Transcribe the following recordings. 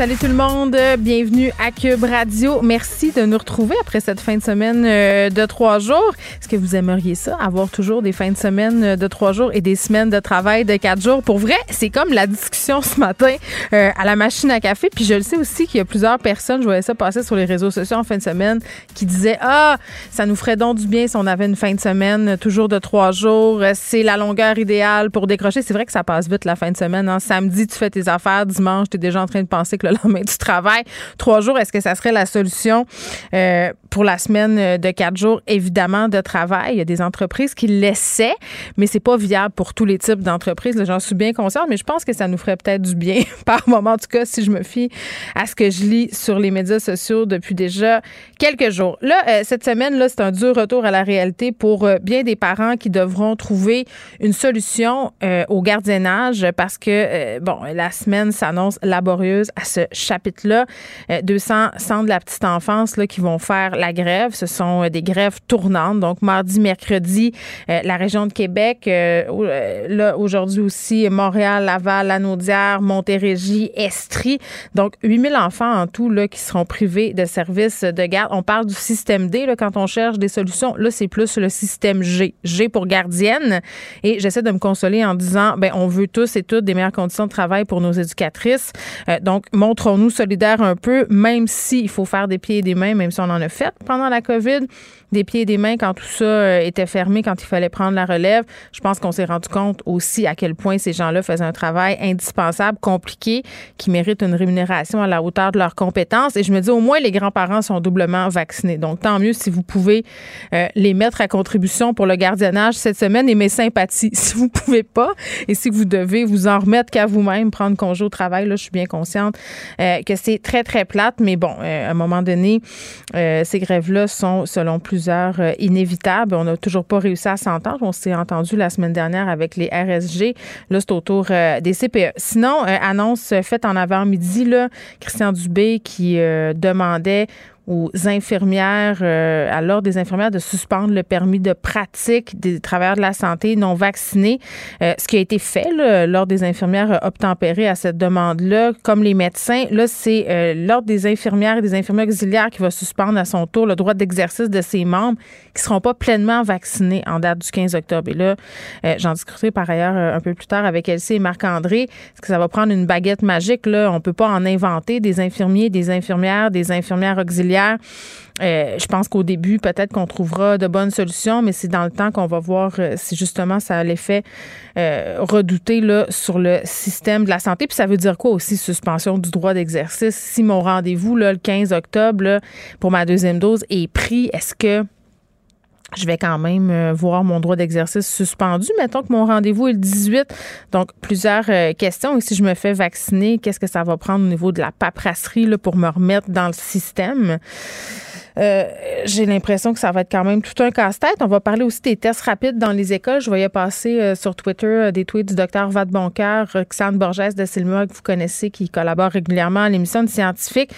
Salut tout le monde, bienvenue à Cube Radio. Merci de nous retrouver après cette fin de semaine euh, de trois jours. Est-ce que vous aimeriez ça, avoir toujours des fins de semaine de trois jours et des semaines de travail de quatre jours? Pour vrai, c'est comme la discussion ce matin euh, à la machine à café. Puis je le sais aussi qu'il y a plusieurs personnes, je voyais ça passer sur les réseaux sociaux en fin de semaine, qui disaient Ah, ça nous ferait donc du bien si on avait une fin de semaine toujours de trois jours. C'est la longueur idéale pour décrocher. C'est vrai que ça passe vite la fin de semaine. Hein. Samedi, tu fais tes affaires. Dimanche, tu es déjà en train de penser que le lendemain du travail. Trois jours, est-ce que ça serait la solution euh, pour la semaine de quatre jours? Évidemment, de travail? Il y a des entreprises qui l'essaient, mais c'est pas viable pour tous les types d'entreprises. J'en suis bien consciente, mais je pense que ça nous ferait peut-être du bien par moment, en tout cas, si je me fie à ce que je lis sur les médias sociaux depuis déjà quelques jours. Là, euh, cette semaine, là, c'est un dur retour à la réalité pour euh, bien des parents qui devront trouver une solution au gardiennage parce que, bon, la semaine s'annonce laborieuse à ce chapitre-là. 200 euh, centres de la petite enfance là, qui vont faire la grève. Ce sont euh, des grèves tournantes. Donc, mardi, mercredi, euh, la région de Québec. là, aujourd'hui aussi, Montréal, Laval, Lanaudière, Montérégie, Estrie. Donc, 8000 enfants en tout là, qui seront privés de services de garde. On parle du système D là, quand on cherche des solutions. Là, c'est plus le système G. G pour gardienne. Et j'essaie de me consoler en disant, ben, on veut tous et toutes des meilleures conditions de travail pour nos éducatrices. donc, montrons-nous solidaires un peu, même s'il faut faire des pieds et des mains, même si on en a fait pendant la COVID des pieds et des mains quand tout ça euh, était fermé, quand il fallait prendre la relève. Je pense qu'on s'est rendu compte aussi à quel point ces gens-là faisaient un travail indispensable, compliqué, qui mérite une rémunération à la hauteur de leurs compétences. Et je me dis, au moins, les grands-parents sont doublement vaccinés. Donc, tant mieux si vous pouvez euh, les mettre à contribution pour le gardiennage cette semaine et mes sympathies. Si vous pouvez pas et si vous devez vous en remettre qu'à vous-même, prendre congé au travail, là, je suis bien consciente euh, que c'est très, très plate. Mais bon, à un moment donné, ces grèves-là sont, selon plus euh, inévitables. On n'a toujours pas réussi à s'entendre. On s'est entendu la semaine dernière avec les RSG. Là, c'est autour euh, des CPE. Sinon, euh, annonce faite en avant-midi, Christian Dubé qui demandait aux infirmières, euh, à l'ordre des infirmières de suspendre le permis de pratique des travailleurs de la santé non vaccinés. Euh, ce qui a été fait l'ordre des infirmières a obtempéré à cette demande-là, comme les médecins. Là, c'est euh, l'ordre des infirmières et des infirmières auxiliaires qui va suspendre à son tour le droit d'exercice de ses membres qui ne seront pas pleinement vaccinés en date du 15 octobre. Et là, j'en discuterai par ailleurs un peu plus tard avec Elsie et Marc-André. Est-ce que ça va prendre une baguette magique? On ne peut pas en inventer des infirmiers, des infirmières, des infirmières auxiliaires euh, je pense qu'au début, peut-être qu'on trouvera de bonnes solutions, mais c'est dans le temps qu'on va voir euh, si justement ça a l'effet euh, redouté sur le système de la santé. Puis ça veut dire quoi aussi, suspension du droit d'exercice? Si mon rendez-vous le 15 octobre pour ma deuxième dose est pris, est-ce que je vais quand même euh, voir mon droit d'exercice suspendu. Mettons que mon rendez-vous est le 18. Donc, plusieurs euh, questions. Et si je me fais vacciner, qu'est-ce que ça va prendre au niveau de la paperasserie là, pour me remettre dans le système? Euh, j'ai l'impression que ça va être quand même tout un casse-tête. On va parler aussi des tests rapides dans les écoles. Je voyais passer euh, sur Twitter euh, des tweets du docteur Vadeboncoeur, Roxane Borges de Silma, que vous connaissez, qui collabore régulièrement à l'émission de scientifique,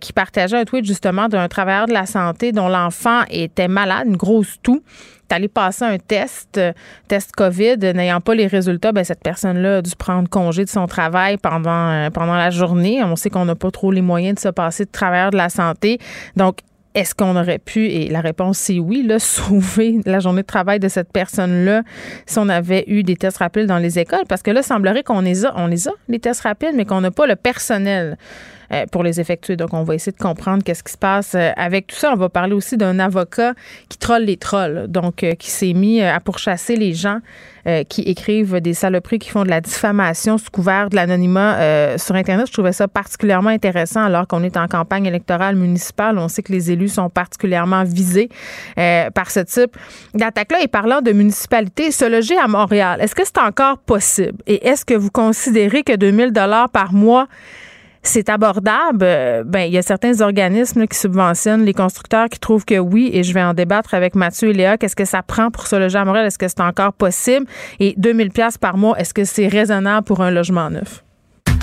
qui partageait un tweet justement d'un travailleur de la santé dont l'enfant était malade, une grosse toux est allé passer un test, test COVID, n'ayant pas les résultats, ben cette personne-là a dû prendre congé de son travail pendant, pendant la journée. On sait qu'on n'a pas trop les moyens de se passer de travailleur de la santé. Donc, est-ce qu'on aurait pu, et la réponse c'est oui, sauver la journée de travail de cette personne-là si on avait eu des tests rapides dans les écoles? Parce que là, semblerait qu'on les a, on les a, les tests rapides, mais qu'on n'a pas le personnel euh, pour les effectuer. Donc, on va essayer de comprendre qu'est-ce qui se passe euh, avec tout ça. On va parler aussi d'un avocat qui troll les trolls, donc euh, qui s'est mis à pourchasser les gens qui écrivent des saloperies, qui font de la diffamation sous couvert de l'anonymat sur Internet. Je trouvais ça particulièrement intéressant alors qu'on est en campagne électorale municipale. On sait que les élus sont particulièrement visés par ce type d'attaque-là. Et parlant de municipalité, se loger à Montréal, est-ce que c'est encore possible? Et est-ce que vous considérez que 2000 dollars par mois c'est abordable, euh, ben il y a certains organismes qui subventionnent les constructeurs qui trouvent que oui, et je vais en débattre avec Mathieu et Léa. Qu'est-ce que ça prend pour se loger à Est-ce que c'est encore possible? Et 2000 pièces par mois, est-ce que c'est raisonnable pour un logement neuf?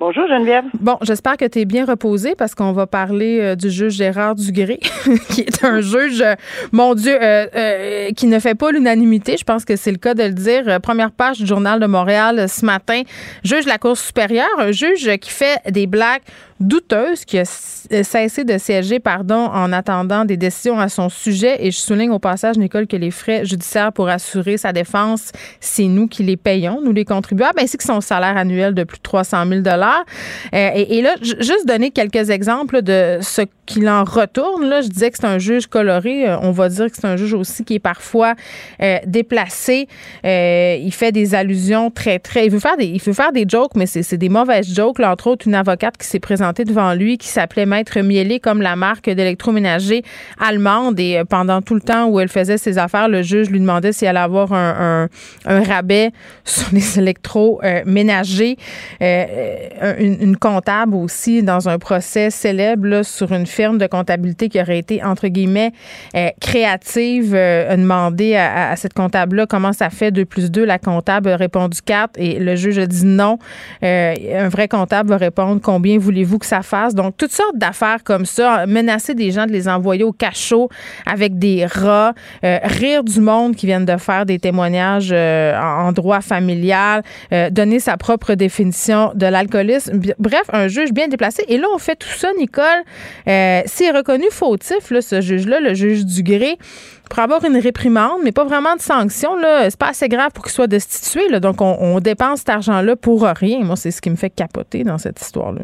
Bonjour, Geneviève. Bon, j'espère que tu es bien reposé parce qu'on va parler euh, du juge Gérard Dugré, qui est un juge, mon Dieu, euh, euh, qui ne fait pas l'unanimité. Je pense que c'est le cas de le dire. Première page du Journal de Montréal ce matin. Juge de la Cour supérieure, un juge qui fait des blagues douteuses, qui a euh, cessé de siéger, pardon, en attendant des décisions à son sujet. Et je souligne au passage, Nicole, que les frais judiciaires pour assurer sa défense, c'est nous qui les payons, nous les contribuables, ainsi que son salaire annuel de plus de 300 000 euh, et, et là, juste donner quelques exemples de ce qu'il en retourne. Là, je disais que c'est un juge coloré. Euh, on va dire que c'est un juge aussi qui est parfois déplacé. Il fait des allusions très, très. Il veut faire des, il veut faire des jokes, mais c'est des mauvaises jokes. Là, entre autres, une avocate qui s'est présentée devant lui, qui s'appelait Maître Mielé, comme la marque d'électroménager allemande. Et euh, pendant tout le temps où elle faisait ses affaires, le juge lui demandait s'il allait avoir un, rabais sur les électroménagers. Euh, euh, une, comptable aussi dans un procès célèbre là, sur une firme de comptabilité qui aurait été entre guillemets euh, créative a demandé à, à- cette comptable là comment ça fait 2 plus 2 la comptable a répondu 4 et le juge a dit non un vrai comptable va répondre combien voulez-vous que donc toutes sortes d'affaires comme ça menacer des gens de les envoyer au cachot avec des rats euh, rire du monde qui viennent de faire des témoignages euh, en, droit familial euh, donner sa propre définition de l'alcoolisme bref un juge bien déplacé et là on fait tout ça Nicole euh, s'il est reconnu fautif là, ce juge là le juge Dugré pour avoir une réprimande, mais pas vraiment de sanction. C'est pas assez grave pour qu'il soit destitué. Donc, on, on dépense cet argent-là pour rien. Moi, c'est ce qui me fait capoter dans cette histoire-là.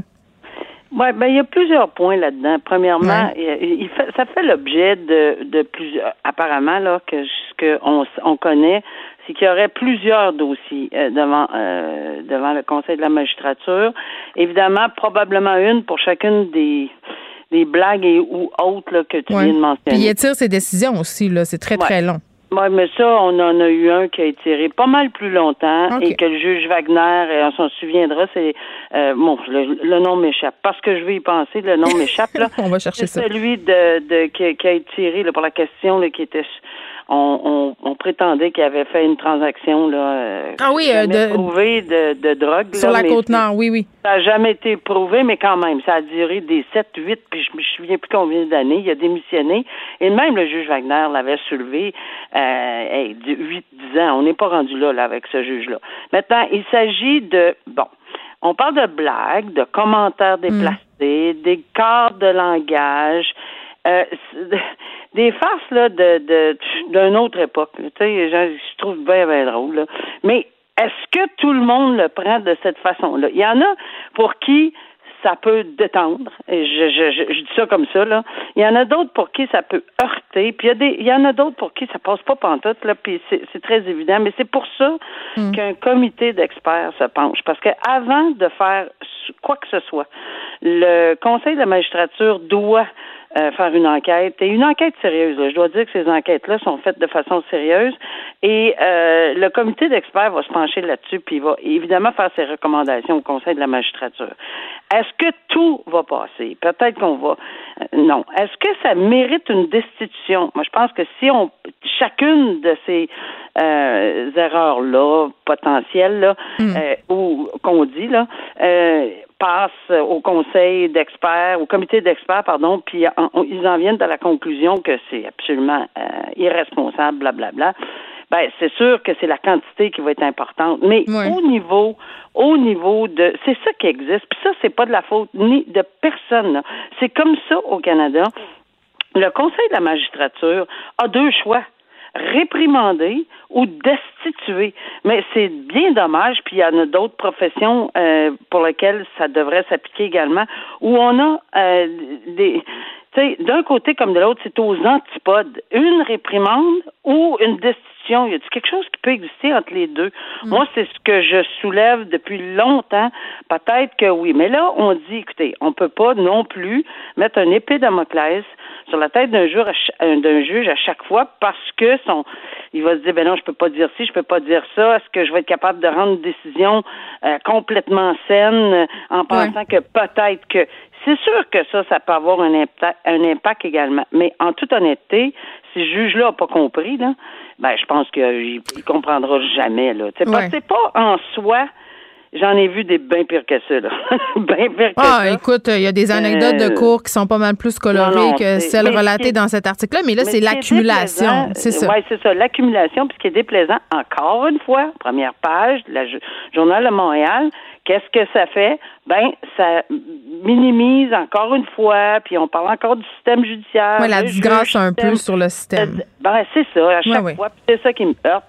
Oui, ben il y a plusieurs points là-dedans. Premièrement, il, il fait, ça fait l'objet de, de plusieurs apparemment là que ce que on, on connaît, c'est qu'il y aurait plusieurs dossiers euh, devant euh, devant le Conseil de la magistrature. Évidemment, probablement une pour chacune des des blagues et ou autres là, que tu Ouais. viens de mentionner. Puis il étire ses décisions aussi. Là. C'est très, très long. Oui, mais ça, on en a eu un qui a étiré pas mal plus longtemps et que le juge Wagner, et on s'en souviendra, c'est euh, bon, le, le nom m'échappe. Parce que je vais y penser, le nom m'échappe là. On va chercher C'est ça. celui de, de qui, qui a étiré là, pour la question là, qui était on, on, on prétendait qu'il avait fait une transaction là. euh, Ah oui, euh, de- prouvée de, de drogue Sur là, la côte nord, oui, oui. ça n'a jamais été prouvé, mais quand même, ça a duré des 7, 8, puis je me souviens plus combien d'années. Il a démissionné. Et même le juge Wagner l'avait soulevé euh, hey, de 8, 10 ans. On n'est pas rendu là, là avec ce juge-là. Maintenant, il s'agit de bon. On parle de blagues, de commentaires déplacés, des corps de langage, euh, des farces là de de d'une autre époque. Tu sais, je, trouve bien bien drôle. Là. Mais est-ce que tout le monde le prend de cette façon-là? Il y en a pour qui ça peut détendre. Et je, je, je, je dis ça comme ça, là. Il y en a d'autres pour qui ça peut heurter. Puis il y, a des, il y en a d'autres pour qui ça passe pas pantoute, là. Puis c'est, c'est très évident. Mais c'est pour ça qu'un comité d'experts se penche. Parce que avant de faire quoi que ce soit, le Conseil de la magistrature doit euh, faire une enquête et une enquête sérieuse. là. Je dois dire que ces enquêtes-là sont faites de façon sérieuse et euh, le comité d'experts va se pencher là-dessus puis il va évidemment faire ses recommandations au Conseil de la magistrature. Est-ce que tout va passer? Peut-être qu'on va. euh, non. Est-ce que ça mérite une destitution? Moi, je pense que si on chacune de ces euh, erreurs-là potentielles là, euh, ou qu'on dit là. Passe au conseil d'experts, au comité d'experts, pardon, puis en- on- ils en viennent à la conclusion que c'est absolument euh, irresponsable, blablabla. Ben, c'est sûr que c'est la quantité qui va être importante, mais au niveau, au niveau de, c'est ça qui existe. Puis ça, c'est pas de la faute ni de personne. C'est comme ça au Canada. Le Conseil de la magistrature a deux choix réprimander ou destituer. Mais c'est bien dommage, puis il y en a d'autres professions euh, pour lesquelles ça devrait s'appliquer également, où on a euh, des d'un côté comme de l'autre, c'est aux antipodes. Une réprimande ou une destitution. Y a quelque chose qui peut exister entre les deux? Mm. Moi, c'est ce que je soulève depuis longtemps. Peut-être que oui. Mais là, on dit, écoutez, on peut pas non plus mettre un épée Damoclès sur la tête d'un juge, euh, d'un juge à chaque fois parce que son, il va se dire, ben non, je peux pas dire ci, je peux pas dire ça. Est-ce que je vais être capable de rendre une décision euh, complètement saine euh, en pensant que peut-être que c'est sûr que ça, ça peut avoir un impact, un impact également. Mais en toute honnêteté, si ce juge-là n'a pas compris, là, ben, je pense qu'il ne comprendra jamais. Là. C'est pas en soi J'en ai vu des bien pires que ça, là. bien pires que ah, écoute, il y a des anecdotes de euh, cours qui sont pas mal plus colorées que celles relatées dans cet article-là, mais là, c'est l'accumulation. C'est ça. Oui, c'est ça, l'accumulation. Puis ce qui est déplaisant, encore une fois, première page, le Journal de Montréal, qu'est-ce que ça fait? Ben, ça minimise encore une fois, puis on parle encore du système judiciaire. Oui, la disgrâce un peu sur le système. Ben, c'est ça, à chaque fois. C'est ça qui me heurte,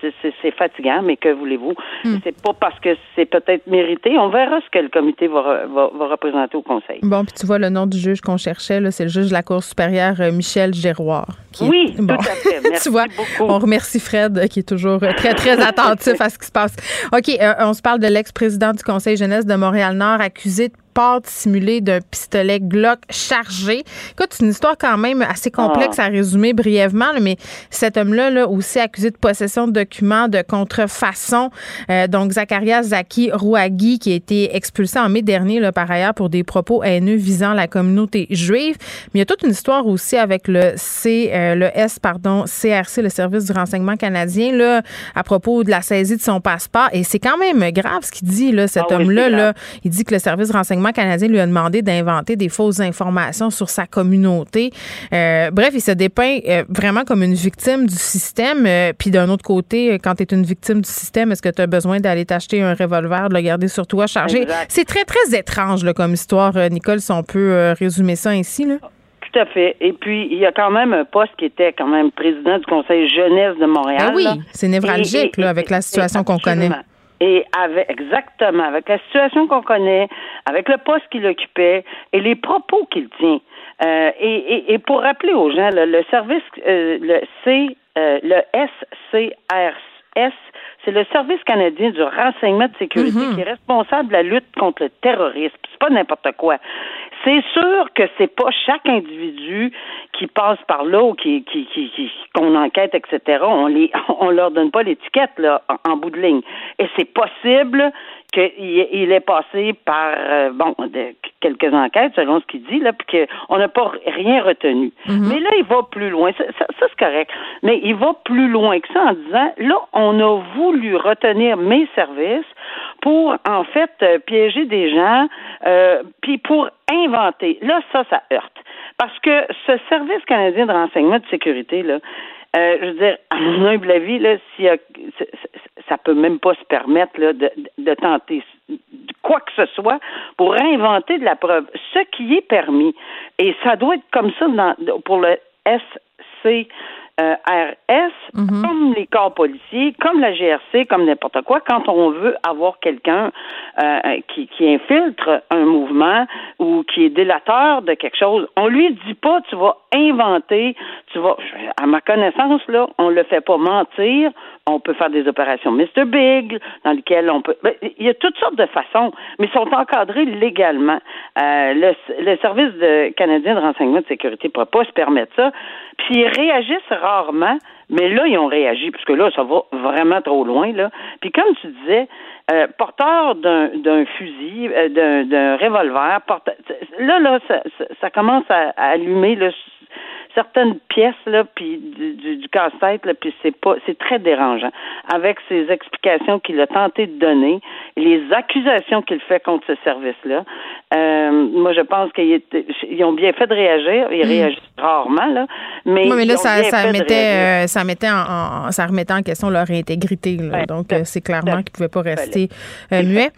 c'est fatigant, mais que voulez-vous? Hmm. C'est pas parce que c'est peut-être mérité. On verra ce que le comité va, va, représenter au Conseil. Bon, puis tu vois, le nom du juge qu'on cherchait, c'est le juge de la Cour supérieure, euh, Michel Géroir. oui, tout à fait. Merci tu vois, on remercie Fred, euh, qui est toujours euh, très, très attentif à ce qui se passe. OK, on se parle de l'ex-président du Conseil jeunesse de Montréal-Nord, accusé de part simulée d'un pistolet Glock chargé. Écoute, c'est une histoire quand même assez complexe ah. à résumer brièvement, mais cet homme-là, là, aussi accusé de possession de documents de contrefaçon. Euh, donc, Zacharias Zaki Rouagui, qui a été expulsé en mai dernier, là, par ailleurs, pour des propos haineux visant la communauté juive. Mais il y a toute une histoire aussi avec le C, euh, le S, pardon, CRC, le service du renseignement canadien, là, à propos de la saisie de son passeport. Et c'est quand même grave ce qu'il dit, là, cet ah homme-là. Là. Il dit que le service du renseignement canadien lui a demandé d'inventer des fausses informations sur sa communauté. Euh, bref, il se dépeint euh, vraiment comme une victime du système. Euh, puis d'un autre côté, quand tu es une victime du système, est-ce que tu as besoin d'aller t'acheter un revolver, de le garder sur toi chargé? C'est très, très étrange là, comme histoire, Nicole, si on peut résumer ça ainsi. Là. Tout à fait. Et puis, il y a quand même un poste qui était quand même président du Conseil jeunesse de Montréal. Ben oui, c'est névralgique là, avec la situation qu'on connaît. Et avec exactement, avec la situation qu'on connaît, avec le poste qu'il occupait et les propos qu'il tient. Euh, et, et, pour rappeler aux gens, le, service, euh, le C, euh, le SCRS, c'est le Service canadien du renseignement de sécurité mm-hmm. qui est responsable de la lutte contre le terrorisme. C'est pas n'importe quoi. C'est sûr que c'est pas chaque individu qui passe par là ou qui, qui, qui, qu'on enquête, etc. On les, on leur donne pas l'étiquette là en, bout de ligne. Et c'est possible qu'il il est passé par euh, bon de, quelques enquêtes selon ce qu'il dit là, puis qu'on n'a pas rien retenu. Mm-hmm. Mais là, il va plus loin. Ça, ça, ça c'est correct. Mais il va plus loin que ça en disant là, on a voulu retenir mes services pour en fait euh, piéger des gens, euh, puis pour inventer. Là, ça, ça heurte. Parce que ce service canadien de renseignement de sécurité, là, euh, je veux dire, à mon humble avis, là, si, ça peut même pas se permettre là, de, de tenter quoi que ce soit pour inventer de la preuve. Ce qui est permis, et ça doit être comme ça dans, pour le SC euh, RS, mhm. comme les corps policiers, comme la GRC, comme n'importe quoi, quand on veut avoir quelqu'un euh, qui, qui infiltre un mouvement ou qui est délateur de quelque chose, on lui dit pas tu vas inventer, tu vas à ma connaissance là, on le fait pas mentir, on peut faire des opérations Mr. Big, dans lesquelles on peut. Ben, il y a toutes sortes de façons, mais sont encadrées légalement. Euh, le, le, service de, canadien de renseignement de sécurité ne pourrait pas se permettre ça. Puis ils réagissent rarement, mais là, ils ont réagi, parce que là, ça va vraiment trop loin. Là. Puis comme tu disais, euh, porteur d'un, fusil, euh, d'un, revolver, là, là, ça, ça, commence à, à allumer là, certaines pièces là, puis du, du, casse-tête là, puis c'est pas, c'est très dérangeant. Avec ces explications qu'il a tenté de donner, les accusations qu'il fait contre ce service-là, euh, moi je pense qu'ils ont bien fait de réagir. Ils mm. réagissent rarement là, mais, mais là ça, ça mettait, euh, ça mettait en, ça remettait en question leur intégrité. Là, donc c'est clairement qu'ils pouvaient pas rester euh, muets.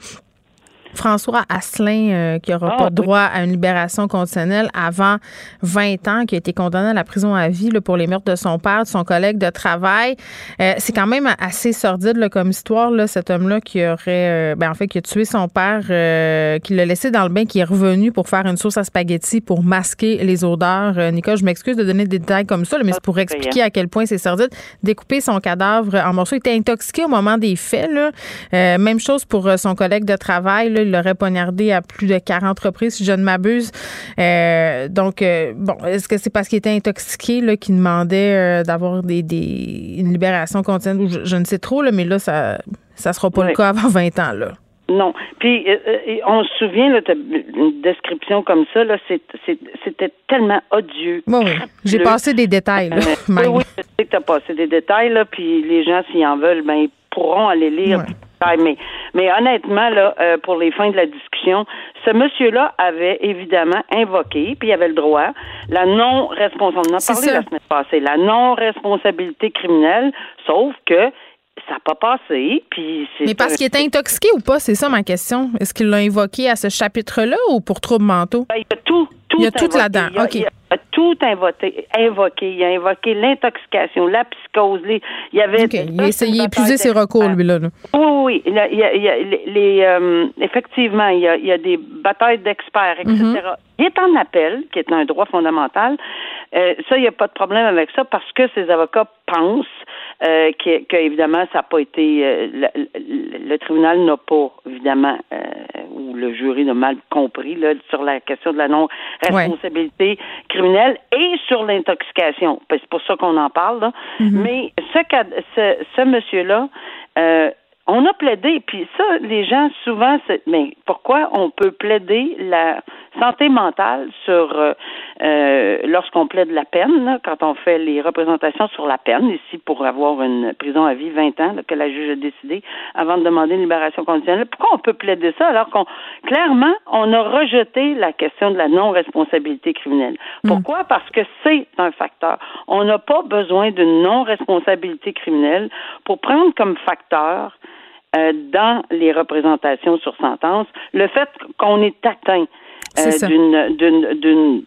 François Asselin, euh, qui n'aura Ah, pas oui. droit à une libération conditionnelle avant 20 ans, qui a été condamné à la prison à vie là, pour les meurtres de son père, de son collègue de travail. Euh, c'est quand même assez sordide là, comme histoire, là, cet homme-là qui aurait, euh, ben, en fait, qui a tué son père, euh, qui l'a laissé dans le bain, qui est revenu pour faire une sauce à spaghetti pour masquer les odeurs. Euh, Nicole, je m'excuse de donner des détails comme ça, là, mais c'est pour expliquer à quel point c'est sordide. Découper son cadavre en morceaux. Il était intoxiqué au moment des faits. Là. Euh, même chose pour son collègue de travail. Là, il l'aurait poignardé à plus de 40 reprises, si je ne m'abuse. Euh, donc, euh, bon, est-ce que c'est parce qu'il était intoxiqué là, qu'il demandait euh, d'avoir des, des, une libération continue? Je, je ne sais trop, là, mais là, ça ça sera pas Oui. le cas avant 20 ans. Là. Non. Puis euh, on se souvient là, une description comme ça là, c'est- c'est- c'était tellement odieux. Bon, oui. J'ai passé des détails. Là, Euh, oui, oui, je sais que t'as passé des détails là, puis les gens s'ils en veulent, ben ils pourront aller lire. Ouais. Détails. Mais, mais honnêtement là, euh, pour les fins de la discussion, ce monsieur-là avait évidemment invoqué, puis il avait le droit, la non-responsabilité. On en a C'est parlé ça. la semaine passée, la non-responsabilité criminelle, sauf que ça n'a pas passé, puis Mais parce un- qu'il était intoxiqué ou pas, c'est ça ma question. Est-ce qu'il l'a invoqué à ce chapitre-là ou pour troubles mentaux? Ben, il y a tout, tout Il y a tout là-dedans. Il a, il tout invoqué, invoqué. Il a invoqué l'intoxication, la psychose. les- il y avait. Il a essayé d'épuiser ses recours lui, là. Oui, oui. Il y a- il y a- il a les, les, euh, effectivement, il y, a, il y a des batailles d'experts, etc. Mm-hmm. Il est en appel, qui est un droit fondamental. Euh, ça, il n'y a pas de problème avec ça parce que ces avocats pensent euh, que, que, évidemment, ça n'a pas été. euh, le, le- le tribunal n'a pas, évidemment, euh, ou le jury n'a mal compris là, sur la question de la non-responsabilité criminelle et sur l'intoxication. Ben, C'est pour ça qu'on en parle. Là. Mais ce, ce, ce monsieur-là, euh, on a plaidé, puis ça, les gens souvent, mais pourquoi on peut plaider la santé mentale sur euh, euh, lorsqu'on plaide la peine, là, quand on fait les représentations sur la peine, ici pour avoir une prison à vie 20 ans là, que la juge a décidé avant de demander une libération conditionnelle? Pourquoi on peut plaider ça alors qu'on clairement on a rejeté la question de la non-responsabilité criminelle? Pourquoi? Parce que c'est un facteur. On n'a pas besoin d'une non-responsabilité criminelle pour prendre comme facteur euh, dans les représentations sur sentence le fait qu'on est atteint euh, d'une, d'une, d'une,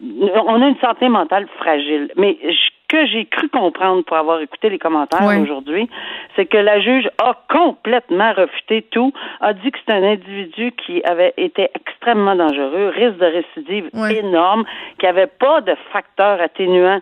on a une santé mentale fragile. Mais ce que j'ai cru comprendre pour avoir écouté les commentaires aujourd'hui, c'est que la juge a complètement refuté tout, a dit que c'est un individu qui avait été extrêmement dangereux, risque de récidive énorme, qui avait pas de facteur atténuant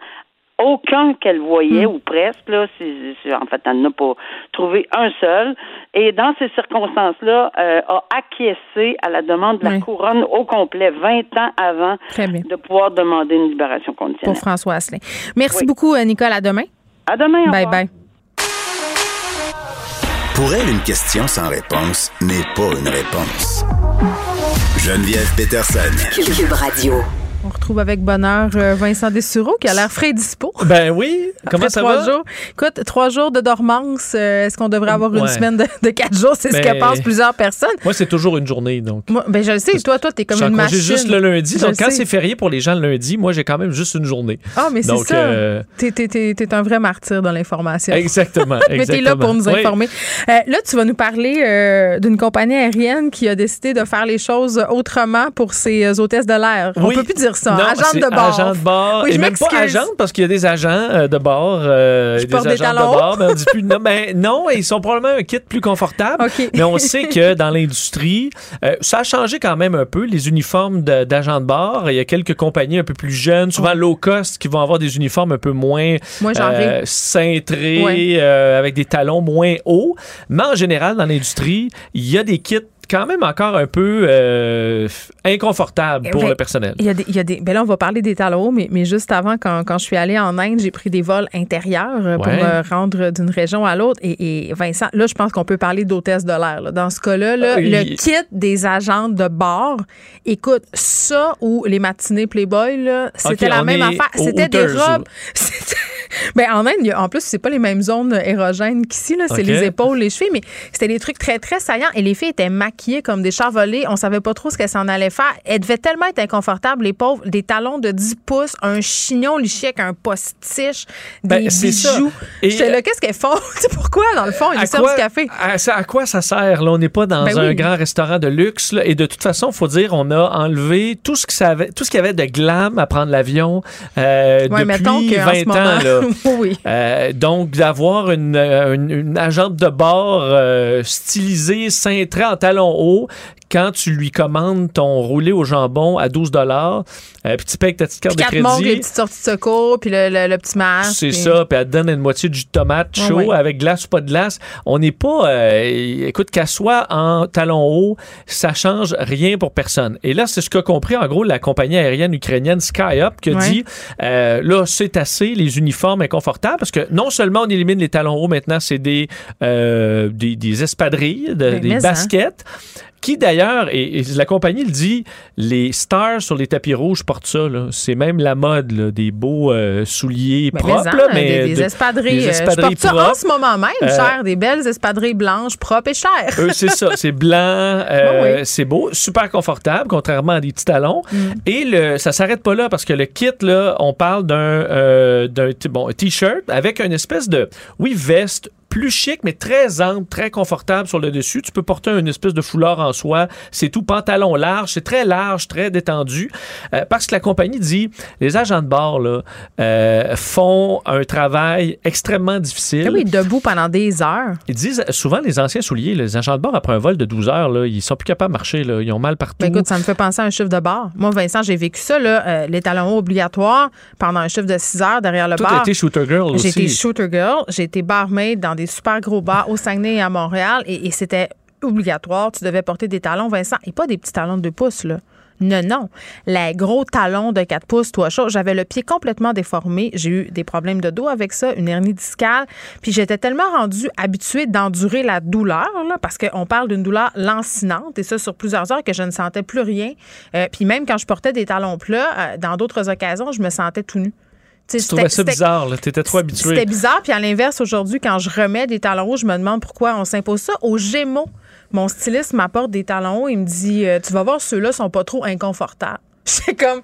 aucun qu'elle voyait Hmm. ou presque là si- si- en fait elle n'a pas trouvé un seul et dans ces circonstances-là euh, a acquiescé à la demande de la Oui. couronne au complet 20 ans avant de pouvoir demander une libération Pour conditionnelle. François Asselin. Merci Oui. beaucoup, euh, Nicole. À demain. À demain. Bye bye. Pour elle, une question sans réponse n'est pas une réponse. Geneviève Peterson. Cube Radio. On retrouve avec bonheur euh, Vincent Dessureau qui a l'air frais et dispo. Ben oui. Comment Après ça trois va? jours. Écoute, trois jours de dormance. euh, Est-ce qu'on devrait avoir une semaine de, de quatre jours? C'est ce que pensent plusieurs personnes. Moi, c'est toujours une journée, donc. Moi, ben, je le sais. Toi, toi, t'es comme une machine. juste le lundi. Je Donc, quand c'est férié pour les gens le lundi, moi, j'ai quand même juste une journée. Ah, mais c'est ça. euh, T'es, t'es un vrai martyr dans l'information. Exactement. Mais t'es là pour nous exactement. Oui. informer. Euh, là, tu vas nous parler euh, d'une compagnie aérienne qui a décidé de faire les choses autrement pour ses hôtesses de l'air. On Oui. peut plus dire ça. Non, Agente de bord. Agent de bord. Oui, je et même pas agente parce qu'il y a des agents euh, de bord. euh, des des agents talons de bord. Mais on dit plus non, ben, non, ils sont probablement un kit plus confortable. Mais on sait que dans l'industrie, euh, ça a changé quand même un peu les uniformes d'agents de, bord. Il y a quelques compagnies un peu plus jeunes, souvent low cost, qui vont avoir des uniformes un peu moins euh, cintrés, Ouais. avec des talons moins hauts. Mais en général, dans l'industrie, il y a des kits quand même encore un peu euh, inconfortables pour Ben, le personnel. Il y a des, il y a des, ben là, on va parler des talons, mais, mais juste avant, quand, quand je suis allée en Inde, j'ai pris des vols intérieurs euh, pour Ouais. me rendre d'une région à l'autre. Et, et Vincent, là, je pense qu'on peut parler d'hôtesse de l'air. Dans ce cas-là, là, le kit des agents de bord, écoute, ça ou les matinées Playboy, c'était la même affaire. C'était des robes. ou- c'était- Ben, en Inde, en plus, c'est pas les mêmes zones érogènes qu'ici. là. C'est les épaules, les chevilles, mais c'était des trucs très, très saillants. Et les filles étaient maquillées comme des chars volés. On savait pas trop ce qu'elles s'en allaient faire. Elles devaient tellement être inconfortables, les pauvres. Des talons de 10 pouces, un chignon liché avec un postiche, Ben, des c'est ça. bijoux. J'étais là, qu'est-ce qu'elles font? C'est pourquoi, dans le fond, ils servent du café? À, à quoi ça sert? Là, on n'est pas dans Ben un oui. grand restaurant de luxe. là, et de toute façon, il faut dire, on a enlevé tout ce, que ça avait, tout ce qu'il y avait de glam à prendre l'avion euh, Ouais, depuis qu'en 20 ce ans. moment- Là. oui. Euh, donc, d'avoir une, euh, une, une agente de bord euh, stylisée, cintrée en talons hauts, quand tu lui commandes ton roulé au jambon à 12 dollars, puis tu payes avec ta petite carte Puis de quatre montres, les crédit. petites sorties de secours, puis le, le- le petit masque. C'est puis- ça, puis elle te donne une moitié de tomate chaud ouais. avec glace ou pas de glace. On n'est pas. euh, écoute, qu'elle soit en talons hauts, ça change rien pour personne. Et là, c'est ce qu'a compris en gros la compagnie aérienne ukrainienne SkyUp qui a Ouais. dit euh, là, c'est assez, les uniformes inconfortables, parce que non seulement on élimine les talons hauts, maintenant, c'est des, euh, des, des espadrilles, de- des hein. Qui d'ailleurs, et, et la compagnie le dit, les stars sur les tapis rouges portent ça. là. C'est même la mode, là, des beaux euh, souliers Mais propres, là, hein, mais des, des de- espadrilles. des euh, espadrilles je porte ça en ce moment même, Euh, cher. Des belles espadrilles blanches, propres et chères. Eux, c'est ça. C'est blanc, euh, Oui, oui. c'est beau, super confortable, contrairement à des petits talons. Mm. Et le, ça s'arrête pas là parce que le kit, là, on parle d'un euh, bon, t-shirt avec une espèce de, oui, veste plus chic, mais très ample, très confortable sur le dessus. Tu peux porter une espèce de foulard en soie. C'est tout pantalon large. C'est très large, très détendu. Euh, parce que la compagnie dit, les agents de bord là, euh, font un travail extrêmement difficile. Ah oui, debout pendant des heures. Ils disent souvent les anciens souliers, les agents de bord après un vol de 12 heures, là, ils sont plus capables de marcher, là, ils ont mal partout. Écoute, ça me fait penser à un chiffre de bar. Moi, Vincent, j'ai vécu ça, là, euh, les talons hauts obligatoires pendant un chiffre de 6 heures derrière le Toi, bar. t'as été shooter girl J'ai été aussi. shooter girl, j'ai été barmaid dans des super gros bars au Saguenay et à Montréal et, c'était obligatoire. Tu devais porter des talons, Vincent, et pas des petits talons de 2 pouces. Non, non. Les gros talons de 4 pouces, toi, chaud. J'avais le pied complètement déformé. J'ai eu des problèmes de dos avec ça, une hernie discale. Puis j'étais tellement rendue habituée d'endurer la douleur, parce qu'on parle d'une douleur lancinante, et ça sur plusieurs heures, que je ne sentais plus rien. Euh, puis même quand je portais des talons plats, euh, dans d'autres occasions, je me sentais tout nu. Tu Tu trouvais c'était- ça bizarre, là, t'étais trop habitué. c'était bizarre. Puis à l'inverse, aujourd'hui, quand je remets des talons hauts, je me demande pourquoi on s'impose ça. Au Gémeaux, mon styliste m'apporte des talons hauts. Il me dit euh, Tu vas voir, ceux-là sont pas trop inconfortables. C'est comme.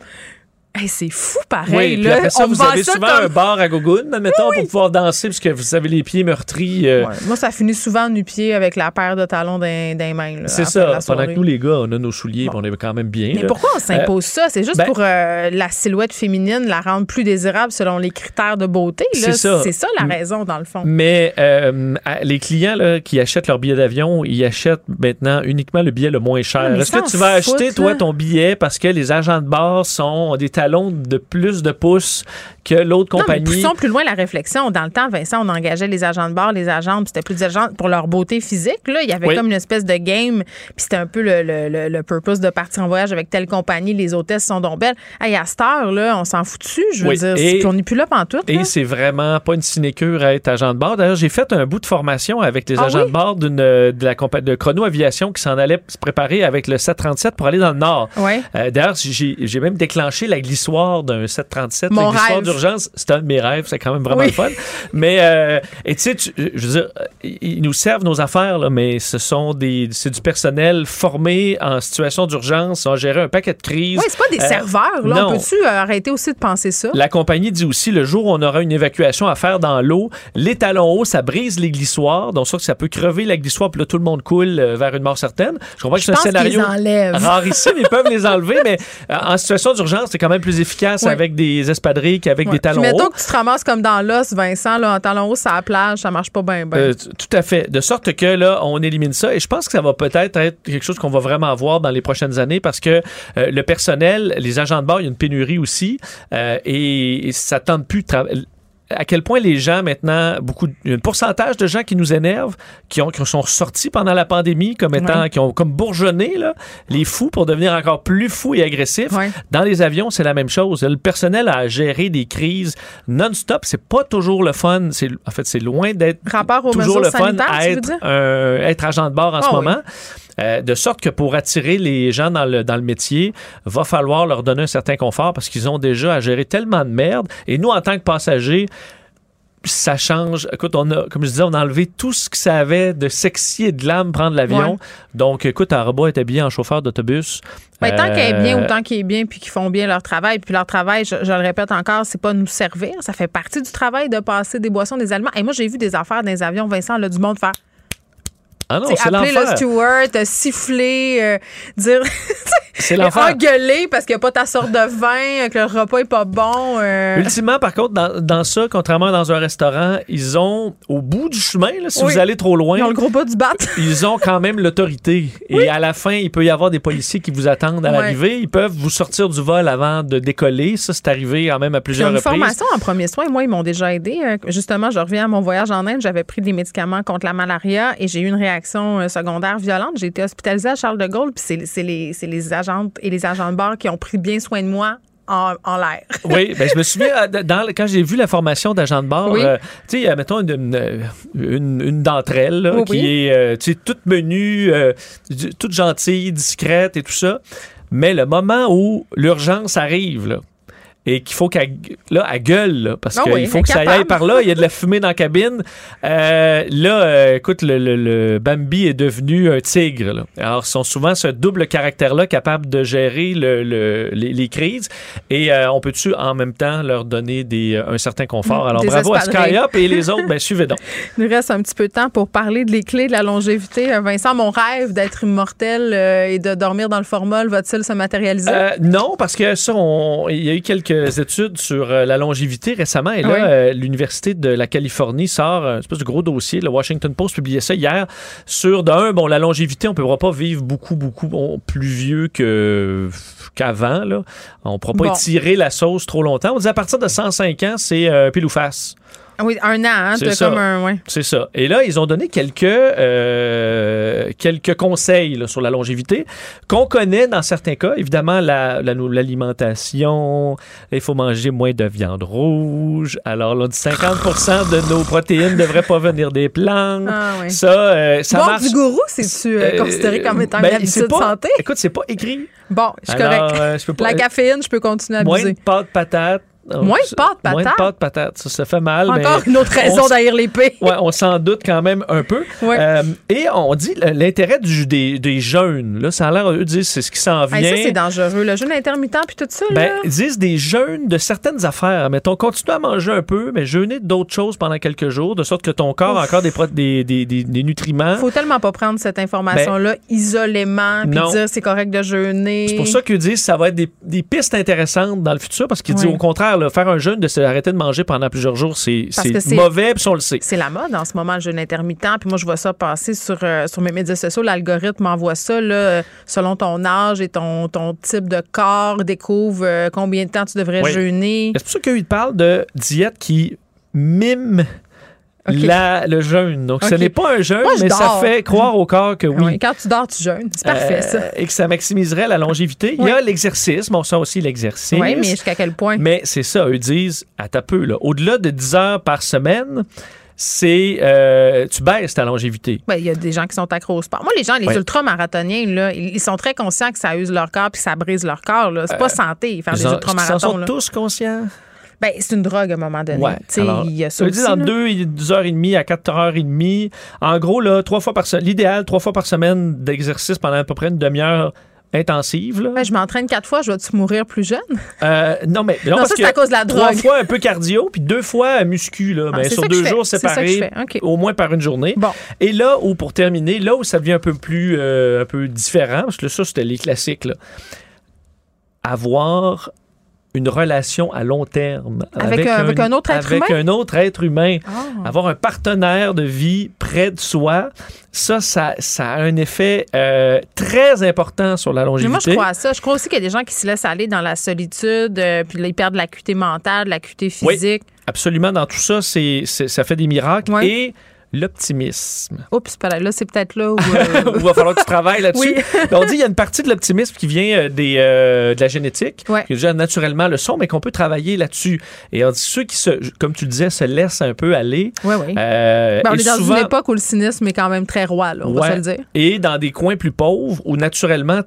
Hey, c'est fou pareil. Oui, puis là. après ça, On vous avez ça souvent comme- un bar à gogoune, admettons, pour pouvoir danser, parce que vous avez les pieds meurtris. euh, Ouais, Moi, ça finit souvent nu-pied avec la paire de talons d'un d'un main. là, C'est ça. Pendant que nous, les gars, on a nos souliers, on est quand même bien. Mais là. pourquoi on s'impose ça? C'est juste ben- pour euh, la silhouette féminine, la rendre plus désirable selon les critères de beauté. C'est ça. C'est ça la raison, dans le fond. Mais euh, les clients là, qui achètent leur billet d'avion, ils achètent maintenant uniquement le billet le moins cher. Est-ce que tu vas acheter, toi, là. ton billet parce que les agents de bord sont, ont des de plus de pouces que l'autre Non, mais compagnie? poussons plus loin la réflexion. Dans le temps, Vincent, on engageait les agents de bar, les agents, puis c'était plus des agents pour leur beauté physique. Là. Il y avait Oui. comme une espèce de game, puis c'était un peu le, le, le, le purpose de partir en voyage avec telle compagnie, les hôtesses sont donc belles. Hey, à cette heure, là, on s'en fout dessus, je veux Oui. dire. Et- on n'est plus là pantoute. Et c'est vraiment pas une sinécure à être agent de bord. D'ailleurs, j'ai fait un bout de formation avec les Ah agents oui? de bord d'une, de la compagnie de Chrono Aviation qui s'en allait se préparer avec le 737 pour aller dans le Nord. Euh, D'ailleurs, j'ai j'ai même déclenché la glissoire d'un 737, Mon la glissoire rêve. D'urgence. C'était un de mes rêves, c'est quand même vraiment Oui. le fun. Mais, euh, et tu sais, je veux dire, euh, ils nous servent nos affaires, là, mais ce sont des, c'est du personnel formé en situation d'urgence, à gérer un paquet de crises. Oui, c'est pas des Euh, serveurs. Là. non. On peut-tu euh, arrêter aussi de penser ça? La compagnie dit aussi, le jour où on aura une évacuation à faire dans l'eau, les talons hauts, ça brise les glissoires. Donc, ça, ça peut crever la glissoire, puis là, tout le monde coule euh, vers une mort certaine. Je comprends que c'est un scénario rarissime. Ils peuvent les enlever, mais en situation d'urgence, c'est quand même plus efficace avec des espadrilles qu'avec Ouais. des talons Puis mettons hauts. que tu te ramasses comme dans l'os, Vincent, là, en talons hauts, sur la plage, ça marche pas bien. Ben. Euh, tout à fait. De sorte que là, on élimine ça. Et je pense que ça va peut-être être quelque chose qu'on va vraiment voir dans les prochaines années parce que euh, le personnel, les agents de bord, il y a une pénurie aussi. euh, et, et ça tente plus de travailler. À quel point les gens maintenant, beaucoup, un pourcentage de gens qui nous énervent, qui, ont, qui sont sortis pendant la pandémie comme étant, qui ont comme bourgeonné, là, les fous pour devenir encore plus fous et agressifs. Ouais. Dans les avions, c'est la même chose. Le personnel a géré des crises non-stop. C'est pas toujours le fun. C'est, en fait, c'est loin d'être toujours le fun à être, un- être agent de bord en Ah ce oui. Euh, de sorte que pour attirer les gens dans le, dans le métier, va falloir leur donner un certain confort parce qu'ils ont déjà à gérer tellement de merde. Et nous, en tant que passagers, ça change. Écoute, on a, comme je disais, on a enlevé tout ce que ça avait de sexy et de l'âme prendre l'avion. Ouais. Donc, écoute, un robot est habillé en chauffeur d'autobus. Tant qu'il est bien, Euh, autant qu'il est bien, puis qu'ils font bien leur travail. Puis leur travail, je, je le répète encore, c'est pas nous servir. Ça fait partie du travail de passer des boissons, des aliments. Et moi, j'ai vu des affaires dans les avions, Vincent, là, du monde faire. Ah non, c'est appeler le steward, siffler, euh, dire. C'est l'enfer. Engueuler parce qu'il n'y a pas ta sorte de vin, euh, que le repas est pas bon. euh. Ultimement, par contre, dans, dans ça, contrairement à dans un restaurant, ils ont, au bout du chemin, là, si Oui. vous allez trop loin, Ils ont le gros pas du bat. ils ont quand même l'autorité. Et à la fin, il peut y avoir des policiers qui vous attendent à Ouais. l'arrivée. Ils peuvent vous sortir du vol avant de décoller. Ça, c'est arrivé quand même à plusieurs une reprises. formation en premiers soins. Moi, ils m'ont déjà aidé. Euh, Justement, je reviens à mon voyage en Inde. J'avais pris des médicaments contre la malaria et j'ai eu une réaction euh, secondaire violente. J'ai été hospitalisée à Charles de Gaulle. Puis c'est les, les agentes et les agents de bord qui ont pris bien soin de moi en, en l'air. Oui, ben, je me souviens, euh, dans, quand j'ai vu la formation d'agent de bord, Oui. euh, tu sais, mettons une, une, une- d'entre elles là, Oui, qui oui. est euh, tu sais, toute menue, euh, toute gentille, discrète et tout ça. Mais le moment où l'urgence arrive, là, et qu'il faut qu'elle là, elle gueule, là, parce Ah qu'il oui, faut que ça aille par là. Il y a de la fumée dans la cabine. Euh, là, euh, écoute, le, le- le Bambi est devenu un tigre. là. Alors, ils sont souvent ce double caractère-là capable de gérer le- le- les, les crises. Et euh, on peut-tu en même temps leur donner des, un certain confort? Mm, Alors, des bravo à espadrilles. SkyUp et les autres, ben, suivez donc. Il nous reste un petit peu de temps pour parler de les clés de la longévité. Vincent, mon rêve d'être immortel et de dormir dans le formol va-t-il se matérialiser? Non, parce que ça, on- il y a eu quelques études sur euh, la longévité récemment. Et là, Oui. euh, l'Université de la Californie sort un espèce de gros dossier. Le Washington Post publiait ça hier sur, d'un, bon, la longévité, on ne pourra pas vivre beaucoup, beaucoup bon, plus vieux que qu'avant. Là. On ne pourra pas Bon. étirer la sauce trop longtemps. On dit à partir de 105 ans, c'est euh, pile ou face. Ah oui, un an, hein? c'est ça. comme un. Ouais. C'est ça. Et là, ils ont donné quelques, euh, quelques conseils là, sur la longévité qu'on connaît dans certains cas. Évidemment, la- la- l'alimentation, il faut manger moins de viande rouge. Alors, là, on dit 50 de nos protéines ne devraient pas venir des plantes. Ah, oui. Ça, euh, ça Boire marche. du gourou, c'est-tu euh, Euh, considéré comme étant ben, une habitude pas- santé? Écoute, c'est pas écrit. Bon, je suis correct. euh, La caféine, je peux continuer à Moins abuser. de pâte patate. Moins de pâte Moins de patate? pâte patate. Ça, ça fait mal. mais Encore une autre raison on s- d'haïr l'épée. Ouais, on s'en doute quand même un peu. Ouais. Euh, et on dit l'intérêt des, des jeunes. Là, ça a l'air, eux disent, c'est ce qui s'en vient. Hey, ça, c'est dangereux. Le jeûne intermittent puis tout ça, Ben, là. ils disent des jeûnes de certaines affaires. Mettons, continue à manger un peu, mais jeûner d'autres choses pendant quelques jours, de sorte que ton corps a encore des, des, des, des, des nutriments. Faut tellement pas prendre cette information-là isolément puis Ben, dire c'est correct de jeûner. C'est pour ça qu'ils disent ça va être des, des pistes intéressantes dans le futur, parce qu'ils disent au contraire, là, faire un jeûne, de s'arrêter de manger pendant plusieurs jours, c'est mauvais, puis on le sait. C'est la mode en ce moment, le jeûne intermittent. Puis moi, je vois ça passer sur, euh, sur mes médias sociaux. L'algorithme m'envoie ça, là, selon ton âge et ton, ton type de corps, découvre euh, combien de temps tu devrais Oui. jeûner. C'est pour ça qu'ils parlent de diète qui mime La- le jeûne. Donc, ce n'est pas un jeûne, Moi, je mais ça fait croire au corps que oui. Oui, Quand tu dors, tu jeûnes. C'est parfait, ça. Euh, Et que ça maximiserait la longévité. Il y a l'exercice, bon, ça aussi, l'exercice. Oui, mais jusqu'à quel point? Mais c'est ça, eux disent, à ta peu, là, au-delà de 10 heures par semaine, c'est euh, tu baisses ta longévité. Ben, Il y a des gens qui sont accros au sport. Moi, les gens, les ultramarathoniens, là, ils ils sont très conscients que ça use leur corps puis que ça brise leur corps. là. C'est pas santé, faire Ils des en ultramarathons. sont là. tous conscients? Ben, c'est une drogue à un moment donné. Ouais. Alors, il y a ça eux aussi. disent en là. 2 2h30 à 4h30. En gros, là, trois fois par semaine. L'idéal, trois fois par semaine d'exercice pendant à peu près une demi-heure intensive. Là. Ben, je m'entraîne quatre fois, je vais-tu mourir plus jeune? Euh, non, mais non, Non, parce ça, c'est à cause de la Trois drogue. fois un peu cardio, puis deux fois muscu, là, Ah, c'est sur deux jours séparés, au moins par une journée. Bon. Et là où, pour terminer, là où ça devient un peu plus euh, un peu différent, parce que ça, c'était les classiques, là, avoir une relation à long terme Avec un- avec un autre être avec humain? un autre être humain. Ah. Avoir un partenaire de vie près de soi, ça, ça, ça a un effet euh, très important sur la Mais longévité. moi, je crois à ça. Je crois aussi qu'il y a des gens qui se laissent aller dans la solitude, euh, puis là, ils perdent l'acuité mentale, l'acuité Oui. physique. Absolument, dans tout ça, c'est, ça fait des miracles. Et l'optimisme. Oups, là, là, c'est peut-être là où. euh, Il va falloir que tu travailles là-dessus. Oui. Ben, on dit qu'il y a une partie de l'optimisme qui vient euh, des, euh, de la génétique, Ouais. qui déjà naturellement le sont, mais qu'on peut travailler là-dessus. Et on dit ceux qui, se, comme tu le disais, se laissent un peu aller. Ouais, oui. euh, Ben, on est dans souvent- une époque où le cynisme est quand même très roi, là, on va Ouais. se le dire. Et dans des coins plus pauvres où naturellement,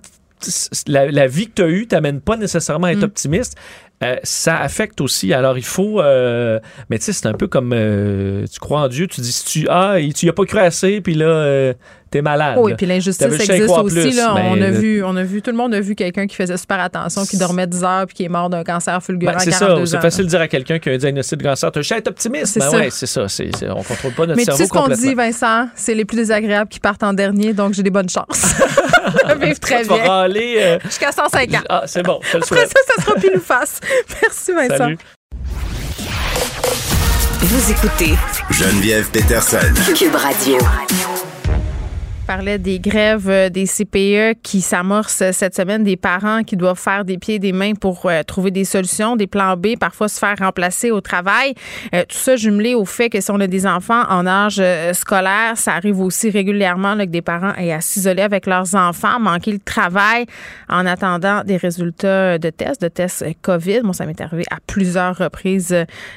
la vie que tu as eue t'amène pas nécessairement à être Mm. optimiste. Euh, ça affecte aussi. Alors, il faut. euh, mais tu sais, c'est un peu comme euh, tu crois en Dieu, tu dis si tu. Ah, tu y as pas cru assez, puis là, euh, t'es malade. Oui, puis l'injustice existe aussi. plus, là. ben, on, a euh, vu, on a vu, tout le monde a vu quelqu'un qui faisait super attention, qui dormait 10 heures puis qui est mort d'un cancer fulgurant Ben, c'est 42 ça, c'est facile de dire à quelqu'un qui a un diagnostic de cancer, tu es optimiste. C'est Ben ça. ouais, c'est ça. c'est c'est- on contrôle pas notre Mais tu cerveau sais ce qu'on dit, Vincent, c'est les plus désagréables qui partent en dernier, donc j'ai des bonnes chances. de vivre très tu vas bien. râler. euh, Jusqu'à 105 ans. Ah, c'est bon, je te le Après souhaite. ça, ça sera pile ou face. Merci, Vincent. Salut. Vous écoutez Geneviève Peterson. Cube Radio. Parlait des grèves euh, des CPE qui s'amorcent cette semaine, des parents qui doivent faire des pieds et des mains pour euh, trouver des solutions, des plans B, parfois se faire remplacer au travail. Euh, tout ça jumelé au fait que si on a des enfants en âge scolaire, ça arrive aussi régulièrement là, que des parents aient à s'isoler avec leurs enfants, manquer le travail en attendant des résultats de tests, de tests COVID. Moi, ça m'est arrivé à plusieurs reprises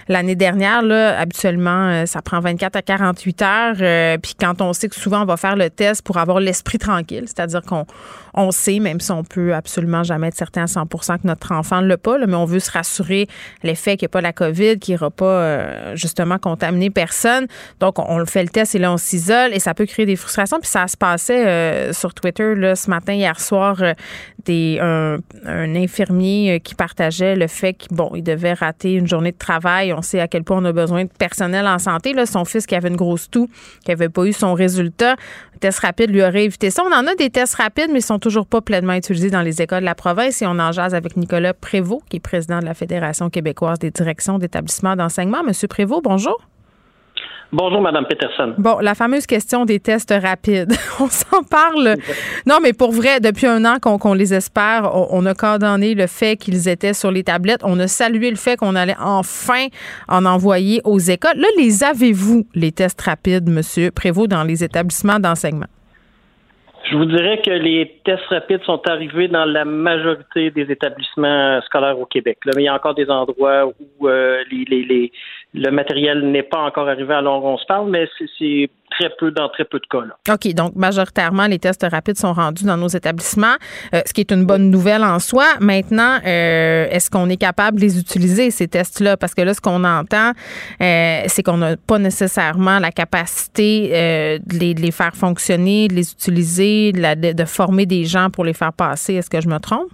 l'année dernière. Là, habituellement, ça prend 24 à 48 heures. Puis quand on sait que souvent on va faire le test pour avoir l'esprit tranquille, c'est-à-dire qu'on on sait, même si on peut absolument jamais être certain à 100% que notre enfant ne l'a pas, mais on veut se rassurer l'effet qu'il n'y a pas la COVID, qu'il n'ira pas euh, justement contaminer personne. Donc, on, fait le test et là, on s'isole et ça peut créer des frustrations. Puis ça se passait euh, sur Twitter là, ce matin, hier soir, euh, des, un, infirmier qui partageait le fait qu'il bon, devait rater une journée de travail. On sait à quel point on a besoin de personnel en santé. Là, son fils qui avait une grosse toux, qui n'avait pas eu son résultat, test rapide lui aurait évité ça. On en a des tests rapides, mais ils sont toujours pas pleinement utilisés dans les écoles de la province. Et on en jase avec Nicolas Prévost, qui est président de la Fédération québécoise des directions d'établissements d'enseignement. Monsieur Prévost, bonjour. Bonjour, Madame Peterson. Bon, la fameuse question des tests rapides. on s'en parle. Non, mais pour vrai, depuis un an qu'on les espère, on, on a condamné le fait qu'ils étaient sur les tablettes. On a salué le fait qu'on allait enfin en envoyer aux écoles. Là, les avez-vous, les tests rapides, Monsieur Prévost, dans les établissements d'enseignement? Je vous dirais que les tests rapides sont arrivés dans la majorité des établissements scolaires au Québec. Mais il y a encore des endroits où euh, les- le matériel n'est pas encore arrivé alors on se parle, mais c'est- très peu dans très peu de cas. Là. OK, donc majoritairement, les tests rapides sont rendus dans nos établissements, euh, ce qui est une bonne nouvelle en soi. Maintenant, euh, est-ce qu'on est capable de les utiliser, ces tests-là? Parce que là, ce qu'on entend, euh, c'est qu'on n'a pas nécessairement la capacité de, les, de les faire fonctionner, de les utiliser, de, la- de- de former des gens pour les faire passer. Est-ce que je me trompe?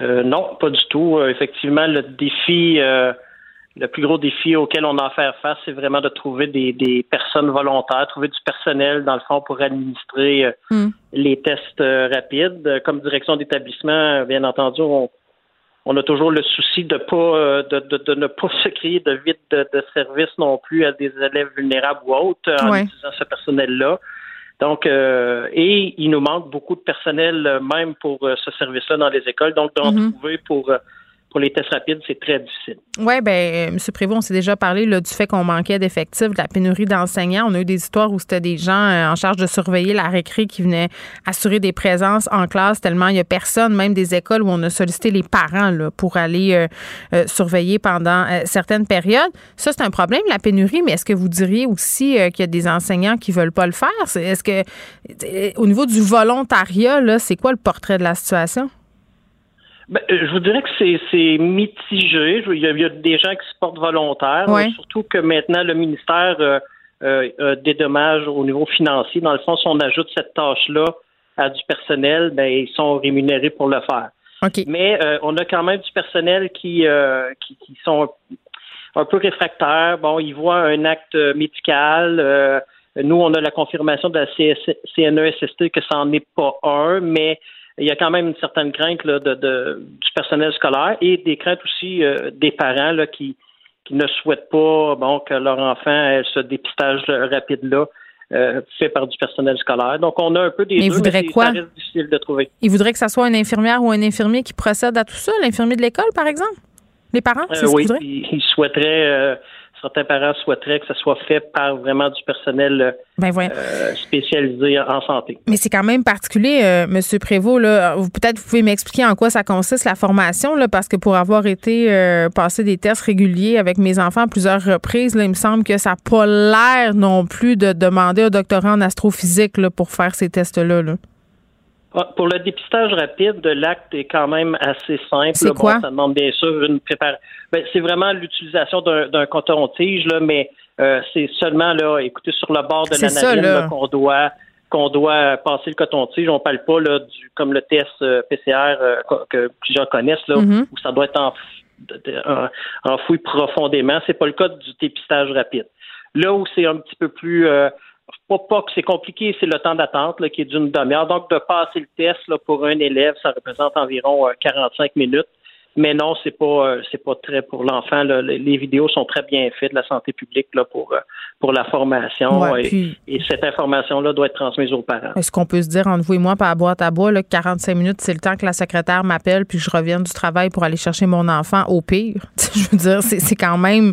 Non, pas du tout. Effectivement, le défi, le plus gros défi auquel on a à faire face, c'est vraiment de trouver des, des personnes volontaires, trouver du personnel, dans le fond, pour administrer euh, Hmm. les tests euh, rapides. Euh, Comme direction d'établissement, bien entendu, on, on a toujours le souci de pas de, de, de ne pas se créer de vide de, de service non plus à des élèves vulnérables ou autres en Ouais. utilisant ce personnel-là. Donc, euh, et il nous manque beaucoup de personnel même pour ce service-là dans les écoles. Donc, d'en Mhm. trouver pour pour les tests rapides, c'est très difficile. Oui, bien, M. Prévost, on s'est déjà parlé là, du fait qu'on manquait d'effectifs, de la pénurie d'enseignants. On a eu des histoires où c'était des gens euh, en charge de surveiller la récré qui venaient assurer des présences en classe tellement il n'y a personne, même des écoles où on a sollicité les parents là, pour aller euh, euh, surveiller pendant certaines périodes. Ça, c'est un problème, la pénurie, mais est-ce que vous diriez aussi qu'il y a des enseignants qui veulent pas le faire? Est-ce que, au niveau du volontariat, c'est quoi le portrait de la situation? Ben, euh, je vous dirais que c'est, mitigé. Il y, a, il y a des gens qui se portent volontaires, Ouais. euh, surtout que maintenant le ministère euh, euh, euh, dédommage au niveau financier. Dans le fond, si on ajoute cette tâche-là à du personnel, ben, ils sont rémunérés pour le faire. OK. Mais euh, on a quand même du personnel qui, euh, qui, qui sont un peu réfractaires. Bon, ils voient un acte euh, médical. euh, nous, on a la confirmation de la CNESST que ça n'en est pas un, mais il y a quand même une certaine crainte là, de, de- du personnel scolaire et des craintes aussi euh, des parents là, qui, qui ne souhaitent pas bon, que leur enfant ait ce dépistage rapide-là euh, fait par du personnel scolaire. Donc, on a un peu des Mais ils deux, voudraient c'est- quoi? ça reste difficile de trouver. Il voudrait que ça soit une infirmière ou un infirmier qui procède à tout ça, l'infirmier de l'école, par exemple? Les parents, c'est Euh, ce oui, qu'ils voudraient? ils, ils souhaiteraient, certains parents souhaiteraient que ça soit fait par vraiment du personnel euh, Ben euh, spécialisé en santé. Mais c'est quand même particulier, euh, Monsieur Prévost. Peut-être vous pouvez m'expliquer en quoi ça consiste la formation, là, parce que pour avoir été euh, passer des tests réguliers avec mes enfants à plusieurs reprises, là, il me semble que ça n'a pas l'air non plus de demander un doctorat en astrophysique là, pour faire ces tests-là. là. Pour le dépistage rapide, l'acte est quand même assez simple. C'est quoi? ça demande bien sûr une préparation. Ben, c'est vraiment l'utilisation d'un coton-tige, là, mais euh, c'est seulement là, écoutez, sur le bord de la narine qu'on doit qu'on doit passer le coton-tige. On parle pas là, du comme le test euh, PCR euh, que plusieurs connaissent, là, mm-hmm. où ça doit être enfoui profondément. C'est pas le cas du dépistage rapide. Là où c'est un petit peu plus pas, pas que c'est compliqué, c'est le temps d'attente qui est d'une demi-heure. Donc, de passer le test là, pour un élève, ça représente environ 45 euh, minutes. Mais non, c'est pas euh, c'est pas très pour l'enfant. Les vidéos sont très bien faites de la santé publique là, pour euh, pour la formation et, cette information-là doit être transmise aux parents. Est-ce qu'on peut se dire entre vous et moi par boîte à bois, là, 45 minutes, c'est le temps que la secrétaire m'appelle puis je revienne du travail pour aller chercher mon enfant au pire? je veux dire, c'est quand même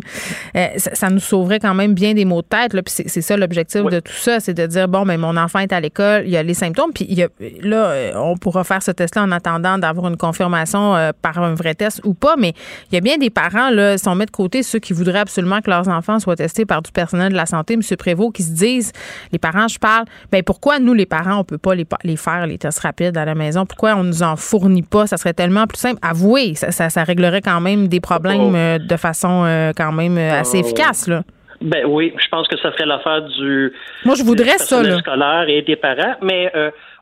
ça, nous sauverait quand même bien des maux de tête. Là, puis c'est ça l'objectif de tout ça, c'est de dire bon, mais mon enfant est à l'école, il y a les symptômes, puis il y a, là, on pourra faire ce test-là en attendant d'avoir une confirmation par un vrai test ou pas, mais il y a bien des parents, là, si on met de côté ceux qui voudraient absolument que leurs enfants soient testés par du personnel de la santé, M. Prévost, qui se disent, les parents, je parle, ben pourquoi nous, les parents, on peut pas les, les faire, les tests rapides à la maison? Pourquoi on nous en fournit pas? Ça serait tellement plus simple. Avouez, ça, ça, réglerait quand même des problèmes oh. euh, de façon euh, quand même euh, assez efficace, là. Ben oui, je pense que ça ferait l'affaire du. Moi, je voudrais ça. Là. scolaire et des parents, mais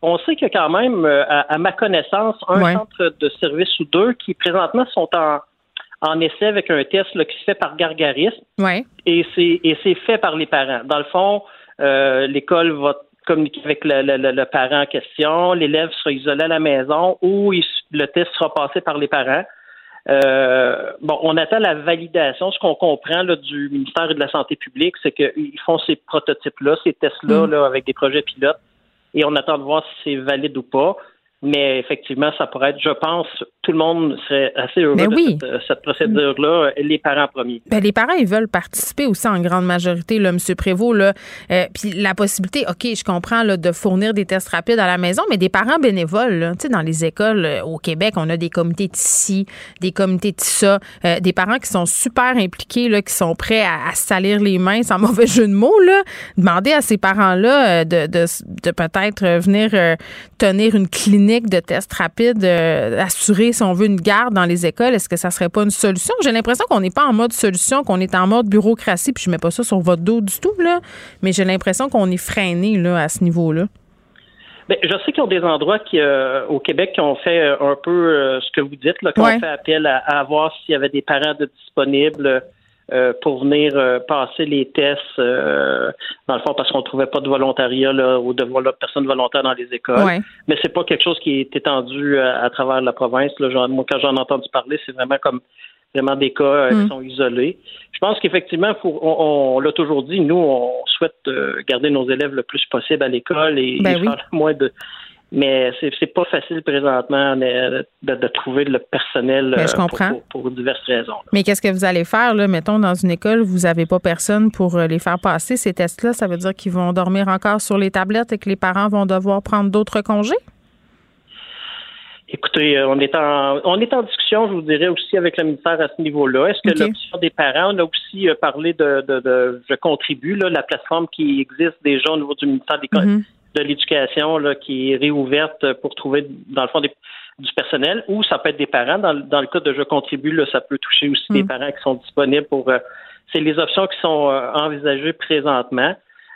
on sait qu'il y a quand même, euh, à, ma connaissance, un centre de service ou deux qui présentement sont en, en essai avec un test qui se fait par gargarisme. Et c'est et c'est fait par les parents. Dans le fond, euh, l'école va communiquer avec le, parent en question, l'élève sera isolé à la maison ou le test sera passé par les parents. Euh, bon, on attend la validation. Ce qu'on comprend là, du ministère de la Santé publique, c'est qu'ils font ces prototypes-là, ces tests-là, mm. là, avec des projets pilotes et on attend de voir si c'est valide ou pas. Mais effectivement, ça pourrait être, je pense, tout le monde serait assez heureux de euh, cette, procédure-là, les parents premiers. Ben, les parents, ils veulent participer aussi en grande majorité, là, M. Prévost. Là. Euh, puis la possibilité, OK, je comprends là, de fournir des tests rapides à la maison, mais des parents bénévoles, là, dans les écoles euh, au Québec, on a des comités de ci, des comités de ça, des parents qui sont super impliqués, là, qui sont prêts à, salir les mains, sans mauvais jeu de mots. Là. Demander à ces parents-là de, de, de peut-être venir tenir une clinique de tests rapides euh, assurer, si on veut, une garde dans les écoles, est-ce que ça serait pas une solution? J'ai l'impression qu'on n'est pas en mode solution, qu'on est en mode bureaucratie, puis je mets pas ça sur votre dos du tout, là, mais j'ai l'impression qu'on est freiné là, à ce niveau-là. Bien, je sais qu'il y a des endroits qui, euh, au Québec qui ont fait euh, un peu ce que vous dites, là, qui ont fait appel à, à voir s'il y avait des parents de disponibles euh, pour venir euh, passer les tests, euh, dans le fond, parce qu'on trouvait pas de volontariat là, ou de personnes volontaires dans les écoles. Mais c'est pas quelque chose qui est étendu à, travers la province. Là. moi, quand j'en ai entendu parler, c'est vraiment comme vraiment des cas qui mm. sont isolés. Je pense qu'effectivement, on, l'a toujours dit, nous, on souhaite garder nos élèves le plus possible à l'école et, ben faire moins de mais c'est pas facile présentement de, de, trouver le personnel ben, euh, pour, diverses raisons. Mais qu'est-ce que vous allez faire, là? Mettons, dans une école, vous n'avez pas personne pour euh, les faire passer, ces tests-là. Ça veut dire qu'ils vont dormir encore sur les tablettes et que les parents vont devoir prendre d'autres congés? Écoutez, euh, on est en on est en discussion, je vous dirais aussi avec le ministère à ce niveau-là. Est-ce que l'option des parents, on a aussi parlé de, de, je contribue, là, la plateforme qui existe déjà au niveau du ministère des mm de l'éducation qui est réouverte pour trouver, dans le fond, du personnel, ou ça peut être des parents. Dans, le cas de Je contribue, là, ça peut toucher aussi des mm. parents qui sont disponibles pour. Euh, c'est les options qui sont euh, envisagées présentement.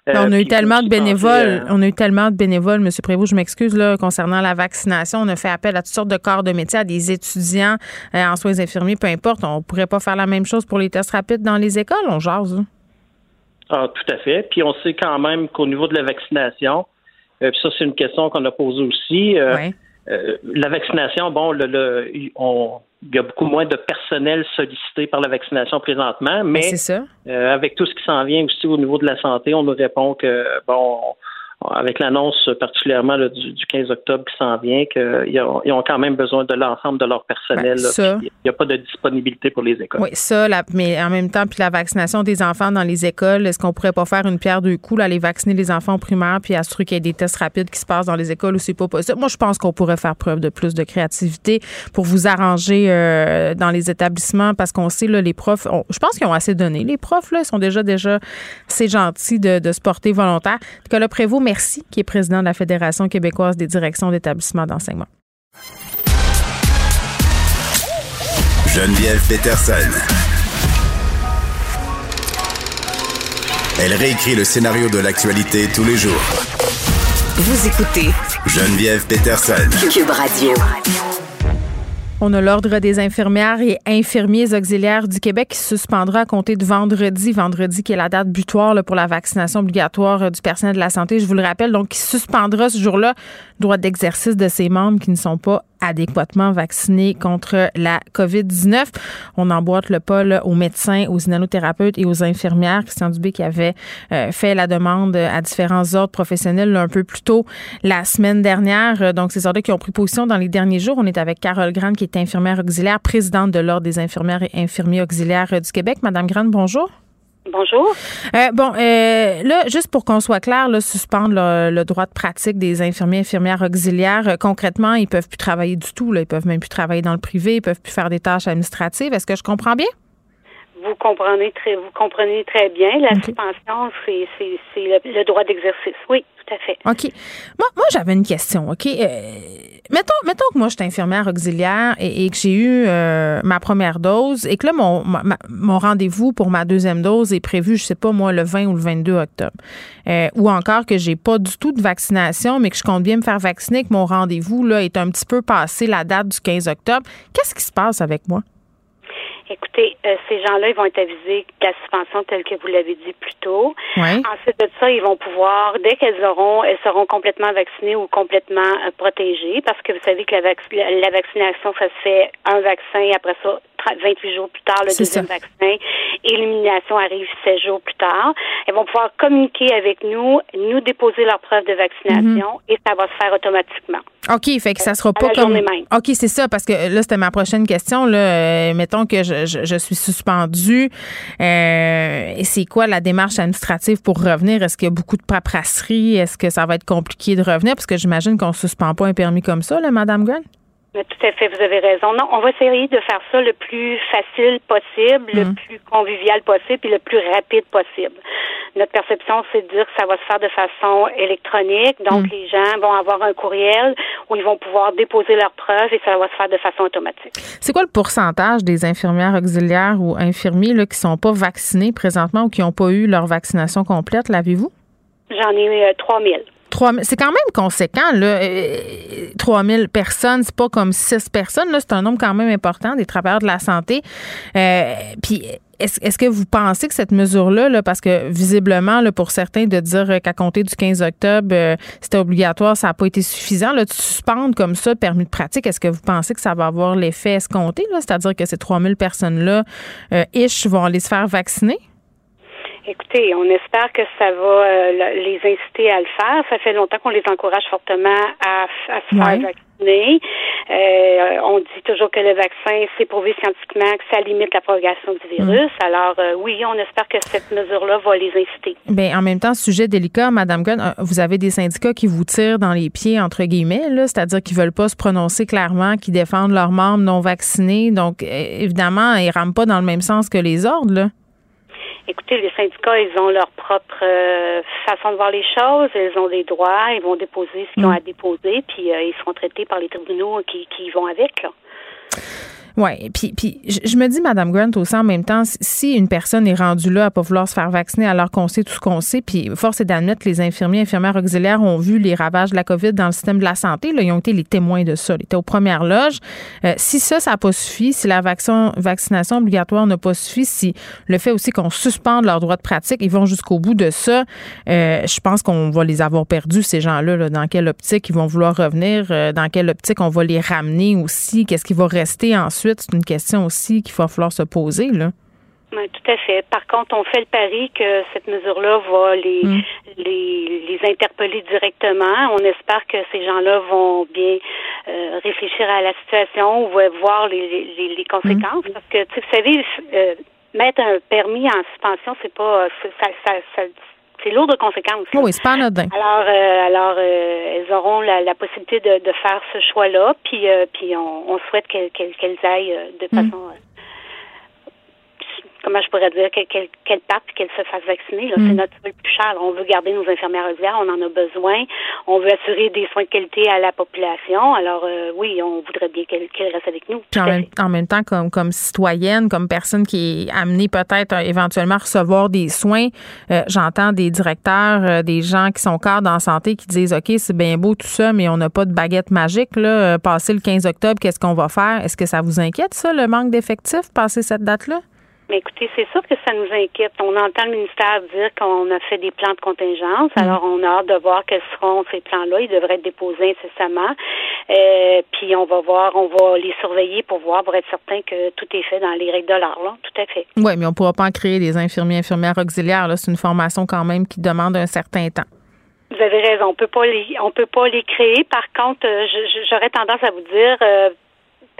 Euh, on a eu tellement de bénévoles, on a eu tellement de bénévoles, M. Prévost, je m'excuse, là, concernant la vaccination. On a fait appel à toutes sortes de corps de métier, à des étudiants en soins infirmiers, peu importe. On pourrait pas faire la même chose pour les tests rapides dans les écoles, on jase. Hein? Ah, tout à fait. Puis on sait quand même qu'au niveau de la vaccination, euh, ça, c'est une question qu'on a posée aussi. Euh, euh, la vaccination, bon, le, il y a beaucoup moins de personnel sollicité par la vaccination présentement, mais avec tout ce qui s'en vient aussi au niveau de la santé, on nous répond que bon, avec l'annonce particulièrement du, 15 octobre qui s'en vient, qu'ils ont, ont, quand même besoin de l'ensemble de leur personnel. Ben, il n'y a pas de disponibilité pour les écoles. Oui, ça, mais en même temps, puis la vaccination des enfants dans les écoles, est-ce qu'on pourrait pas faire une pierre deux coups, aller vacciner les enfants au primaire, puis assurer qu'il y ait des tests rapides qui se passent dans les écoles ou c'est pas possible? Moi, je pense qu'on pourrait faire preuve de plus de créativité pour vous arranger euh, dans les établissements parce qu'on sait, là, les profs, je pense qu'ils ont assez donné. Les profs, là, sont déjà, déjà, c'est gentil de, se porter volontaire. Nicolas Prévost, Mercier, qui est président de la Fédération québécoise des directions d'établissements d'enseignement. Geneviève Peterson. Elle réécrit le scénario de l'actualité tous les jours. Vous écoutez Geneviève Peterson. Cube Radio. On a l'Ordre des infirmières et infirmiers auxiliaires du Québec qui suspendra à compter de vendredi, vendredi qui est la date butoir pour la vaccination obligatoire euh, du personnel de la santé. Je vous le rappelle, donc qui suspendra ce jour-là le droit d'exercice de ses membres qui ne sont pas adéquatement vaccinés contre la COVID-19. On emboîte le pas là, aux médecins, aux inhalothérapeutes et aux infirmières. Christian Dubé qui avait euh, fait la demande à différents ordres professionnels un peu plus tôt la semaine dernière. Euh, donc, ces ordres qui ont pris position dans les derniers jours. On est avec Carole Grande qui est infirmière auxiliaire, présidente de l'Ordre des infirmières et infirmiers auxiliaires euh, du Québec. Madame Grande, bonjour. Bonjour. Euh, bon, euh, là, juste pour qu'on soit clair, là, suspendre le, le, droit de pratique des infirmiers infirmières auxiliaires, euh, concrètement, ils peuvent plus travailler du tout. Là. Ils peuvent même plus travailler dans le privé, ils peuvent plus faire des tâches administratives. Est-ce que je comprends bien? Vous comprenez très, vous comprenez très bien. La okay. suspension, c'est, c'est, c'est le, le, droit d'exercice. Oui, OK. Moi, moi j'avais une question. OK? Euh, mettons, mettons que moi, je suis infirmière auxiliaire et, et que j'ai eu euh, ma première dose et que là, mon, mon rendez-vous pour ma deuxième dose est prévu, je sais pas, moi, le 20 ou le 22 octobre. Euh, ou encore que j'ai pas du tout de vaccination, mais que je compte bien me faire vacciner, que mon rendez-vous là est un petit peu passé la date du 15 octobre. Qu'est-ce qui se passe avec moi? Écoutez, euh, ces gens-là, ils vont être avisés de la suspension telle que vous l'avez dit plus tôt. Oui. Ensuite de ça, ils vont pouvoir, dès qu'elles auront, elles seront complètement vaccinées ou complètement euh, protégées, parce que vous savez que la, vac la vaccination, ça se fait un vaccin, après ça, 28 jours plus tard, le deuxième ça. vaccin. Élimination arrive 16 jours plus tard. Elles vont pouvoir communiquer avec nous, nous déposer leur preuve de vaccination mm -hmm. et ça va se faire automatiquement. OK, fait que ça sera pas comme. OK, c'est ça, parce que là, c'était ma prochaine question. Là. Euh, mettons que je, je, je suis suspendue. Euh, et c'est quoi la démarche administrative pour revenir? Est-ce qu'il y a beaucoup de paperasserie? Est-ce que ça va être compliqué de revenir? Parce que j'imagine qu'on ne suspend pas un permis comme ça, là, Madame Grant? Tout à fait, vous avez raison. Non, on va essayer de faire ça le plus facile possible, mmh. le plus convivial possible et le plus rapide possible. Notre perception, c'est de dire que ça va se faire de façon électronique. Donc, mmh. les gens vont avoir un courriel où ils vont pouvoir déposer leurs preuves et ça va se faire de façon automatique. C'est quoi le pourcentage des infirmières auxiliaires ou infirmiers là, qui sont pas vaccinés présentement ou qui n'ont pas eu leur vaccination complète, l'avez-vous? J'en ai euh, 3000. C'est quand même conséquent, là. 3000 personnes, c'est pas comme 6 personnes, là. C'est un nombre quand même important des travailleurs de la santé. Euh, puis, est-ce, est que vous pensez que cette mesure-là, là, parce que visiblement, là, pour certains, de dire qu'à compter du 15 octobre, euh, c'était obligatoire, ça n'a pas été suffisant, là, de suspendre comme ça permis de pratique, est-ce que vous pensez que ça va avoir l'effet escompté, là? C'est-à-dire que ces 3000 personnes-là, euh, ish, vont aller se faire vacciner? Écoutez, on espère que ça va euh, les inciter à le faire. Ça fait longtemps qu'on les encourage fortement à, à se faire vacciner. Euh, on dit toujours que le vaccin, c'est prouvé scientifiquement que ça limite la propagation du virus. Mm. Alors euh, oui, on espère que cette mesure-là va les inciter. Bien, en même temps, sujet délicat, Madame Gunn, vous avez des syndicats qui vous tirent dans les pieds, entre guillemets, c'est-à-dire qu'ils veulent pas se prononcer clairement, qui défendent leurs membres non vaccinés. Donc, évidemment, ils rament pas dans le même sens que les ordres, là. Écoutez, les syndicats, ils ont leur propre euh, façon de voir les choses. Ils ont des droits. Ils vont déposer ce qu'ils ont à déposer, puis euh, ils seront traités par les tribunaux qui, qui vont avec. Là. Oui, puis, puis je me dis, Madame Grant, aussi en même temps, si une personne est rendue là à pas vouloir se faire vacciner alors qu'on sait tout ce qu'on sait, puis force est d'admettre que les infirmiers infirmières auxiliaires ont vu les ravages de la COVID dans le système de la santé, là, ils ont été les témoins de ça, ils étaient aux premières loges. Euh, si ça, ça n'a pas suffi, si la vaccin, vaccination obligatoire n'a pas suffi, si le fait aussi qu'on suspende leur droit de pratique, ils vont jusqu'au bout de ça, euh, je pense qu'on va les avoir perdus, ces gens-là, là, dans quelle optique ils vont vouloir revenir, euh, dans quelle optique on va les ramener aussi, qu'est-ce qui va rester ensuite? C'est une question aussi qu'il va falloir se poser, là. Oui, tout à fait. Par contre, on fait le pari que cette mesure-là va les, mm. les, les interpeller directement. On espère que ces gens-là vont bien euh, réfléchir à la situation ou voir les, les, les conséquences. Mm. Parce que, tu sais, vous savez, euh, mettre un permis en suspension, c'est pas ça, ça, ça c'est lourd de conséquences. Oui, c'est pas anodin. Alors, euh, alors euh, elles auront la, la possibilité de, de, faire ce choix-là, puis, euh, puis on, on souhaite qu'elles aillent de façon, mm. Comment je pourrais dire, qu'elle qu parte et qu'elle se fasse vacciner. C'est mm. notre le plus cher. On veut garder nos infirmières auxiliaires, on en a besoin. On veut assurer des soins de qualité à la population. Alors euh, oui, on voudrait bien qu'elle reste avec nous. En même, temps, comme, comme citoyenne, comme personne qui est amenée peut-être euh, éventuellement à recevoir des soins, euh, j'entends des directeurs, des gens qui sont cadres en santé qui disent OK, c'est bien beau tout ça, mais on n'a pas de baguette magique. Là, passer le 15 octobre, qu'est-ce qu'on va faire? Est-ce que ça vous inquiète, ça, le manque d'effectifs, passer cette date-là? Mais écoutez, c'est sûr que ça nous inquiète. On entend le ministère dire qu'on a fait des plans de contingence. Mm. Alors, on a hâte de voir quels seront ces plans-là. Ils devraient être déposés incessamment. Euh, puis, on va voir, on va les surveiller pour voir, pour être certain que tout est fait dans les règles de l'art. Là. Tout à fait. Oui, mais on ne pourra pas en créer des infirmiers, infirmières auxiliaires. C'est une formation quand même qui demande un certain temps. Vous avez raison. On peut pas les, on peut pas les créer. Par contre, euh, j'aurais tendance à vous dire, euh,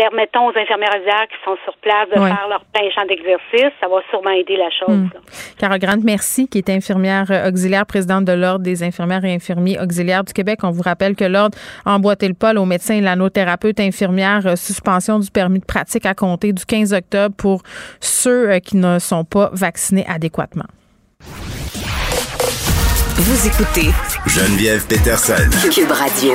permettons aux infirmières auxiliaires qui sont sur place de faire leur plein champ d'exercice. Ça va sûrement aider la chose. Hmm. Carole Grant, merci, qui est infirmière euh, auxiliaire, présidente de l'Ordre des infirmières et infirmiers auxiliaires du Québec. On vous rappelle que l'Ordre a emboîté le pas aux médecins et lanothérapeutes infirmières, euh, suspension du permis de pratique à compter du 15 octobre pour ceux euh, qui ne sont pas vaccinés adéquatement. Vous écoutez Geneviève Peterson. Cube Radio.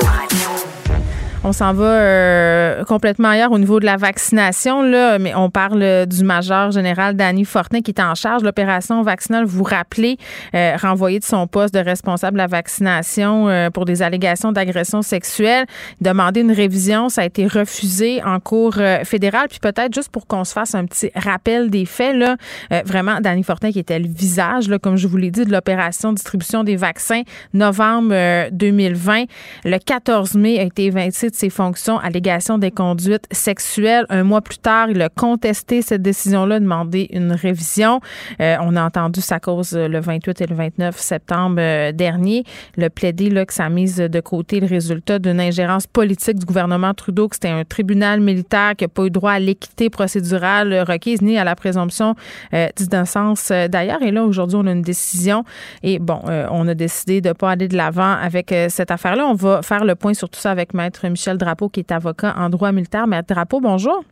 On s'en va euh, complètement ailleurs au niveau de la vaccination, là, mais on parle du major général Danny Fortin qui est en charge de l'opération vaccinale. Vous rappelez, euh, renvoyé de son poste de responsable de la vaccination euh, pour des allégations d'agression sexuelle, demander une révision, ça a été refusé en cours fédérale. Puis peut-être juste pour qu'on se fasse un petit rappel des faits, là, vraiment, Danny Fortin qui était le visage, là, comme je vous l'ai dit, de l'opération distribution des vaccins novembre 2020. Le 14 mai a été ses fonctions, allégation des conduites sexuelles. Un mois plus tard, il a contesté cette décision-là, demandé une révision. Euh, on a entendu sa cause euh, le 28 et le 29 septembre euh, dernier. Le plaidé là, que ça a mis de côté le résultat d'une ingérence politique du gouvernement Trudeau, que c'était un tribunal militaire qui n'a pas eu droit à l'équité procédurale requise ni à la présomption d'innocence d'ailleurs. Et là, aujourd'hui, on a une décision et bon, on a décidé de ne pas aller de l'avant avec cette affaire-là. On va faire le point sur tout ça avec Maître Michel Michel Drapeau, qui est avocat en droit militaire. Maître Drapeau, bonjour.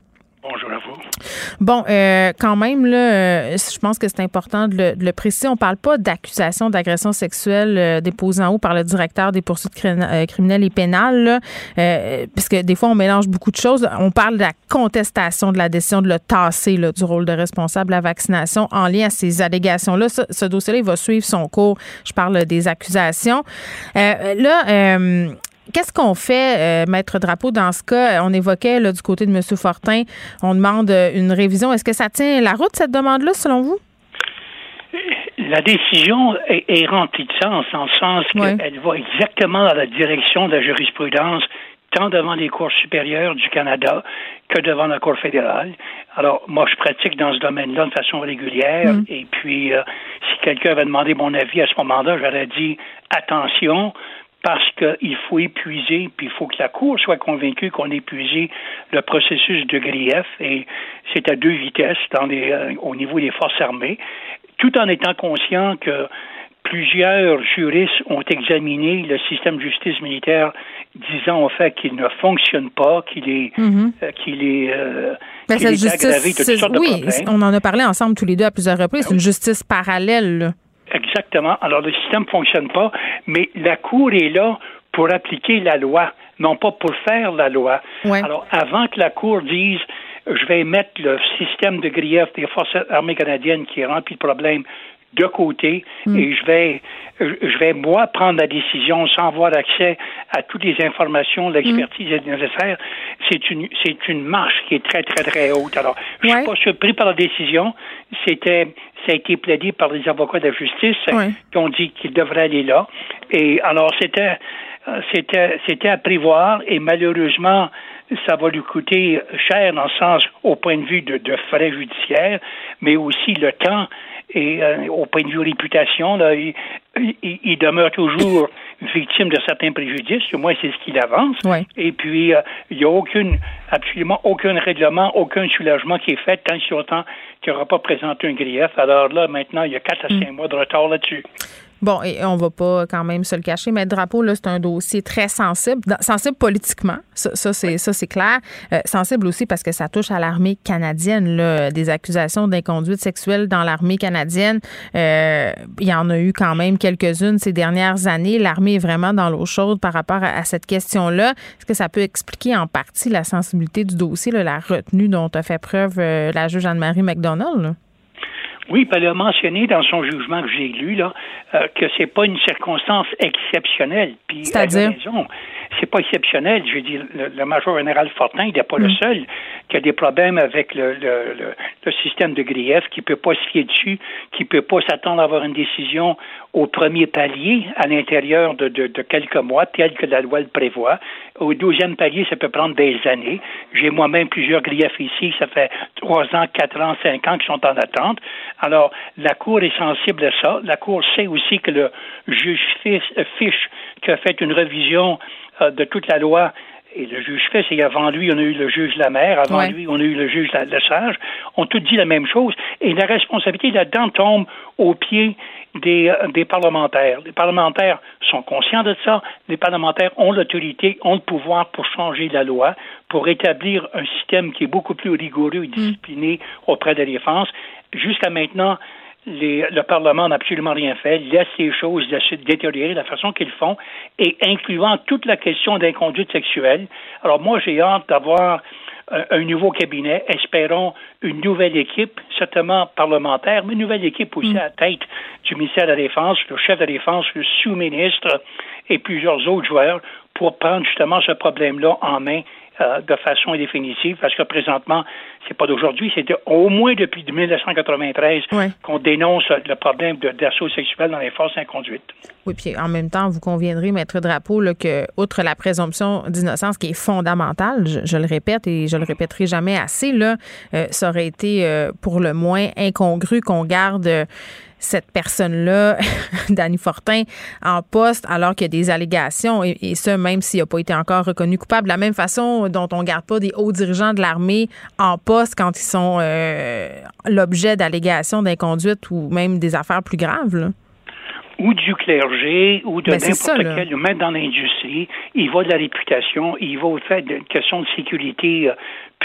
Bonjour à vous. Bon, euh, quand même, là, euh, je pense que c'est important de le, préciser. On ne parle pas d'accusation d'agression sexuelle euh, déposée en haut par le directeur des poursuites criminelles et pénales, parce que des fois, on mélange beaucoup de choses. On parle de la contestation de la décision de le tasser du rôle de responsable de la vaccination en lien à ces allégations-là. Ce, ce dossier-là, il va suivre son cours. Je parle des accusations. là, Qu'est-ce qu'on fait, euh, Maître Drapeau, dans ce cas? On évoquait là, du côté de M. Fortin, on demande euh, une révision. Est-ce que ça tient la route, cette demande-là, selon vous? La décision est, remplie de sens, en le sens qu'elle va exactement dans la direction de la jurisprudence, tant devant les cours supérieures du Canada que devant la Cour fédérale. Alors, moi, je pratique dans ce domaine-là de façon régulière. Mm. Et puis, euh, si quelqu'un avait demandé mon avis à ce moment-là, j'aurais dit attention, parce qu'il faut épuiser, puis il faut que la Cour soit convaincue qu'on a épuisé le processus de grief, et c'est à deux vitesses dans les, euh, au niveau des forces armées, tout en étant conscient que plusieurs juristes ont examiné le système de justice militaire disant au fait qu'il ne fonctionne pas, qu'il est, mm-hmm. euh, qu'il est, euh, ben, aggravé de toutes sortes oui, on en a parlé ensemble tous les deux à plusieurs reprises. C'est une justice parallèle. Là. Exactement. Alors, le système ne fonctionne pas, mais la Cour est là pour appliquer la loi, non pas pour faire la loi. Alors, avant que la Cour dise je vais mettre le système de grief des forces armées canadiennes qui est rempli de problèmes de côté hmm. et je vais je vais moi prendre la décision sans avoir accès à toutes les informations, l'expertise mm. nécessaire. C'est une c'est une marche qui est très très très haute. Alors, je suis pas surpris par la décision. C'était ça a été plaidé par les avocats de la justice qui ont dit qu'il devrait aller là. Et alors c'était c'était c'était à prévoir et malheureusement ça va lui coûter cher dans le sens au point de vue de, de frais judiciaires, mais aussi le temps et euh, au point de vue réputation, là, il, il, demeure toujours victime de certains préjudices, au moins c'est ce qu'il avance. Et puis, euh, il n'y a aucune, absolument aucun règlement, aucun soulagement qui est fait tant si autant qu'il n'aura pas présenté un grief. Alors là, maintenant, il y a quatre à cinq mm. mois de retard là-dessus. Bon, et on va pas quand même se le cacher, mais Drapeau, là, c'est un dossier très sensible, sensible politiquement, ça, ça c'est ça c'est clair, euh, sensible aussi parce que ça touche à l'armée canadienne, là, des accusations d'inconduite sexuelle dans l'armée canadienne. Euh, il y en a eu quand même quelques-unes ces dernières années. L'armée est vraiment dans l'eau chaude par rapport à, cette question-là. Est-ce que ça peut expliquer en partie la sensibilité du dossier, la retenue dont a fait preuve euh, la juge Anne-Marie McDonald? Oui, elle a mentionné dans son jugement que j'ai lu là euh, que c'est pas une circonstance exceptionnelle. Puis C'est-à-dire? C'est pas exceptionnel. Je veux dire, le, major général Fortin, il n'est pas le mm. seul qui a des problèmes avec le, le, le, système de grief, qui peut pas se fier dessus, qui peut pas s'attendre à avoir une décision au premier palier à l'intérieur de, de, de, quelques mois, tel que la loi le prévoit. Au douzième palier, ça peut prendre des années. J'ai moi-même plusieurs griefs ici, ça fait trois ans, quatre ans, cinq ans qui sont en attente. Alors, la Cour est sensible à ça. La Cour sait aussi que le juge Fish, qui a fait une révision de toute la loi. Et le juge fait, c'est avant lui, on a eu le juge Lamère, avant lui, on a eu le juge Lesage, ont tous dit la même chose. Et la responsabilité là-dedans tombe aux pieds des, euh, des, parlementaires. Les parlementaires sont conscients de ça. Les parlementaires ont l'autorité, ont le pouvoir pour changer la loi, pour établir un système qui est beaucoup plus rigoureux et discipliné auprès de la défense. Jusqu'à maintenant, le Parlement n'a absolument rien fait, laisse les choses se détériorer de la façon qu'ils font, et incluant toute la question d'inconduite sexuelle. Alors moi, j'ai hâte d'avoir euh, un, nouveau cabinet, espérons une nouvelle équipe, certainement parlementaire, mais une nouvelle équipe aussi mm. à la tête du ministère de la Défense, le chef de la Défense, le sous-ministre et plusieurs autres joueurs pour prendre justement ce problème-là en main euh, de façon définitive, parce que présentement, c'est pas d'aujourd'hui, c'était au moins depuis 1993 qu'on dénonce le problème d'assaut sexuel dans les forces inconduites. Oui, puis en même temps, vous conviendrez, Maître Drapeau, là, que, outre la présomption d'innocence qui est fondamentale, je, le répète et je le répéterai jamais assez, là, euh, ça aurait été euh, pour le moins incongru qu'on garde cette personne-là, Danny Fortin, en poste alors qu'il y a des allégations, et, et ça même s'il n'a pas été encore reconnu coupable, de la même façon dont on ne garde pas des hauts dirigeants de l'armée en poste quand ils sont euh, l'objet d'allégations d'inconduite ou même des affaires plus graves. Là ou du clergé, ou de ben, n'importe quel, même dans l'industrie. Il va de la réputation, il va au fait d'une question de sécurité euh,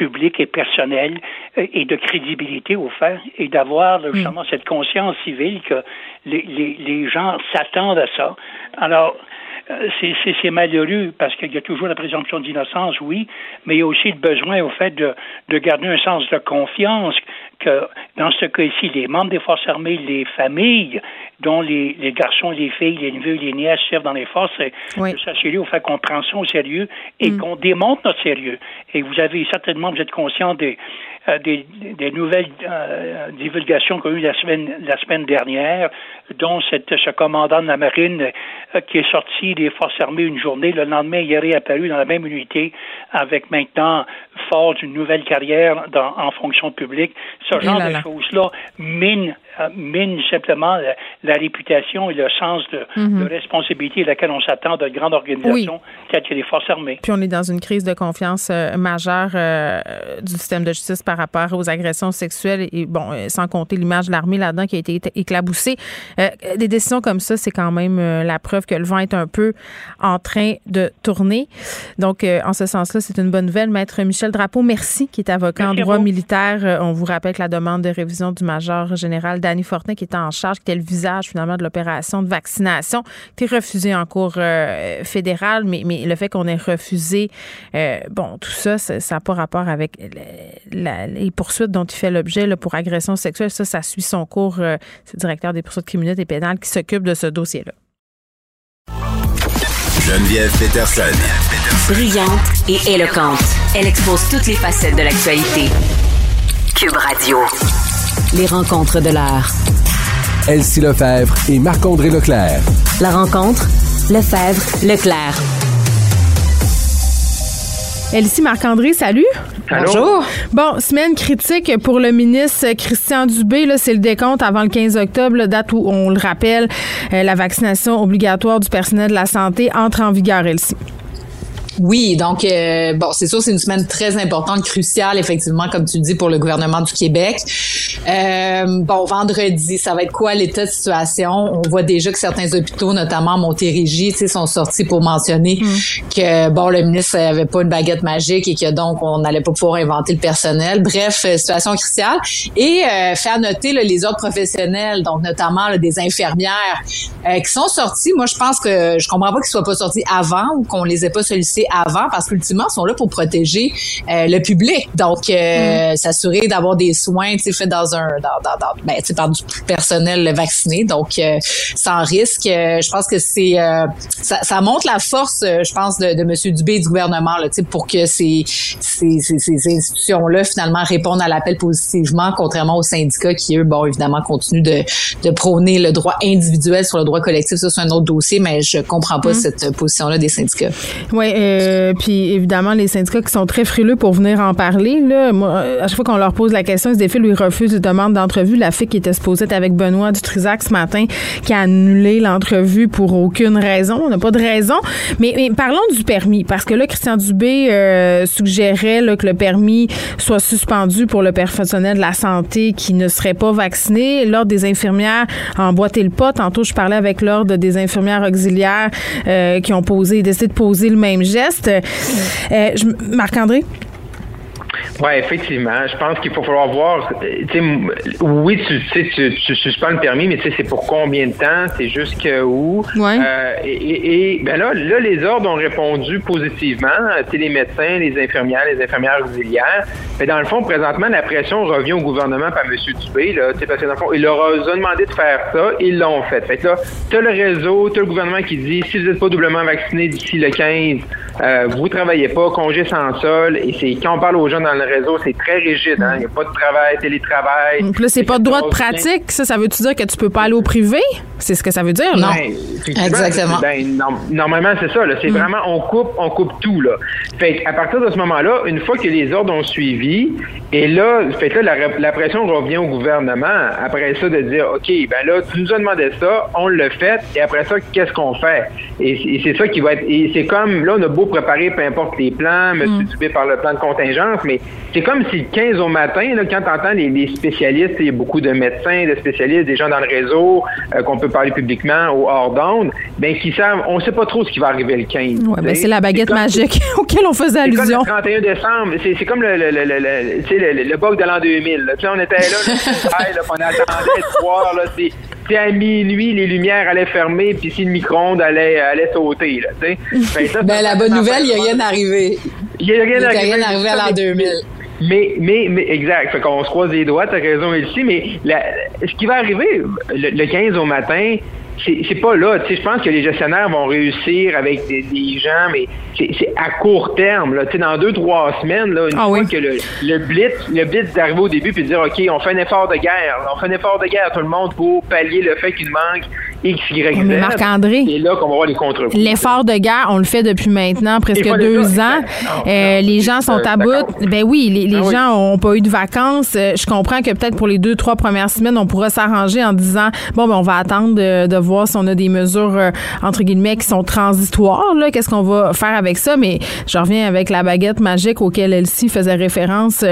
publique et personnelle euh, et de crédibilité au fait, et d'avoir mm. justement cette conscience civile que les, les, les gens s'attendent à ça. Alors, euh, c'est malheureux parce qu'il y a toujours la présomption d'innocence, oui, mais il y a aussi le besoin au fait de, de garder un sens de confiance que dans ce cas-ci, les membres des forces armées, les familles dont les, les garçons, les filles, les neveux, les nièces servent dans les forces, oui. de s'assurer au fait qu'on prend ça au sérieux et mm. qu'on démontre notre sérieux. Et vous avez certainement, vous êtes conscient des, euh, des, des, nouvelles euh, divulgations qu'on a eues la semaine, la semaine dernière, dont cette, ce commandant de la marine euh, qui est sorti des forces armées une journée. Le lendemain, il est réapparu dans la même unité avec maintenant fort d'une nouvelle carrière dans, en fonction publique. Ce genre de choses-là mine mine simplement la, réputation et le sens de, mhm. responsabilité à laquelle on s'attend de grandes organisations telles que les forces armées. Puis on est dans une crise de confiance euh, majeure euh, du système de justice par rapport aux agressions sexuelles et bon, sans compter l'image de l'armée là-dedans qui a été éclaboussée. des décisions comme ça, c'est quand même la preuve que le vent est un peu en train de tourner. Donc, en ce sens-là, c'est une bonne nouvelle. Maître Michel Drapeau, merci, qui est avocat en droit militaire. On vous rappelle que la demande de révision du major général Danny Fortin, qui était en charge, qui était le visage finalement de l'opération de vaccination, qui est refusé en cours euh, fédéral, mais, mais le fait qu'on ait refusé, euh, bon, tout ça, ça n'a pas rapport avec les poursuites dont il fait l'objet pour agression sexuelle. Ça, ça suit son cours. Euh, c'est le directeur des poursuites criminelles et pénales qui s'occupe de ce dossier-là. Geneviève Peterson. Brillante et éloquente, elle expose toutes les facettes de l'actualité. Cube Radio. Les rencontres de l'art. Elsie Lefebvre et Marc-André Leclerc. La rencontre, Lefebvre, Leclerc. Elsie Marc-André, salut. Bonjour. Bon, semaine critique pour le ministre Christian Dubé. Là, c'est le décompte avant le 15 octobre, date où, on le rappelle, euh, la vaccination obligatoire du personnel de la santé entre en vigueur, Elsie. Oui, donc euh, bon, c'est sûr, c'est une semaine très importante, cruciale, effectivement, comme tu le dis, pour le gouvernement du Québec. Euh, bon, vendredi, ça va être quoi l'état de situation? On voit déjà que certains hôpitaux, notamment Montérégie, sont sortis pour mentionner mm. que bon, le ministre avait pas une baguette magique et que donc on n'allait pas pouvoir inventer le personnel. Bref, euh, situation cruciale et euh, faire noter les autres professionnels, donc notamment des infirmières qui sont sortis. Moi, je pense que je comprends pas qu'ils soient pas sortis avant ou qu'on les ait pas sollicités avant parce qu'ultimement, ils sont là pour protéger euh, le public. Donc, euh, mm. s'assurer d'avoir des soins faits dans un, dans, dans, dans ben, par du personnel vacciné. Donc, euh, sans risque. je pense que c'est ça, ça, montre la force, je pense, de, de M. Dubé et du gouvernement là, pour que ces, ces, ces, ces institutions-là, finalement, répondent à l'appel positivement, contrairement aux syndicats qui, eux, bon, évidemment, continuent de, de prôner le droit individuel sur le droit collectif. Ça, c'est un autre dossier, mais je comprends pas mm. cette position-là des syndicats. Oui, euh, puis évidemment, les syndicats qui sont très frileux pour venir en parler, là, moi, à chaque fois qu'on leur pose la question, ils se défilent, ils refusent les demandes d'entrevue. La fille qui était supposée être avec Benoît Dutrisac ce matin, qui a annulé l'entrevue pour aucune raison. On n'a pas de raison. Mais, parlons du permis, parce que là, Christian Dubé euh, suggérait là, que le permis soit suspendu pour le personnel de la santé qui ne serait pas vacciné. L'Ordre des infirmières a le pas. Tantôt, je parlais avec l'Ordre des infirmières auxiliaires euh, qui ont posé, décidé de poser le même geste. Euh, Marc-André? Oui, effectivement. Je pense qu'il faut falloir voir. Oui, tu, sais, tu, tu suspends le permis, mais tu sais, c'est pour combien de temps? C'est jusqu'à où? Euh, et, et, ben là, là, les ordres ont répondu positivement. Tu sais, les médecins, les infirmières, les infirmières auxiliaires. Mais dans le fond, présentement, la pression revient au gouvernement par M. Dubé. Là, parce que dans le fond, il leur a demandé de faire ça. Ils l'ont fait. Fait que là, tu as le réseau, tu as le gouvernement qui dit si vous n'êtes pas doublement vacciné d'ici le 15, euh, vous travaillez pas, congé sans sol. Et c'est quand on parle aux gens dans le réseau, c'est très rigide. Hein? Il n'y a pas de travail, télétravail. Donc là, c'est pas de droit de pratique. Ça, ça veut-tu dire que tu peux pas aller au privé? C'est ce que ça veut dire, non? Ben, Exactement. Ben, normalement, c'est ça. C'est mm. vraiment, on coupe, on coupe tout. Là. Fait à partir de ce moment-là, une fois que les ordres ont suivi, et là, fait là, la, pression revient au gouvernement. Après ça, de dire, OK, ben là, tu nous as demandé ça, on le fait, et après ça, qu'est-ce qu'on fait? Et, c'est ça qui va être. Et c'est comme, là, on a beau préparer, peu importe les plans, M. Mm. Dubé par le plan de contingence, mais c'est comme si le 15 au matin, là, quand tu entends les, spécialistes, il y a beaucoup de médecins, de spécialistes, des gens dans le réseau euh, qu'on peut parler publiquement ou hors d'onde, ben qui savent, on sait pas trop ce qui va arriver le 15. Ouais, ben c'est la baguette magique auquel on faisait allusion. Comme le 31 décembre, c'est comme le, le, le, le, le bug de l'an 2000. Là. On était là, là, là on attendait de voir, là, c'est à minuit, les lumières allaient fermer, puis si le micro-ondes allait, allait sauter. Là, ben, ben, la bonne nouvelle, il n'y a rien arrivé. Il n'y a rien, rien arrivé à l'an 2000. Mais, mais, mais, exact. Fait qu'on se croise les doigts, t'as raison ici, mais la, ce qui va arriver le, 15 au matin, c'est pas là. Tu sais, je pense que les gestionnaires vont réussir avec des, gens, mais c'est à court terme. Là. Tu sais, dans deux, trois semaines, là, une ah fois que le, le blitz, le blitz d'arriver au début puis dire OK, on fait un effort de guerre. On fait un effort de guerre tout le monde pour pallier le fait qu'il manque X, Y, Z. Marc-André. C'est là qu'on va voir les contre L'effort de guerre, on le fait depuis maintenant presque deux ans. Euh, les gens sont à bout. Ben oui, les, ah gens ont pas eu de vacances. Euh, je comprends que peut-être pour les deux, trois premières semaines, on pourra s'arranger en disant bon, ben on va attendre de, de voir si on a des mesures euh, entre guillemets qui sont transitoires. Là, qu'est-ce qu'on va faire avec ça Mais je reviens avec la baguette magique auquel Elsie faisait référence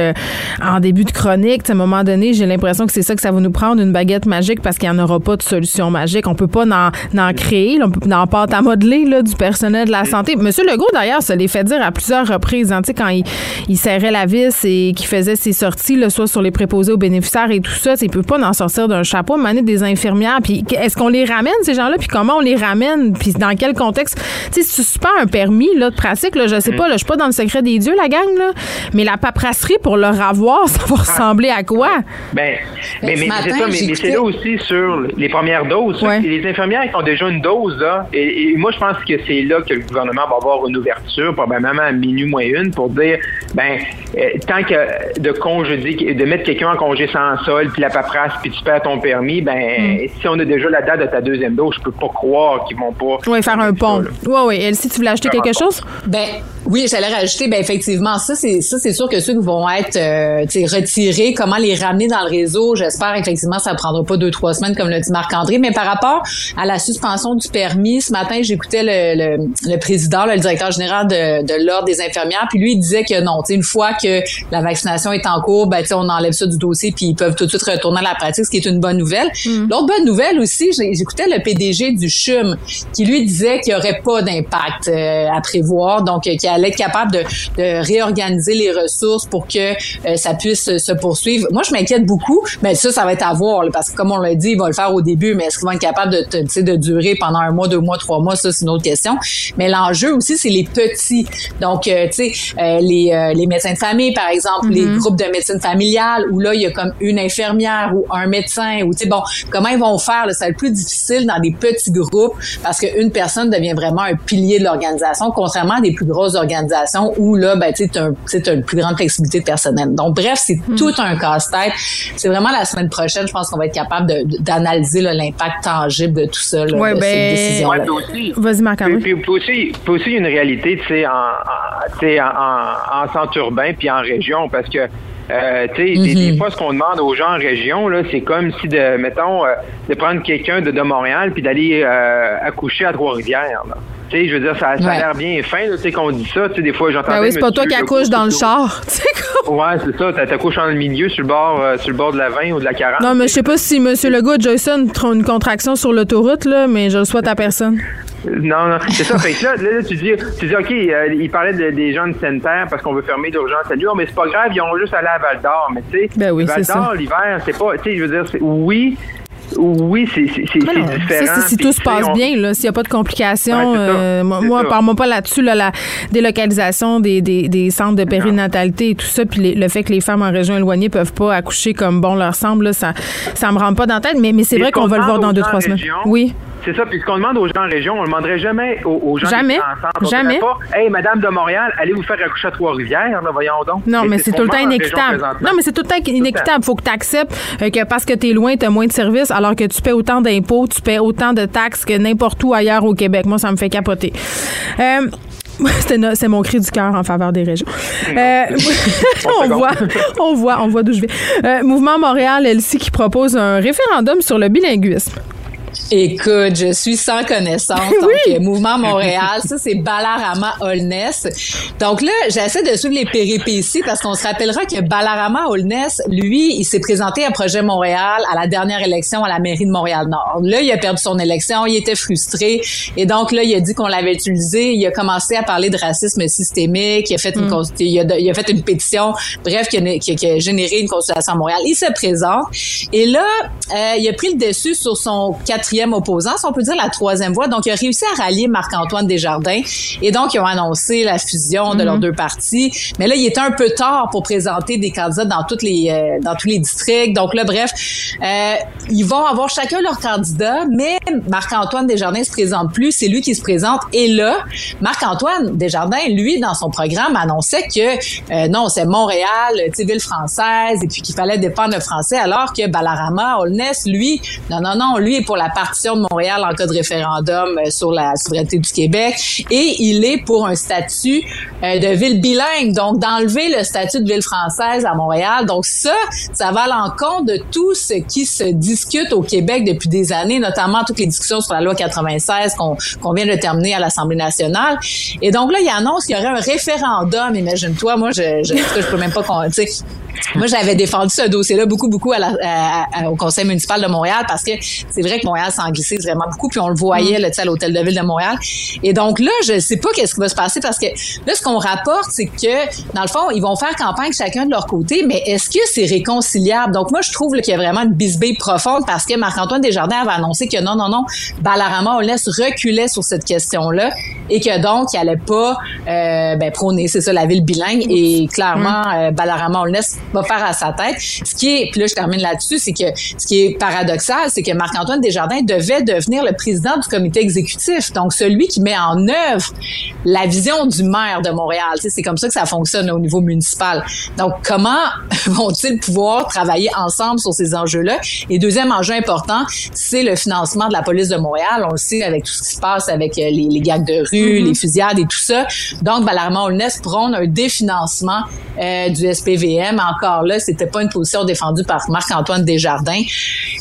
en début de chronique. À un moment donné, j'ai l'impression que c'est ça que ça va nous prendre une baguette magique parce qu'il n'y en aura pas de solution magique peut pas en, créer, on peut en pâte à modeler là, du personnel de la santé. Monsieur Legault, d'ailleurs, ça les fait dire à plusieurs reprises, hein, quand il, serrait la vis et qu'il faisait ses sorties, là, soit sur les préposés aux bénéficiaires et tout ça, il peut pas en sortir d'un chapeau, maner des infirmières. Puis est-ce qu'on les ramène, ces gens-là, puis comment on les ramène, puis dans quel contexte? Tu sais, si tu suspends un permis là, de pratique, là, je sais pas, là, je suis pas dans le secret des dieux, la gang, là, mais la paperasserie pour leur avoir, ça va ressembler à quoi? Ben, mais, mais, c'est ça, mais, c'est là aussi sur les premières doses. Les infirmières qui ont déjà une dose, là, et, moi, je pense que c'est là que le gouvernement va avoir une ouverture, probablement à minuit moins une, pour dire, ben, euh, tant que de congédier, de mettre quelqu'un en congé sans sol, puis la paperasse, puis tu perds ton permis, ben, hmm. si on a déjà la date de ta deuxième dose, je peux pas croire qu'ils vont pas. Oui, faire un pont. Oui, oui. Elsie, tu voulais acheter quelque chose? Ben, Oui, j'allais rajouter, ben effectivement, ça c'est ça c'est sûr que ceux qui vont être euh, retirés, comment les ramener dans le réseau, j'espère effectivement ça prendra pas deux trois semaines comme l'a dit Marc André. Mais par rapport à la suspension du permis, ce matin j'écoutais le, le, le, président, le directeur général de, de l'ordre des infirmières, puis lui il disait que non, une fois que la vaccination est en cours, ben on enlève ça du dossier puis ils peuvent tout de suite retourner à la pratique, ce qui est une bonne nouvelle. Mm. L'autre bonne nouvelle aussi, j'écoutais le PDG du CHUM qui lui disait qu'il y aurait pas d'impact euh, à prévoir, donc qu'il allait être capable de, de, réorganiser les ressources pour que euh, ça puisse se poursuivre. Moi, je m'inquiète beaucoup, mais ça, ça va être à voir, parce que comme on l'a dit, il va le faire au début, mais est-ce qu'il va être capable de, de durer pendant un mois, deux mois, trois mois, ça, c'est une autre question. Mais l'enjeu aussi, c'est les petits. Donc, euh, tu sais, euh, les, les médecins de famille, par exemple, les mm-hmm. groupes de médecine familiale, où là, il y a comme une infirmière ou un médecin, ou tu sais, bon, comment ils vont faire? Ça va être plus difficile dans des petits groupes parce qu'une personne devient vraiment un pilier de l'organisation, contrairement à des plus grosses organisations où là, ben, tu as, une plus grande flexibilité de personnel. Donc, bref, c'est hmm. tout un casse-tête. C'est vraiment la semaine prochaine, je pense qu'on va être capable d'analyser l'impact tangible de tout ça, là, de ben. Vas-y, marc Puis, puis, aussi, puis aussi une réalité, tu sais, en, en, en, centre urbain puis en région, parce que euh, tu sais, des, mhm. fois, ce qu'on demande aux gens en région, là, c'est comme si, de, mettons, euh, de prendre quelqu'un de, de Montréal puis d'aller euh, accoucher à Trois-Rivières. Tu sais, je veux dire, ça, ça a l'air bien fin, tu sais, qu'on dit ça. Tu sais, des fois, j'entends. Ben oui, c'est pas toi qui accouches dans le char. ouais, c'est ça. T'accouches dans le milieu, sur le bord, sur le bord de la 20 ou de la 40. Non, mais je sais pas si M. Legault et Jason ont une contraction sur l'autoroute, là, mais je le souhaite à personne. Non, non, c'est ça. fait que là, là, tu dis, tu dis, OK, euh, il parlait des gens de sanitaire parce qu'on veut fermer d'urgence à Lyon, mais c'est pas grave, ils ont juste allé à Val d'Or. Mais tu sais, ben oui, Val d'Or, l'hiver, c'est pas, tu sais, je veux dire, oui, oui, c'est différent. Si tout se passe bien, là, s'il n'y a pas de complications, euh, moi, parle-moi pas là-dessus, là, la délocalisation des, des, des, centres de périnatalité et tout ça, puis le fait que les femmes en région éloignée peuvent pas accoucher comme bon leur semble, là, ça ça me rentre pas dans la tête, mais, mais c'est vrai qu'on va le voir dans deux, trois semaines. Oui. C'est ça. Puis ce qu'on demande aux gens en région, on ne demanderait jamais aux, gens jamais. qui Jamais. Pas, hey, Madame de Montréal, allez vous faire accoucher à Trois-Rivières, voyons donc. Non, mais c'est tout le temps inéquitable. Non, mais c'est tout le temps inéquitable. Il faut que tu acceptes euh, que parce que tu es loin, tu as moins de services, alors que tu paies autant d'impôts, tu paies autant de taxes que n'importe où ailleurs au Québec. Moi, ça me fait capoter. Euh, c'est mon cri du cœur en faveur des régions. Euh, on, voit, on voit, on voit d'où je vais. Mouvement Montréal, Elsie, qui propose un référendum sur le bilinguisme. Écoute, je suis sans connaissance. Donc, euh, Mouvement Montréal, ça, c'est Balarama Holness. Donc là, j'essaie de suivre les péripéties parce qu'on se rappellera que Balarama Holness, lui, il s'est présenté à Projet Montréal à la dernière élection à la mairie de Montréal-Nord. Là, il a perdu son élection, il était frustré. Et donc là, il a dit qu'on l'avait utilisé. Il a commencé à parler de racisme systémique. Il a fait, une, mm. il a, fait une pétition, bref, qui a, qui a, généré une consultation à Montréal. Il se présente. Et là, euh, il a pris le dessus sur son quatrième opposant, si on peut dire la troisième voie. Donc, il a réussi à rallier Marc-Antoine Desjardins. Et donc, ils ont annoncé la fusion de leurs mhm. deux partis. Mais là, il était un peu tard pour présenter des candidats dans toutes les euh, dans tous les districts. Donc là, bref, euh, ils vont avoir chacun leur candidat, mais Marc-Antoine Desjardins se présente plus. C'est lui qui se présente. Et là, Marc-Antoine Desjardins, lui, dans son programme, annonçait que euh, non, c'est Montréal, ville française, et puis qu'il fallait défendre le français, alors que Balarama, Holness, lui, non, non, non, lui est pour la partition de Montréal en cas de référendum euh, sur la souveraineté du Québec et il est pour un statut euh, de ville bilingue, donc d'enlever le statut de ville française à Montréal. Donc ça, ça va à l'encontre de tout ce qui se discute au Québec depuis des années, notamment toutes les discussions sur la loi 96 qu'on vient de terminer à l'Assemblée nationale. Et donc là, il annonce qu'il y aurait un référendum. Imagine-toi, moi, je, je, je peux même pas, moi, j'avais défendu ce dossier-là beaucoup, beaucoup au Conseil municipal de Montréal parce que c'est vrai que Montréal s'en glissait vraiment beaucoup, puis on le voyait mm. là, à l'hôtel de ville de Montréal. Et donc là, je sais pas qu'est-ce qui va se passer parce que là, ce qu'on rapporte, c'est que dans le fond, ils vont faire campagne chacun de leur côté, mais est-ce que c'est réconciliable? Donc moi, je trouve qu'il y a vraiment une bisbille profonde parce que Marc-Antoine Desjardins avait annoncé que non, non, non, Balarama on laisse reculer sur cette question-là et que donc il allait pas euh, ben, prôner, c'est ça, la ville bilingue. Et clairement, mm. euh, Balarama on laisse va faire à sa tête. Ce qui est, puis là je termine là-dessus, c'est que ce qui est paradoxal, c'est que Marc-Antoine Desjardins devait devenir le président du comité exécutif, donc celui qui met en œuvre la vision du maire de Montréal. c'est comme ça que ça fonctionne au niveau municipal. Donc, comment vont-ils pouvoir travailler ensemble sur ces enjeux-là? Et deuxième enjeu important, c'est le financement de la police de Montréal. On le sait avec tout ce qui se passe avec euh, les, les gags de rue, mm-hmm. les fusillades et tout ça. Donc, Balarama Olness prône un définancement euh, du SPVM. Encore là, c'était pas une position défendue par Marc-Antoine Desjardins.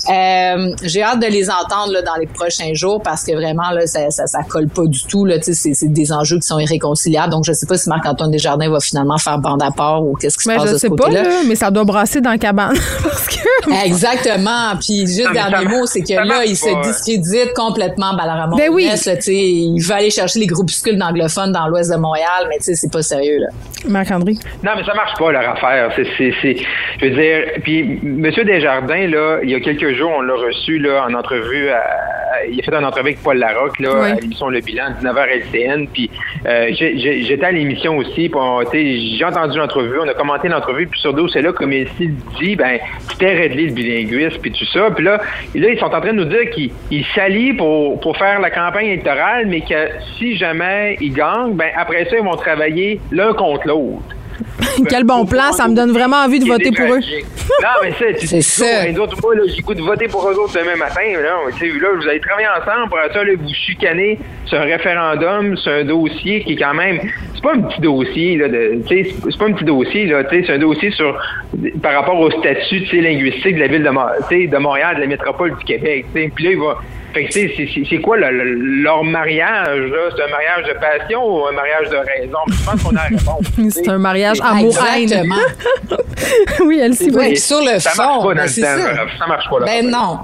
Euh, j'ai hâte de les entendre là, dans les prochains jours parce que vraiment, là, ça, ça, ça colle pas du tout. Là, c'est, c'est des enjeux qui sont irréconciliables. Donc, je sais pas si Marc-Antoine Desjardins va finalement faire bande à part ou qu'est-ce qui se ben, passe je de sais ce pas, côté-là. là, mais ça doit brasser dans la cabane. parce que... Exactement. Puis juste Non, mais dernier ça- mot, c'est que là, il se pas, hein. discrédite complètement Balarama Ben oui. Là, sais, il veut aller chercher les groupuscules d'anglophones dans l'ouest de Montréal, mais tu sais, c'est pas sérieux là. Marc-André. Non, mais ça marche pas, leur affaire. C'est, c'est, c'est- je veux dire, puis M. Desjardins, là, il y a quelques jours, on l'a reçu là, en entrevue. À- il a fait une entrevue avec Paul Larocque là, Oui. à l'émission Le Bilan, 19h LCN. Puis euh, j'étais à l'émission aussi. Tu j'ai entendu l'entrevue, on a commenté l'entrevue. Puis sur dos, c'est là, comme il dit, ben, c'était réglé le bilinguisme, puis tout ça. Puis là, ils sont en train de nous dire qu'ils ils s'allient pour, pour faire la campagne électorale, mais que si jamais ils gagnent, ben, après ça, ils vont travailler l'un contre l'autre. Quel bon plan, ça me donne vraiment envie de voter pour eux. Non, mais ça, tu C'est dis ça. les autres, moi, là, j'ai goût de voter pour eux autres demain matin. Là, vous allez travailler ensemble. Pour ça, là, vous chicanez sur un référendum, sur un dossier qui est quand même. C'est pas un petit dossier, là. de- c'est- c'est pas un petit dossier, là. C'est un dossier sur par rapport au statut, tu sais, linguistique de la ville de, de Montréal, de la métropole du Québec. Puis là, il va. Fait que, c'est- c'est- c'est quoi le- le- leur mariage, là? C'est un mariage de passion ou un mariage de raison? Je pense qu'on a la réponse. C'est un mariage amour-haine. Exactement. oui, elle s'y Oui, sur le ça fond, marche pas dans ben, le c'est temps, ça. Ça marche pas, là. Ben non,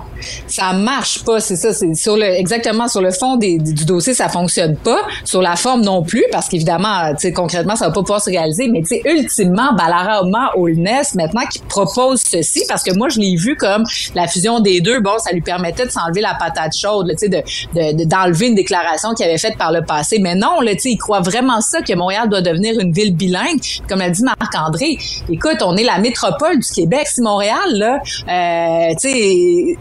ça marche pas, c'est ça. C'est sur le exactement sur le fond des- du dossier, ça fonctionne pas. Sur la forme non plus, parce qu'évidemment, tu sais, concrètement, ça va pas pouvoir se réaliser. Mais tu sais, ultimement, Balarama Holness, maintenant, qui propose ceci, parce que moi, je l'ai vu comme la fusion des deux. Bon, ça lui permettait de s'enlever la patate chaude, là, de de- de- d'enlever une déclaration qu'il avait faite par le passé. Mais non, là, il croit vraiment ça que Montréal doit devenir une ville bilingue. Comme l'a dit Marc-André, écoute, on est la métropole du Québec. Si Montréal, là, euh, tu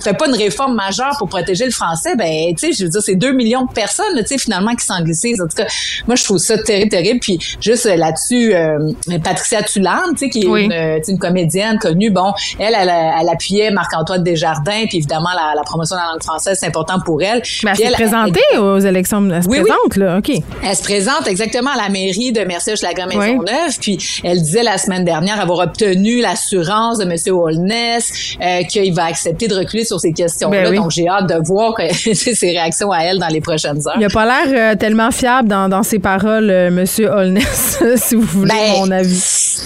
fait pas une réforme majeure pour protéger le français, ben, tu sais, je veux dire, c'est deux millions de personnes, tu sais, finalement, qui s'anglicissent. En tout cas, moi, je trouve ça terrible, terrible. Puis, juste euh, là-dessus, euh, Patricia Tulane, tu sais, qui est Oui. une, comédienne connue, bon, elle, elle, elle appuyait Marc-Antoine Desjardins, puis évidemment, la, la promotion de la langue française, c'est important pour elle. Mais elle s'est elle- présentée aux élections. Elle se Oui, oui. présente, là. OK. elle se présente exactement à la mairie de Mercier-Schlager Oui. Puis elle disait la semaine dernière avoir obtenu l'assurance de M. Holness euh, qu'il va accepter de reculer sur ces questions-là. Ben. Donc j'ai hâte de voir que- ses réactions à elle dans les prochaines heures. Il a pas l'air euh, tellement fiable dans, dans ses paroles, euh, Monsieur Holness, si vous voulez Ben, mon avis.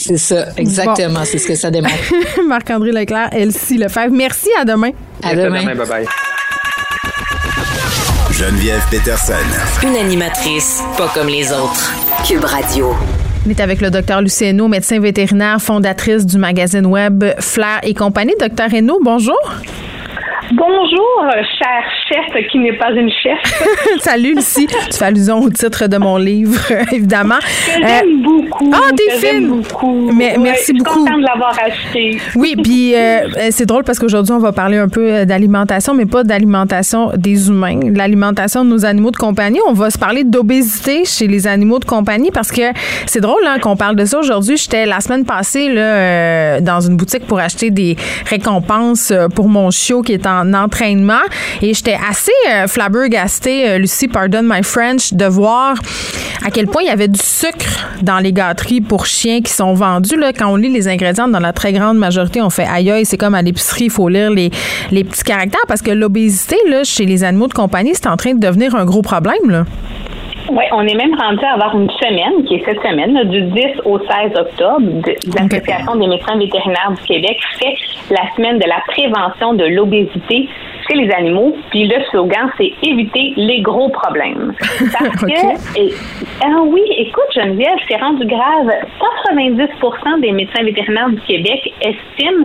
C'est ça, exactement, c'est ce que ça démontre. Marc-André Leclerc, Elsie Lefebvre. Merci, à demain. À demain. Bye bye. Geneviève Peterson. Une animatrice pas comme les autres. Cube Radio. On est avec le docteur Luceno, médecin vétérinaire, fondatrice du magazine web Flair et compagnie. Docteur Hainaut, bonjour. Bonjour, cher chef qui n'est pas une chef. Salut, Lucie. Tu fais allusion au titre de mon livre, évidemment. Que Euh, j'aime beaucoup. ah, t'es j'aime fine. beaucoup. Mais- Ouais, merci je suis beaucoup. contente de l'avoir acheté. Oui, puis euh, euh, c'est drôle parce qu'aujourd'hui, on va parler un peu d'alimentation, mais pas d'alimentation des humains, l'alimentation de nos animaux de compagnie. On va se parler d'obésité chez les animaux de compagnie parce que c'est drôle hein, qu'on parle de ça aujourd'hui. J'étais la semaine passée là, euh, dans une boutique pour acheter des récompenses pour mon chiot qui est en entraînement et j'étais assez euh, flabbergastée, euh, Lucie, pardon my French, de voir à quel point il y avait du sucre dans les gâteries pour chiens qui sont vendus. Là, quand on lit les ingrédients, dans la très grande majorité, on fait aïe c'est comme à l'épicerie, il faut lire les, les petits caractères parce que l'obésité chez les animaux de compagnie, c'est en train de devenir un gros problème. Là. Oui, on est même rendu à avoir une semaine, qui est cette semaine, là, du 10 au 16 octobre. de- L'Association des médecins vétérinaires du Québec fait la semaine de la prévention de l'obésité chez les animaux. Puis le slogan, c'est éviter les gros problèmes. Parce que, et- ah oui, écoute Geneviève, c'est rendu grave. 90% des médecins vétérinaires du Québec estiment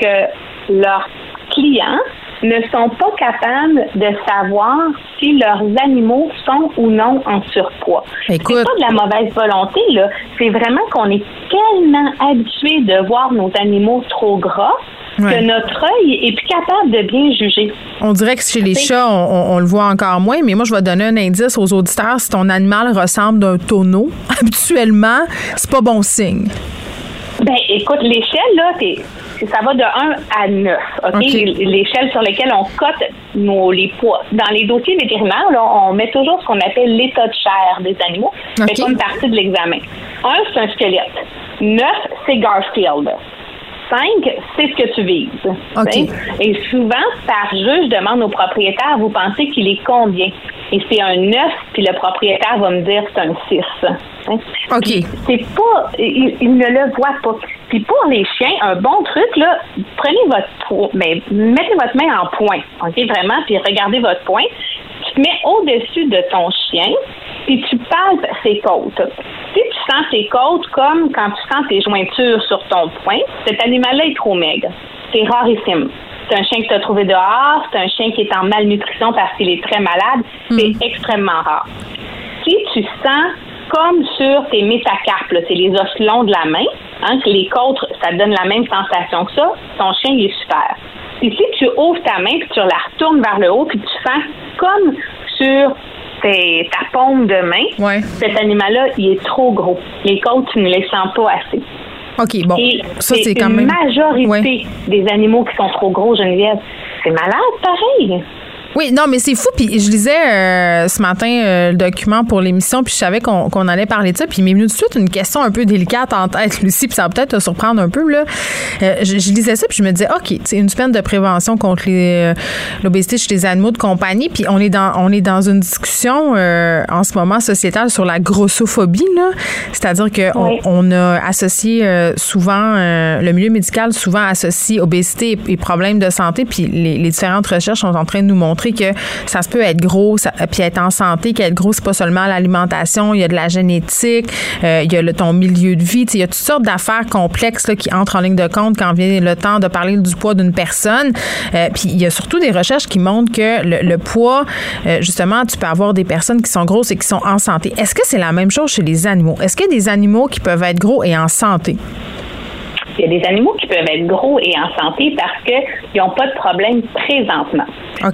que leurs clients ne sont pas capables de savoir si leurs animaux sont ou non en surpoids. Écoute. C'est pas de la mauvaise volonté, là. C'est vraiment qu'on est tellement habitué de voir nos animaux trop gras que notre œil est plus capable de bien juger. On dirait que chez les chats, on, le voit encore moins, mais moi, je vais donner un indice aux auditeurs. Si ton animal ressemble d'un tonneau, habituellement, c'est pas bon signe. Ben, écoute, l'échelle, là, ça va de 1 à 9. OK? L'échelle sur laquelle on cote nos, les poids. Dans les dossiers vétérinaires, là, on met toujours ce qu'on appelle l'état de chair des animaux. C'est comme partie de l'examen. 1, c'est un squelette. 9, c'est Garfield. 5, c'est ce que tu vises. Et souvent, par jeu, je demande au propriétaire, vous pensez qu'il est combien? Et c'est un 9, puis le propriétaire va me dire c'est un 6. Hein? OK. C'est pas, il, ne le voit pas. Puis pour les chiens, un bon truc, là, prenez votre, mais mettez votre main en point, OK, vraiment, puis regardez votre point. Te mets au-dessus de ton chien, puis tu palpes ses côtes. Si tu sens ses côtes comme quand tu sens tes jointures sur ton poing, cet animal-là est trop maigre. C'est rarissime. C'est un chien que tu as trouvé dehors, c'est un chien qui est en malnutrition parce qu'il est très malade. C'est hmm. extrêmement rare. Si tu sens comme sur tes métacarpes, c'est les os longs de la main, hein, que les côtes, ça donne la même sensation que ça, ton chien, il est super. Puis si tu ouvres ta main, puis tu la retournes vers le haut, puis tu sens comme sur ta paume de main, cet animal-là, il est trop gros. Les côtes, tu ne les sens pas assez. OK, bon. ça, c'est quand même. La majorité des animaux qui sont trop gros, Geneviève, c'est malade, pareil. Oui, non, mais c'est fou. Puis je lisais euh, ce matin euh, le document pour l'émission, puis je savais qu'on allait parler de ça. Puis il m'est venu tout de suite une question un peu délicate en tête, Lucie, puis ça va peut-être te surprendre un peu. Là. Euh, je, lisais ça, puis je me disais, OK, c'est une semaine de prévention contre l'obésité chez les animaux de compagnie. Puis on est dans, on est dans une discussion en ce moment sociétale sur la grossophobie. C'est-à-dire qu'on on a associé souvent, le milieu médical souvent associe obésité et, problèmes de santé. Puis les, les différentes recherches sont en train de nous montrer que ça se peut être gros, puis être en santé, qu'être gros, c'est pas seulement l'alimentation, il y a de la génétique, euh, il y a le, ton milieu de vie, il y a toutes sortes d'affaires complexes qui entrent en ligne de compte quand vient le temps de parler du poids d'une personne. Euh, puis il y a surtout des recherches qui montrent que le, poids, euh, justement, tu peux avoir des personnes qui sont grosses et qui sont en santé. Est-ce que c'est la même chose chez les animaux? Est-ce qu'il y a des animaux qui peuvent être gros et en santé? Il y a des animaux qui peuvent être gros et en santé parce qu'ils n'ont pas de problème présentement.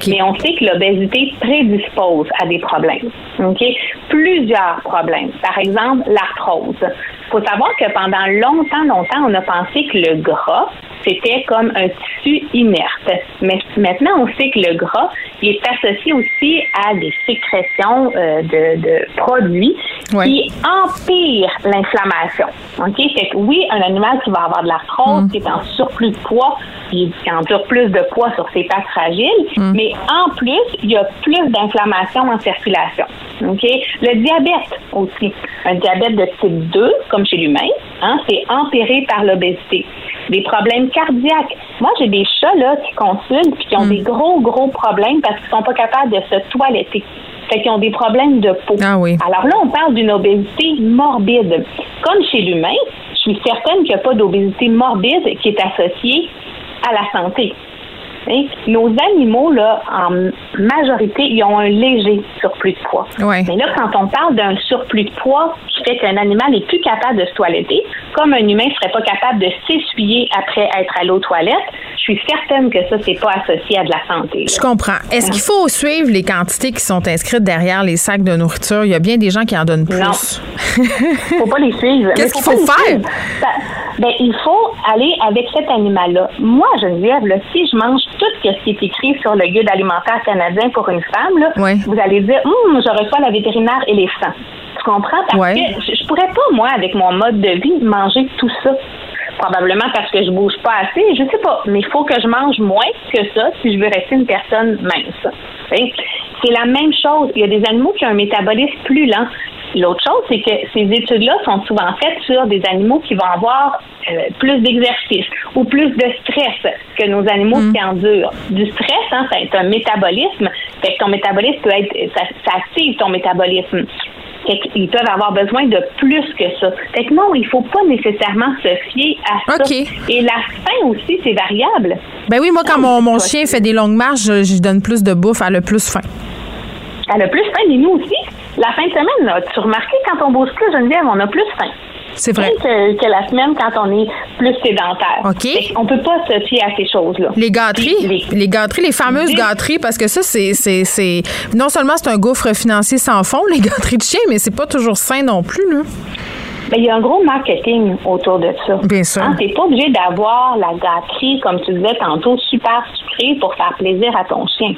Mais on sait que l'obésité prédispose à des problèmes. Plusieurs problèmes. Par exemple, l'arthrose. Il faut savoir que pendant longtemps, longtemps, on a pensé que le gras, c'était comme un tissu inerte. Mais maintenant, on sait que le gras est associé aussi à des sécrétions euh, de, produits qui empirent l'inflammation. OK? Fait que oui, un animal qui va avoir de l'arthrose, mm. qui est en surplus de poids, qui endure plus de poids sur ses pattes fragiles, mm. mais en plus, il y a plus d'inflammation en circulation. OK? Le diabète aussi. Un diabète de type 2, comme chez l'humain, hein, c'est empiré par l'obésité. Des problèmes cardiaques. Moi, j'ai des chats là, qui consultent et qui ont mm. des gros, gros problèmes parce qu'ils sont pas capables de se toiletter. Fait qu'ils ont des problèmes de peau. Ah oui. Alors là, on parle d'une obésité morbide. Comme chez l'humain, suis certaine qu'il n'y a pas d'obésité morbide qui est associée à la santé. Nos animaux, là, en majorité, ils ont un léger surplus de poids. Mais là, quand on parle d'un surplus de poids qui fait qu'un animal n'est plus capable de se toiletter, comme un humain ne serait pas capable de s'essuyer après être allé aux toilettes, je suis certaine que ça, c'est pas associé à de la santé. Je comprends. Est-ce qu'il faut suivre les quantités qui sont inscrites derrière les sacs de nourriture? Il y a bien des gens qui en donnent plus. Non. faut pas les suivre. Qu'est-ce qu'il faut, faire? Ben, il faut aller avec cet animal-là. Moi, Geneviève, là, si je mange tout ce qui est écrit sur le guide alimentaire canadien pour une femme, là, vous allez dire, hum, je reçois la vétérinaire éléphant. Tu comprends? Parce que je, je pourrais pas, moi, avec mon mode de vie, manger tout ça probablement parce que je bouge pas assez, je sais pas, mais il faut que je mange moins que ça si je veux rester une personne mince. C'est la même chose. Il y a des animaux qui ont un métabolisme plus lent. L'autre chose, c'est que ces études-là sont souvent faites sur des animaux qui vont avoir euh, plus d'exercice ou plus de stress que nos animaux mm. qui endurent. Du stress, hein, ça est un métabolisme. Fait que ton métabolisme peut être, ça, ça active ton métabolisme. Ils peuvent avoir besoin de plus que ça. Fait que non, il faut pas nécessairement se fier à ça. Et la faim aussi, c'est variable. Ben oui, moi, quand mon, mon chien fait des longues marches, je, je donne plus de bouffe, elle a plus faim. Elle a plus faim, mais nous aussi. La fin de semaine, là, tu remarqué quand on bouge plus, Geneviève, on a plus faim? C'est vrai. Que, la semaine quand on est plus sédentaire. OK. On peut pas se fier à ces choses-là. Les gâteries. Les, gâteries, les fameuses gâteries, parce que ça, c'est. Non seulement c'est un gouffre financier sans fond, les gâteries de chien, mais c'est pas toujours sain non plus, là. Mais il y a un gros marketing autour de ça. Bien sûr. Hein, tu n'es pas obligé d'avoir la gâterie, comme tu disais tantôt, super sucrée pour faire plaisir à ton chien.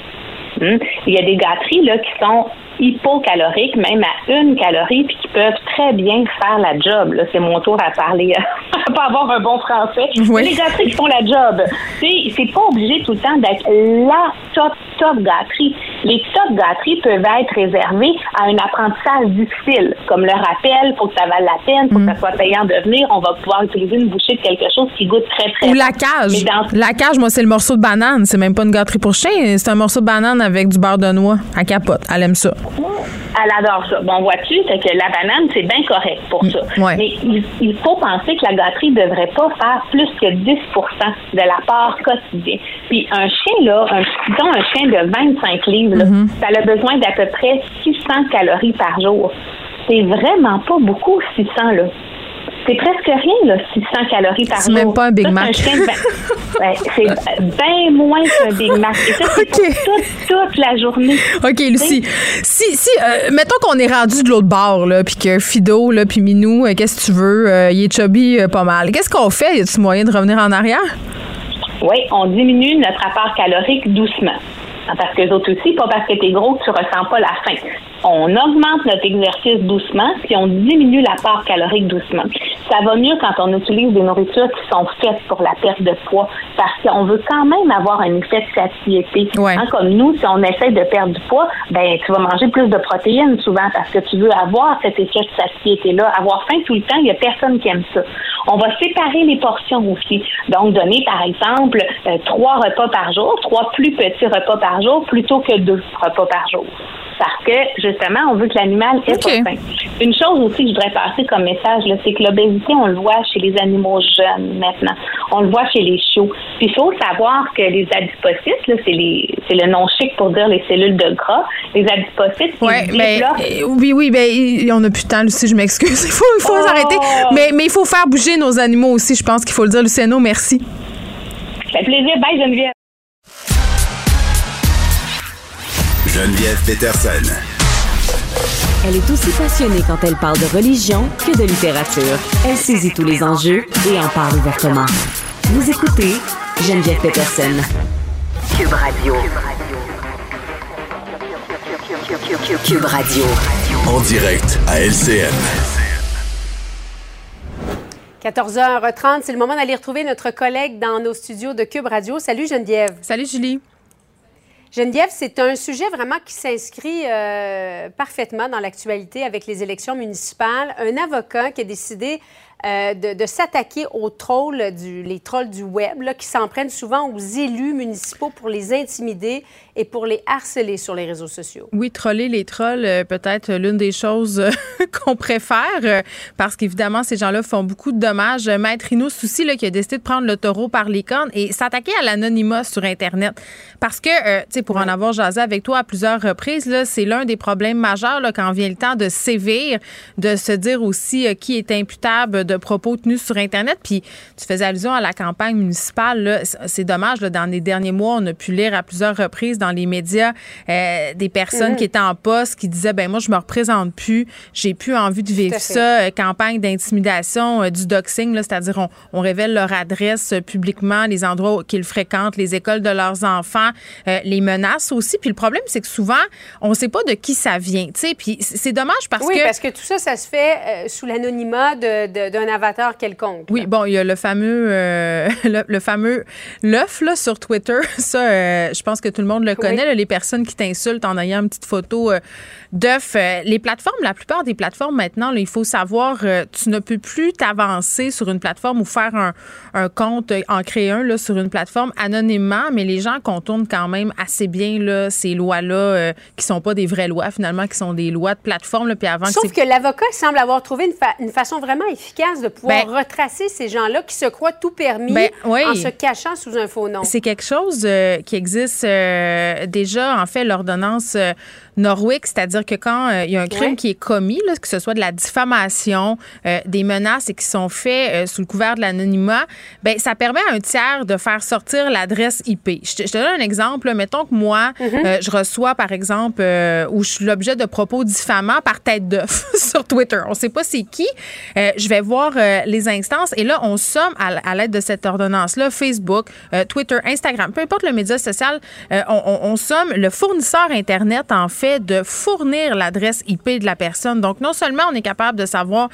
Hmm? Il y a des gâteries là, qui sont hypocaloriques, même à une calorie, puis qui peuvent très bien faire la job. Là, c'est mon tour à parler, à pas avoir un bon français. Les gâteries qui font la job. C'est pas obligé tout le temps d'être la top, top gâterie. Les top gâteries peuvent être réservées à un apprentissage difficile, comme le rappel, faut que ça vale la peine, faut que ça mm. soit payant de venir, on va pouvoir utiliser une bouchée de quelque chose qui goûte très, très Ou la cage. La cage, moi, c'est le morceau de banane. C'est même pas une gâterie pour chien, c'est un morceau de banane avec du beurre de noix à capote. Elle aime ça. Elle adore ça. Bon, vois-tu, c'est que la banane, c'est bien correct pour ça. Mais il, faut penser que la gâterie ne devrait pas faire plus que 10% de la part quotidienne. Puis un chien, là, un, disons un chien de 25 livres, mm-hmm. ça a besoin d'à peu près 600 calories par jour. C'est vraiment pas beaucoup, 600, là. C'est presque rien, là, 600 calories par jour. C'est même pas un Big Mac. c'est bien moins qu'un Big Mac. Et ça, c'est toute, toute, la journée. OK, Lucie. Si, si euh, mettons qu'on est rendu de l'autre bord, là, puis que Fido, là, puis Minou, euh, qu'est-ce que tu veux, euh, il est chubby pas mal. Qu'est-ce qu'on fait? Y a-t-il moyen de revenir en arrière? Oui, on diminue notre apport calorique doucement. Parce que les autres aussi, pas parce que tu es gros que tu ressens pas la faim. On augmente notre exercice doucement, puis on diminue la part calorique doucement. Ça va mieux quand on utilise des nourritures qui sont faites pour la perte de poids, parce qu'on veut quand même avoir un effet de satiété. Hein, comme nous, si on essaie de perdre du poids, ben tu vas manger plus de protéines souvent parce que tu veux avoir cet effet de satiété-là. Avoir faim tout le temps, il n'y a personne qui aime ça. On va séparer les portions aussi. Donc, donner, par exemple, euh, trois repas par jour, trois plus petits repas par jour plutôt que deux repas par jour. Parce que, justement, on veut que l'animal ait okay. faim. Une chose aussi que je voudrais passer comme message, c'est que l'obésité, on le voit chez les animaux jeunes maintenant. On le voit chez les chiots. Puis il faut savoir que les adipocytes, c'est le nom chic pour dire les cellules de gras. Les adipocytes, ouais, mais, euh, oui, oui, ben, on n'a plus de temps, Lucie, je m'excuse. Il faut, il faut. Oh! Mais, mais il faut faire bouger nos animaux aussi, je pense qu'il faut le dire. Luciano, merci. Ça fait plaisir. Bye, Geneviève. Geneviève Peterson. Elle est aussi passionnée quand elle parle de religion que de littérature. Elle saisit tous les enjeux et en parle ouvertement. Vous écoutez Geneviève Peterson. Cube Radio. Cube Radio. En direct à LCN. 14h30, c'est le moment d'aller retrouver notre collègue dans nos studios de Cube Radio. Salut Geneviève. Salut Julie. Geneviève, c'est un sujet vraiment qui s'inscrit euh, parfaitement dans l'actualité avec les élections municipales. Un avocat qui a décidé euh, de, s'attaquer aux trolls, du, les trolls du web, qui s'en prennent souvent aux élus municipaux pour les intimider et pour les harceler sur les réseaux sociaux. Oui, troller les trolls, euh, peut-être l'une des choses euh, qu'on préfère, parce qu'évidemment, ces gens-là font beaucoup de dommages. Maître Inous aussi, là, qui a décidé de prendre le taureau par les cornes et s'attaquer à l'anonymat sur Internet. Parce que, tu sais, pour en avoir jasé avec toi à plusieurs reprises, là, c'est l'un des problèmes majeurs là, quand vient le temps de sévir, de se dire aussi qui est imputable de propos tenus sur Internet. Puis tu faisais allusion à la campagne municipale. C'est dommage, là, dans les derniers mois, on a pu lire à plusieurs reprises dans les médias euh, des personnes mhm. qui étaient en poste qui disaient ben moi, je me représente plus, j'ai plus envie de vivre ça. Euh, campagne d'intimidation, euh, du doxing, c'est-à-dire on, on, révèle leur adresse publiquement, les endroits qu'ils fréquentent, les écoles de leurs enfants, les menaces aussi. Puis le problème, c'est que souvent, on ne sait pas de qui ça vient. Puis c'est dommage parce que. Oui, parce que tout ça, ça se fait sous l'anonymat d'un un avatar quelconque. Oui, bon, il y a le fameux, le, fameux l'œuf là, sur Twitter. Ça, je pense que tout le monde le connaît. les personnes qui t'insultent en ayant une petite photo euh, d'œuf. les plateformes, la plupart des plateformes maintenant, il faut savoir, tu ne peux plus t'avancer sur une plateforme ou faire un, un, compte, en créer un là, sur une plateforme anonymement, mais les gens contournent quand même assez bien là, ces lois-là qui sont pas des vraies lois finalement, qui sont des lois de plateforme. Là, puis avant Sauf que, l'avocat semble avoir trouvé une, une façon vraiment efficace de pouvoir ben, retracer ces gens-là qui se croient tout permis ben, en se cachant sous un faux nom. C'est quelque chose euh, qui existe euh, déjà. En fait, l'ordonnance Norwick, c'est-à-dire que quand il y a un crime qui est commis, là, que ce soit de la diffamation, des menaces et qui sont faits sous le couvert de l'anonymat, ben ça permet à un tiers de faire sortir l'adresse IP. Je te, donne un exemple. Mettons que moi, mm-hmm. je reçois, par exemple, où je suis l'objet de propos diffamants par tête d'œuf sur Twitter. On ne sait pas c'est qui. je vais voir les instances et là, on somme à, l'aide de cette ordonnance-là, Facebook, Twitter, Instagram, peu importe le média social, on, on, somme le fournisseur Internet, en fait, de fournir l'adresse IP de la personne. Donc, non seulement on est capable de savoir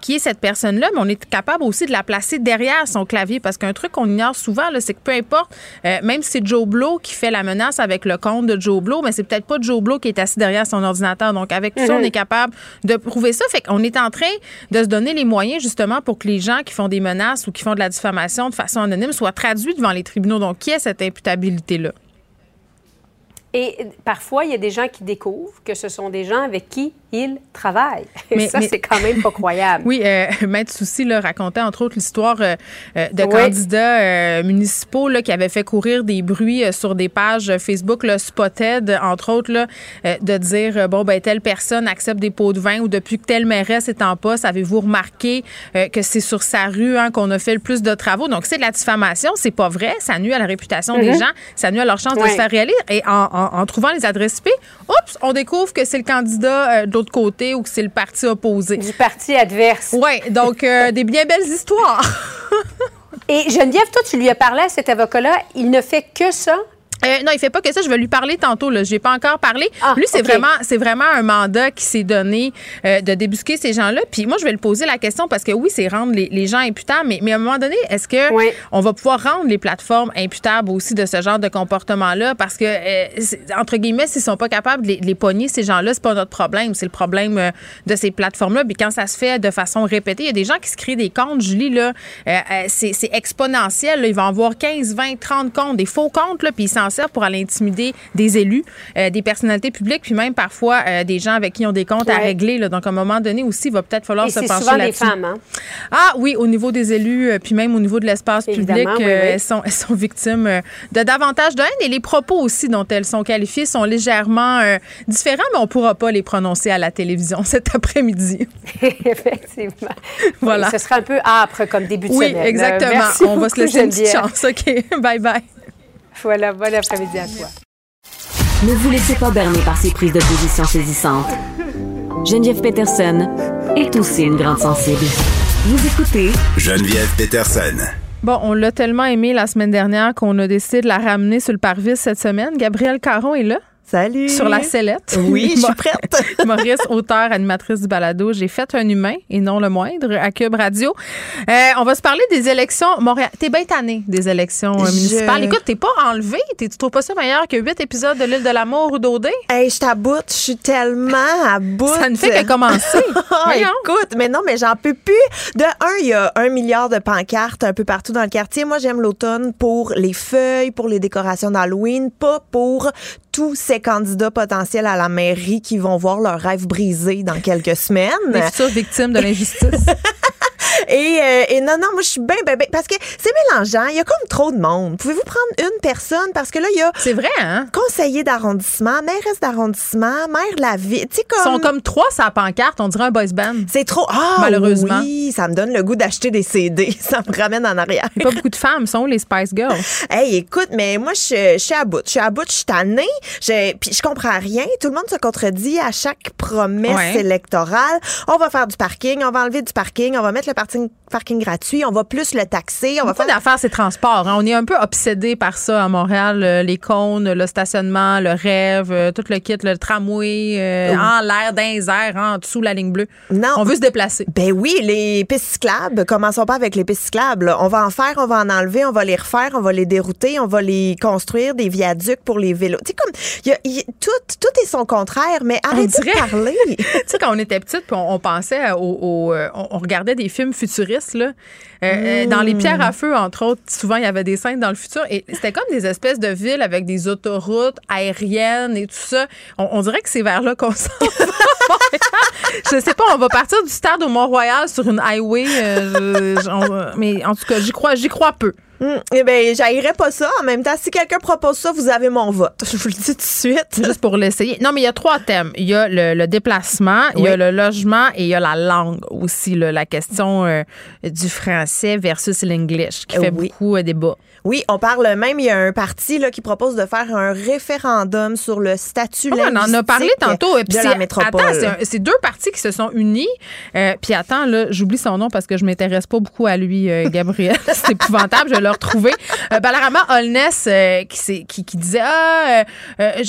qui est cette personne-là, mais on est capable aussi de la placer derrière son clavier parce qu'un truc qu'on ignore souvent, c'est que peu importe, même si c'est Joe Blow qui fait la menace avec le compte de Joe Blow, mais c'est peut-être pas Joe Blow qui est assis derrière son ordinateur. Donc, avec tout ça, on mhm. est capable de prouver ça. Fait qu'on est en train de se donner les moyens, justement, pour que les gens qui font des menaces ou qui font de la diffamation de façon anonyme soient traduits devant les tribunaux. Donc, qui est cette imputabilité-là? Et parfois, il y a des gens qui découvrent que ce sont des gens avec qui ils travaillent. Mais, ça, c'est quand même pas croyable. oui, euh, Maître Souci là, racontait entre autres l'histoire euh, euh, de candidats euh, municipaux là, qui avaient fait courir des bruits sur des pages Facebook, le Spotted, entre autres, là, de dire bon, ben, telle personne accepte des pots de vin ou depuis que telle mairesse est en poste, avez-vous remarqué que c'est sur sa rue hein, qu'on a fait le plus de travaux? Donc, c'est de la diffamation, c'est pas vrai, ça nuit à la réputation des mhm. gens, ça nuit à leur chance de se faire réélire. Et en, en, trouvant les adresses IP, oups, on découvre que c'est le candidat d'autre côté ou que c'est le parti opposé. Du parti adverse. Oui, donc euh, des bien belles histoires. Et Geneviève, toi, tu lui as parlé à cet avocat-là. Il ne fait que ça euh, non, il fait pas que ça. Je vais lui parler tantôt. Là, j'ai pas encore parlé. Ah, lui, c'est vraiment, c'est vraiment un mandat qui s'est donné euh, de débusquer ces gens-là. Puis moi, je vais lui poser la question parce que oui, c'est rendre les, gens imputables, mais, mais à un moment donné, est-ce que on va pouvoir rendre les plateformes imputables aussi de ce genre de comportement-là? Parce que euh, entre guillemets, s'ils sont pas capables de les, les pogner, ces gens-là, c'est pas notre problème. C'est le problème de ces plateformes-là. Puis quand ça se fait de façon répétée, il y a des gens qui se créent des comptes. Julie là, c'est, exponentiel. Ils vont avoir 15, 20, 30 comptes, des faux comptes là, puis ils s'en pour aller intimider des élus, euh, des personnalités publiques, puis même parfois euh, des gens avec qui ils ont des comptes à régler. Là. Donc, à un moment donné aussi, il va peut-être falloir se pencher là-dessus. C'est femmes, hein? Ah oui, au niveau des élus, euh, puis même au niveau de l'espace public, Elles, sont, elles sont victimes de davantage de haine. Et les propos aussi dont elles sont qualifiées sont légèrement différents, mais on ne pourra pas les prononcer à la télévision cet après-midi. Effectivement. Voilà. ce sera un peu âpre comme début de semaine. Oui, exactement. on va se laisser une petite chance. OK? bye bye. Voilà, bon après-midi à toi. Ne vous laissez pas berner par ces prises de position saisissantes. Geneviève Peterson est aussi une grande sensible. Vous écoutez Geneviève Peterson. Bon, on l'a tellement aimé la semaine dernière qu'on a décidé de la ramener sur le parvis cette semaine. Gabrielle Caron est là. Salut. Sur la sellette. Oui, je suis prête. Maurice, auteur, animatrice du balado. J'ai fait un humain et non le moindre à Cube Radio. Euh, on va se parler des élections Montréal. T'es bien tanné des élections euh, municipales. Écoute, t'es pas enlevé. Tu trouves pas ça meilleur que huit épisodes de l'île de l'amour ou d'Odé? Hey, je t'aboute. Je suis tellement à bout. Ça ne fait qu'à commencer. Écoute, mais non, mais j'en peux plus. De un, il y a un milliard de pancartes un peu partout dans le quartier. Moi, j'aime l'automne pour les feuilles, pour les décorations d'Halloween, pas pour tous ces candidats potentiels à la mairie qui vont voir leur rêve brisé dans quelques semaines. Les futures victimes de l'injustice. Et, euh, et, non, non, moi, je suis bien, bien, parce que c'est mélangeant. Il y a comme trop de monde. Pouvez-vous prendre une personne? Parce que là, il y a. C'est vrai, hein? Conseiller d'arrondissement, mairesse d'arrondissement, maire de la ville. Tu comme. Ils sont comme trois sa pancarte. On dirait un boys band. C'est trop. Ah, malheureusement. Oui, ça me donne le goût d'acheter des CD. Ça me ramène en arrière. Il pas beaucoup de femmes. sont les Spice Girls. hey, écoute, mais moi, je, suis à bout. Je suis à bout. Je suis tannée. Je, puis je comprends rien. Tout le monde se contredit à chaque promesse électorale. On va faire du parking. On va enlever du parking. On va mettre le parking parking gratuit, on va plus le taxer. On va faire d'affaires, c'est transport. Hein. On est un peu obsédé par ça à Montréal. Euh, les cônes, le stationnement, le rêve, euh, tout le kit, le tramway, euh, en l'air, dans les airs, en dessous la ligne bleue. Non. On veut se déplacer. Ben oui, les pistes cyclables, commençons pas avec les pistes cyclables. On va en faire, on va en enlever, on va les refaire, on va les dérouter, on va les construire, des viaducs pour les vélos. Tu sais, comme, y a, tout, tout est son contraire, mais arrêtez de parler. tu sais, quand on était petite, on, pensait au, on regardait des films futuristes Là. Euh, euh, dans les pierres à mm. feu, entre autres, souvent, il y avait des scènes dans le futur. Et c'était comme des espèces de villes avec des autoroutes aériennes et tout ça. On, dirait que c'est vers là qu'on s'en va. je sais pas, on va partir du stade au Mont-Royal sur une highway. Euh, mais en tout cas, j'y crois, j'y crois peu. Eh bien, j'haïrais pas ça. En même temps, si quelqu'un propose ça, vous avez mon vote. Je vous le dis tout de suite. Juste pour l'essayer. Non, mais il y a trois thèmes. Il y a le, déplacement, il y a le logement et il y a la langue aussi, la question euh, du français versus l'anglais qui fait beaucoup euh, débat. Oui, on parle même, il y a un parti là, qui propose de faire un référendum sur le statut oh, On en a parlé tantôt. Et puis de la métropole. Attends, c'est deux partis qui se sont unis. Euh, puis attends, là, j'oublie son nom parce que je m'intéresse pas beaucoup à lui, euh, Gabriel. c'est épouvantable, je le retrouver. Euh, Balarama Holness euh, qui, qui, qui, disait Ah,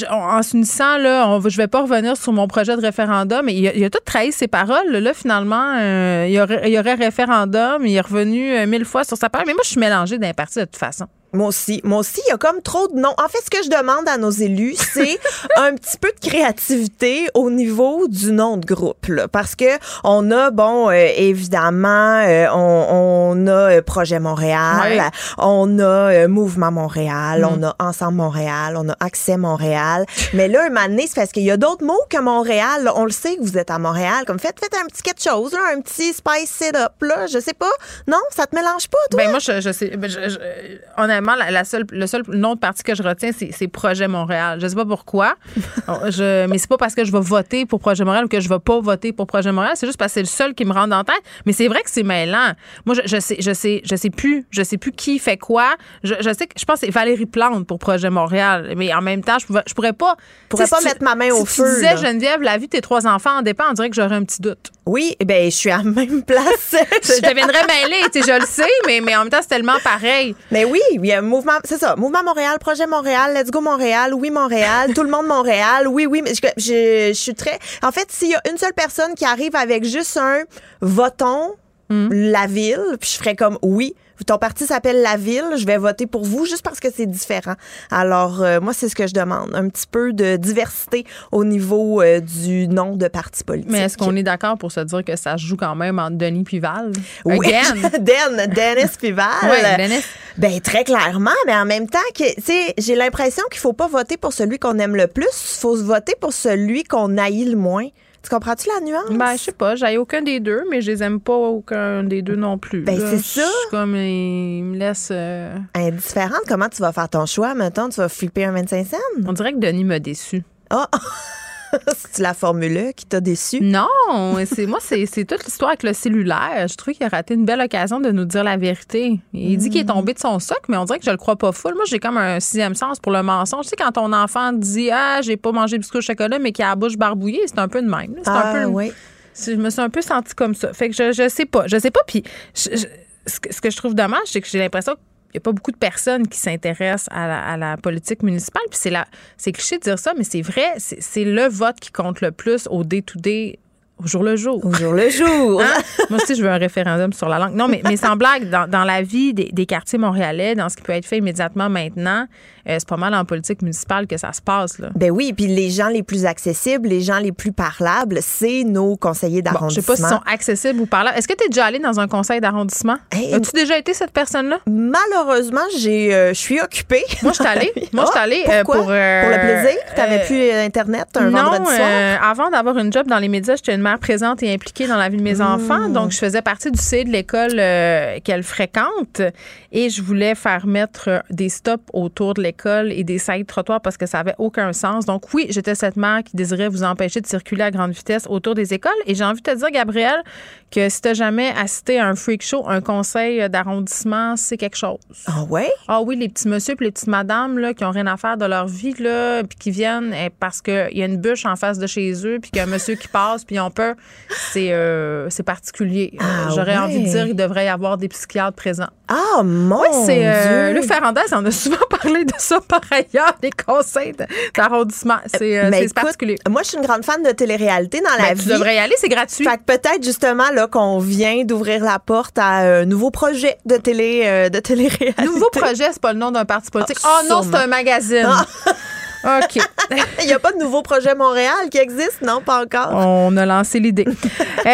en s'unissant, là, on, je vais pas revenir sur mon projet de référendum. Et il a, tout trahi ses paroles. Là, finalement, il y, aurait, il y aurait référendum. Il est revenu mille fois sur sa parole. Mais moi, je suis mélangée d'un parti de toute façon. Moi aussi. Moi aussi, il y a comme trop de noms. En fait, ce que je demande à nos élus, c'est un petit peu de créativité au niveau du nom de groupe. Là, parce que on a, bon, euh, évidemment, euh, on, on, a euh, Projet Montréal, on a Mouvement Montréal, mm. on a Ensemble Montréal, on a Accès Montréal. Mais là, un moment donné, c'est parce qu'il y a d'autres mots que Montréal. on le sait que vous êtes à Montréal. Comme faites, faites un petit quelque chose, là, un petit spice it up, là. Je sais pas. Non, ça te mélange pas, toi? Ben, moi, je, je sais. Ben, je, je, la, seule, le seul nom de parti que je retiens, c'est Projet Montréal. Je sais pas pourquoi, je, mais c'est pas parce que je vais voter pour Projet Montréal ou que je vais pas voter pour Projet Montréal. C'est juste parce que c'est le seul qui me rend en tête. Mais c'est vrai que c'est mêlant. Moi, je, je, sais, je sais, je sais plus, je sais plus qui fait quoi. Je, je sais que je pense que c'est Valérie Plante pour Projet Montréal. Mais en même temps, je, je pourrais pas, pourrais pas mettre ma main au feu. Tu disais Geneviève, la vie de tes trois enfants en dépend. On dirait que j'aurais un petit doute. Oui, eh ben je suis à la même place. je deviendrais mêlée, tu sais, je le sais, mais, mais en même temps, c'est tellement pareil. Mais oui, il y a un mouvement, c'est ça, Mouvement Montréal, Projet Montréal, Let's Go Montréal, Oui Montréal, Tout le monde Montréal, oui, oui, mais je, suis très... En fait, s'il y a une seule personne qui arrive avec juste un « votons hmm. la ville », puis je ferais comme « oui », ton parti s'appelle La Ville, je vais voter pour vous juste parce que c'est différent. Alors, euh, moi, c'est ce que je demande. Un petit peu de diversité au niveau euh, du nom de parti politique. Mais est-ce qu'on est, d'accord pour se dire que ça joue quand même entre Denis Pival? Oui, Den, Dennis Pival. oui, Dennis. Ben, très clairement, mais en même temps, que, j'ai l'impression qu'il faut pas voter pour celui qu'on aime le plus, il faut voter pour celui qu'on haït le moins. Tu comprends-tu la nuance? Ben, je sais pas. J'ai aucun des deux, mais je les aime pas aucun des deux non plus. Ben, c'est ça. comme, il me laisse. Euh, Indifférente. Comment tu vas faire ton choix, maintenant? Tu vas flipper un 25 cents? On dirait que Denis m'a déçu. Ah! c'est la formule qui t'a déçu? Non, c'est moi, c'est toute l'histoire avec le cellulaire. Je trouve qu'il a raté une belle occasion de nous dire la vérité. Il dit qu'il est tombé de son soc, mais on dirait que je le crois pas full. Moi, j'ai comme un sixième sens pour le mensonge. Tu sais, quand ton enfant dit Ah, j'ai pas mangé de biscuit au chocolat, mais qu'il a la bouche barbouillée, c'est un peu de même. C'est un ah, peu. Oui. Je me suis un peu sentie comme ça. Fait que je, je sais pas. Je sais pas. Puis, ce que je trouve dommage, c'est que j'ai l'impression que n'y a pas beaucoup de personnes qui s'intéressent à la, politique municipale. Puis c'est, la, c'est cliché de dire ça, mais c'est vrai, c'est, le vote qui compte le plus au day-to-day au jour le jour. Au jour le jour. Hein? Moi aussi, je veux un référendum sur la langue. Non, mais, mais sans blague, dans, dans la vie des, des, quartiers montréalais, dans ce qui peut être fait immédiatement maintenant, euh, c'est pas mal en politique municipale que ça se passe. Là. Ben oui, puis les gens les plus accessibles, les gens les plus parlables, c'est nos conseillers d'arrondissement. je sais pas s'ils sont accessibles ou parlables. Est-ce que tu es déjà allé dans un conseil d'arrondissement? As-tu déjà été cette personne-là? Malheureusement, j'ai, euh, je suis occupée. Moi, je suis allée. Moi, je suis allée euh, pour, pour le plaisir? Tu n'avais plus Internet un non, vendredi soir? avant d'avoir une job dans les médias, j'étais une mère présente et impliquée dans la vie de mes mmh. enfants. Donc, je faisais partie du C de l'école qu'elle fréquente et je voulais faire mettre des stops autour de l'école et des de trottoirs parce que ça avait aucun sens. Donc oui, j'étais cette mère qui désirait vous empêcher de circuler à grande vitesse autour des écoles. Et j'ai envie de te dire, Gabriel, que si t'as jamais assisté à un freak show, un conseil d'arrondissement, c'est quelque chose. Ah ouais? Ah oui, les petits monsieur et les petites madames là, qui ont rien à faire de leur vie, là, puis qui viennent eh, parce qu'il y a une bûche en face de chez eux, puis qu'il y a un monsieur qui passe, puis ils ont peur, c'est euh, particulier. Ah J'aurais envie de dire qu'il devrait y avoir des psychiatres présents. Ah, mon oui, c'est euh, Le Ferrandez on a souvent parlé de ça par ailleurs, des conseils d'arrondissement. C'est euh, particulier. Moi, je suis une grande fan de télé-réalité dans la ben, vie. Tu devrais y aller, c'est gratuit. Fait que peut-être justement là qu'on vient d'ouvrir la porte à un nouveau projet de télé euh, de télé-réalité. Nouveau projet, c'est pas le nom d'un parti politique. Ah, oh non, c'est un magazine. Ah. OK. Il n'y a pas de nouveau projet Montréal qui existe, non? Pas encore. On a lancé l'idée. euh,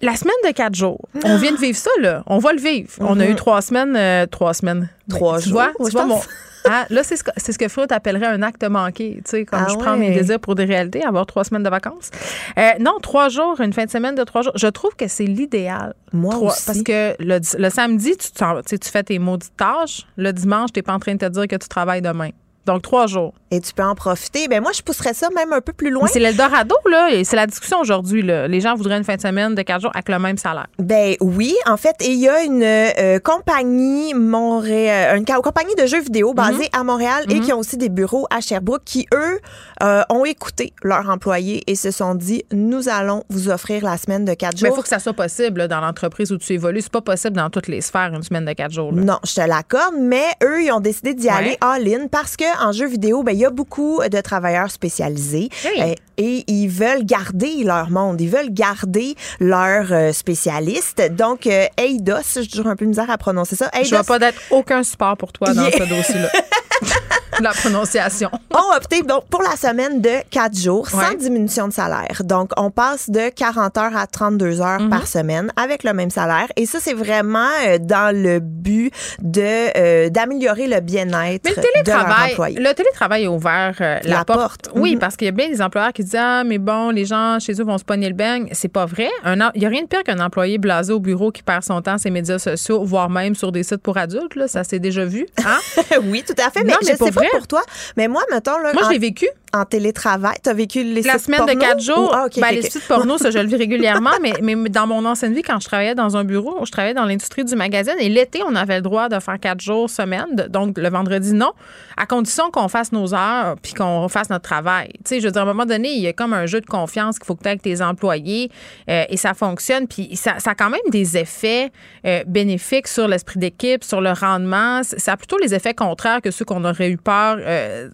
la semaine de quatre jours, on vient de vivre ça, là. On va le vivre. On a eu mhm. trois semaines. Euh, trois semaines. Trois jours. Vois, tu vois, mon, Ah, là, c'est ce que, c'est ce que Freud appellerait un acte manqué. Tu sais, comme Ah je prends mes désirs pour des réalités, avoir trois semaines de vacances. Euh, non, trois jours, une fin de semaine de trois jours. Je trouve que c'est l'idéal. Moi Trois- aussi. Parce que le, le samedi, tu, tu fais tes maudites tâches. Le dimanche, tu n'es pas en train de te dire que tu travailles demain. Donc, trois jours. Et tu peux en profiter. Ben moi, je pousserais ça même un peu plus loin. Mais c'est l'Eldorado, là. et C'est la discussion aujourd'hui. là. Les gens voudraient une fin de semaine de quatre jours avec le même salaire. Ben oui, en fait, il y a une euh, compagnie Montréal, une compagnie de jeux vidéo basée Mhm. à Montréal et qui ont aussi des bureaux à Sherbrooke qui eux euh, ont écouté leurs employés et se sont dit nous allons vous offrir la semaine de quatre Mais il jours. faut que ça soit possible là, dans l'entreprise où tu évolues. C'est pas possible dans toutes les sphères, une semaine de quatre jours. là. Non, je te l'accorde, mais eux, ils ont décidé d'y Ouais. aller all-in parce que en jeux vidéo, ben il y a beaucoup de travailleurs spécialisés euh, et ils veulent garder leur monde, ils veulent garder leurs euh, spécialistes. Donc euh, Eidos, j'ai toujours un peu de misère à prononcer ça. Je ne Eidos vais pas d'être aucun support pour toi dans Yeah. ce dossier-là. La prononciation. ont opté donc pour la semaine de 4 jours sans Ouais. diminution de salaire. Donc, on passe de 40 heures à 32 heures Mhm. par semaine avec le même salaire. Et ça, c'est vraiment euh, dans le but de euh, d'améliorer le bien-être Mais le de télétravail, le télétravail a ouvert euh, la, La porte. porte. Oui, Mhm. parce qu'il y a bien des employeurs qui disent Ah, mais bon, les gens chez eux vont se pogner le beigne. C'est pas vrai. Il n'y a rien de pire qu'un employé blasé au bureau qui perd son temps sur ses médias sociaux, voire même sur des sites pour adultes. Là. Ça s'est déjà vu. Hein? oui, tout à fait. Mais, Non, mais je pour sais pas vrai? pour toi. Mais moi, mettons, là, Moi, en, je l'ai vécu. en télétravail, tu as vécu les La semaine de quatre jours, ou- Ah, ok, ben, ok, les ok. sites porno, ça, je le vis régulièrement, mais, mais dans mon ancienne vie, quand je travaillais dans un bureau, je travaillais dans l'industrie du magazine et l'été, on avait le droit de faire quatre jours semaine, de- donc le vendredi, non, à condition qu'on fasse nos heures puis qu'on fasse notre travail. Tu sais, je veux dire, à un moment donné, il y a comme un jeu de confiance qu'il faut que tu aies avec tes employés euh, et ça fonctionne, puis ça, ça a quand même des effets euh, bénéfiques sur l'esprit d'équipe, sur le rendement. Ça a plutôt les effets contraires que ceux qu'on aurait eu peur. euh,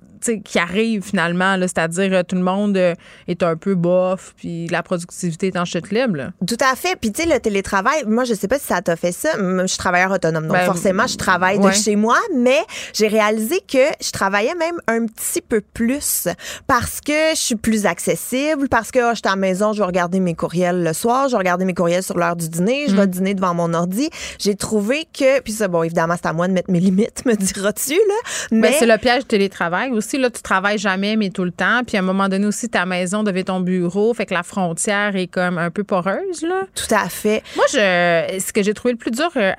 qui arrivent finalement, c'est-à-dire euh, tout le monde euh, est un peu bof, puis la productivité est en chute libre. là. Tout à fait. Puis, tu sais, le télétravail, moi, je sais pas si ça t'a fait ça. Je suis travailleur autonome. Donc, Ben, forcément, je travaille ouais. de chez moi. Mais j'ai réalisé que je travaillais même un petit peu plus parce que je suis plus accessible, parce que ah, je suis à la maison, je vais regarder mes courriels le soir, je vais regarder mes courriels sur l'heure du dîner, je vais dîner devant mon ordi. J'ai trouvé que, puis ça, bon, évidemment, c'est à moi de mettre mes limites, me diras-tu, là. Ben, Mais c'est le piège du télétravail aussi. Là, tu travailles jamais, mais tout le temps. Puis à un moment donné aussi, ta maison devient ton bureau. Fait que la frontière est comme un peu poreuse. Là. tout à fait. Moi, je, ce que j'ai trouvé le plus dur, euh,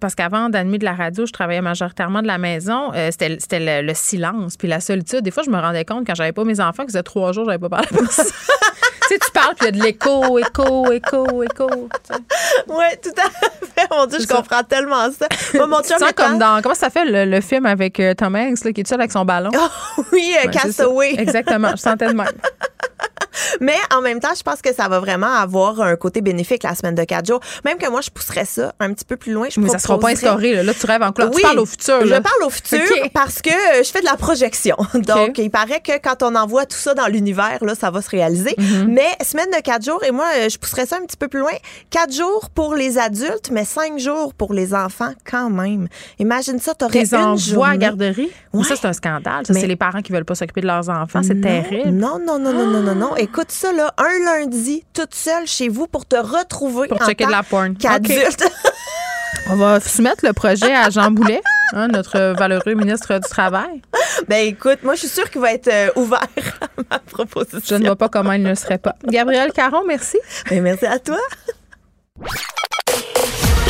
parce qu'avant d'animer de la radio, je travaillais majoritairement de la maison, euh, c'était, c'était le, le silence puis la solitude. Des fois, je me rendais compte quand j'avais pas mes enfants, que faisait trois jours, j'avais pas parlé à personne. tu sais, tu parles, puis il y a de l'écho, écho, écho, écho. Ouais, tout à fait. Mon Dieu, je ça. comprends tellement ça. Moi, mon Tu sens comme dans. Comment ça fait le, le film avec euh, Tom Hanks, là, qui est avec son ballon? Oh, oui, Ouais. Castaway. Exactement, je sentais de même. Mais en même temps, je pense que ça va vraiment avoir un côté bénéfique la semaine de quatre jours. Même que moi, je pousserais ça un petit peu plus loin. Je Mais ça sera pas instauré. Là, Là, tu rêves en couleur. Oui, tu parles au futur. Je parle au futur parce que euh, je fais de la projection. Donc, il paraît que quand on envoie tout ça dans l'univers, là, ça va se réaliser. Mm-hmm. Mais semaine de quatre jours, et moi, euh, je pousserais ça un petit peu plus loin. Quatre jours pour les adultes, mais cinq jours pour les enfants quand même. Imagine ça, t'aurais Tes une envois à journée. garderie? Mais Ouais. Ça, c'est un scandale. Ça, c'est les parents qui veulent pas s'occuper de leurs enfants. C'est terrible. Non, non, non, non, non, non, non. Écoute ça, là, un lundi, toute seule chez vous pour te retrouver Pour en checker de tant la porn. qu'adulte. On va soumettre le projet à Jean Boulet, hein, notre valeureux ministre du Travail. ben écoute, moi, je suis sûre qu'il va être euh, ouvert à ma proposition. Je ne vois pas comment il ne le serait pas. Gabriel Caron, merci. Ben, merci à toi.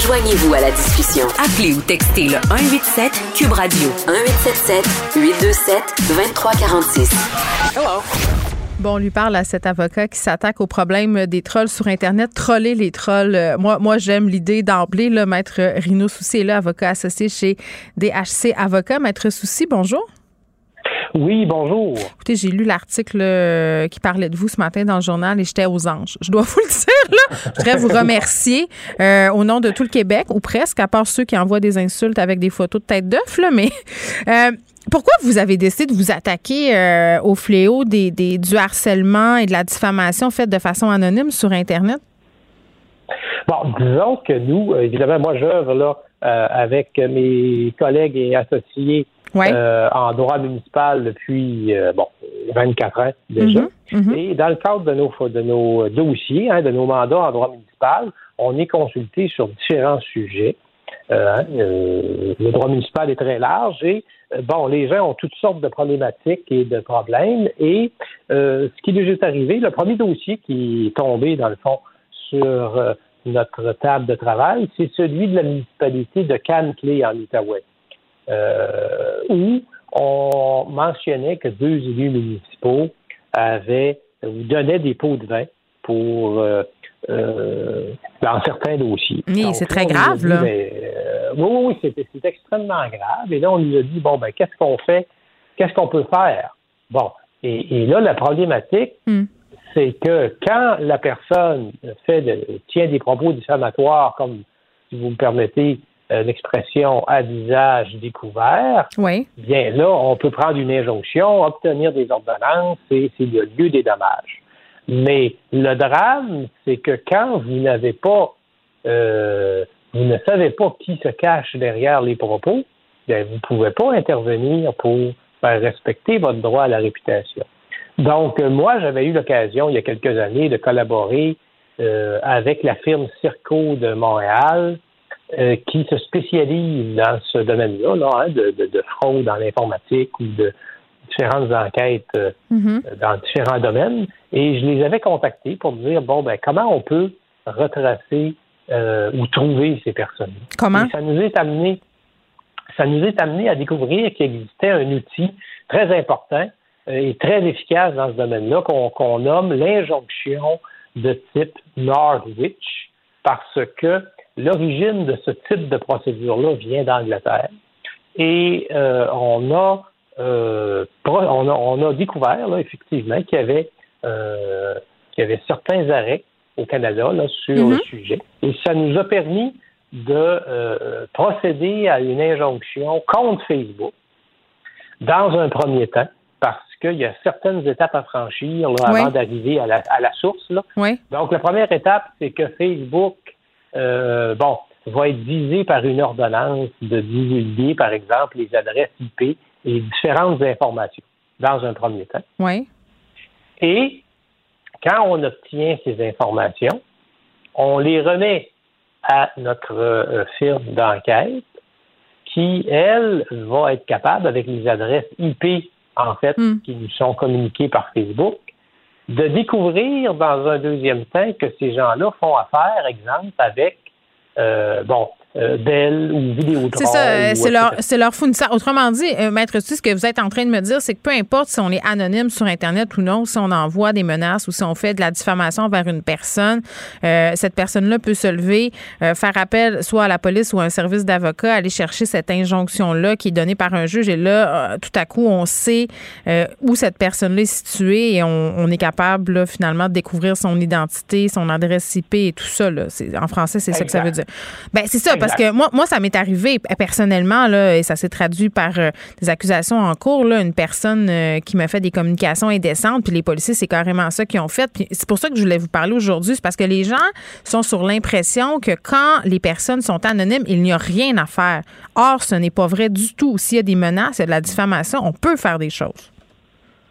Joignez-vous à la discussion. Appelez ou textez le 187 Cube Radio 1877 827 2346. Bon, on lui parle à cet avocat qui s'attaque au problème des trolls sur Internet. Troller les trolls. Euh, Moi, moi j'aime l'idée d'emblée. Maître Rino Soucy est là, avocat associé chez DHC Avocat. Maître Soucy, bonjour. Oui, bonjour. Écoutez, j'ai lu l'article euh, qui parlait de vous ce matin dans le journal et j'étais aux anges. Je dois vous le dire, là. Je voudrais vous remercier euh, au nom de tout le Québec, ou presque, à part ceux qui envoient des insultes avec des photos de tête d'œuf, là. Mais euh, pourquoi vous avez décidé de vous attaquer euh, au fléau des, des- du harcèlement et de la diffamation faite de façon anonyme sur Internet? Bon, disons que nous, euh, évidemment, moi, j'œuvre là euh, avec mes collègues et associés Ouais. euh, en droit municipal depuis bon 24 ans déjà. Mhm, mhm. Et dans le cadre de nos de nos dossiers, hein, de nos mandats en droit municipal, on est consulté sur différents sujets. hein, le droit municipal est très large et bon, les gens ont toutes sortes de problématiques et de problèmes. Et ce qui lui est arrivé, le premier dossier qui est tombé dans le fond sur notre table de travail, c'est celui de la municipalité de Cannes-Clé en Outaouais, où on mentionnait que deux élus municipaux avaient ou donnaient des pots de vin pour euh, euh, dans certains dossiers. Oui, c'est très grave, là. Euh, oui, oui, c'est extrêmement grave. Et là, on nous a dit, bon, ben, qu'est-ce qu'on fait? Qu'est-ce qu'on peut faire? Bon. Et, là, la problématique, hmm. c'est que quand la personne fait tient des propos diffamatoires, comme, si vous me permettez, l'expression à visage découvert, oui. bien là, on peut prendre une injonction, obtenir des ordonnances et c'est le lieu des dommages. Mais le drame, c'est que quand vous n'avez pas, euh, vous ne savez pas qui se cache derrière les propos, bien, vous ne pouvez pas intervenir pour faire respecter votre droit à la réputation. Donc, euh, moi, j'avais eu l'occasion, il y a quelques années, de collaborer euh, avec la firme Circo de Montréal, qui se spécialise dans ce domaine-là, là, hein, de, de, de, fraude en informatique ou de différentes enquêtes mm-hmm. dans différents domaines. Et je les avais contactés pour me dire, bon, ben, comment on peut retracer euh, ou trouver ces personnes. Comment? ça nous est amené, ça nous est amené à découvrir qu'il existait un outil très important euh, et très efficace dans ce domaine-là qu'on nomme l'injonction de type Norwich parce que l'origine de ce type de procédure-là vient d'Angleterre. Et euh, on, a, on, a, on a découvert là, effectivement qu'il y avait euh, qu'il y avait certains arrêts au Canada là, sur le mhm. sujet. Et ça nous a permis de euh, procéder à une injonction contre Facebook dans un premier temps, parce qu'il y a certaines étapes à franchir avant d'arriver à la, à la, source. Là. Donc, la première étape, c'est que Facebook, euh, bon, va être visé par une ordonnance de divulguer, par exemple, les adresses IP et différentes informations dans un premier temps. Oui. Et quand on obtient ces informations, on les remet à notre euh, firme d'enquête qui, elle, va être capable, avec les adresses IP, en fait, hmm. qui nous sont communiquées par Facebook, de découvrir dans un deuxième temps que ces gens-là font affaire, exemple, avec, euh, bon, euh, ou Vidéotron. C'est ça, euh, c'est leur, c'est leur fournisseur. Autrement dit, euh, Maître ce que vous êtes en train de me dire, c'est que peu importe si on est anonyme sur Internet ou non, si on envoie des menaces ou si on fait de la diffamation vers une personne, cette personne-là peut se lever, faire appel soit à la police ou à un service d'avocat, aller chercher cette injonction-là qui est donnée par un juge. Et là, tout à coup, on sait où cette personne-là est située et on, est capable, finalement, de découvrir son identité, son adresse IP et tout ça. Là. En français, c'est ça que ça veut dire. Ben, c'est ça, parce que moi, moi ça m'est arrivé personnellement, là, et ça s'est traduit par euh, des accusations en cours, là, une personne euh, qui m'a fait des communications indécentes, puis les policiers, c'est carrément ça qu'ils ont fait. c'est pour ça que je voulais vous parler aujourd'hui, c'est parce que les gens sont sur l'impression que quand les personnes sont anonymes, il n'y a rien à faire. Or, ce n'est pas vrai du tout. S'il y a des menaces, il y a de la diffamation, on peut faire des choses.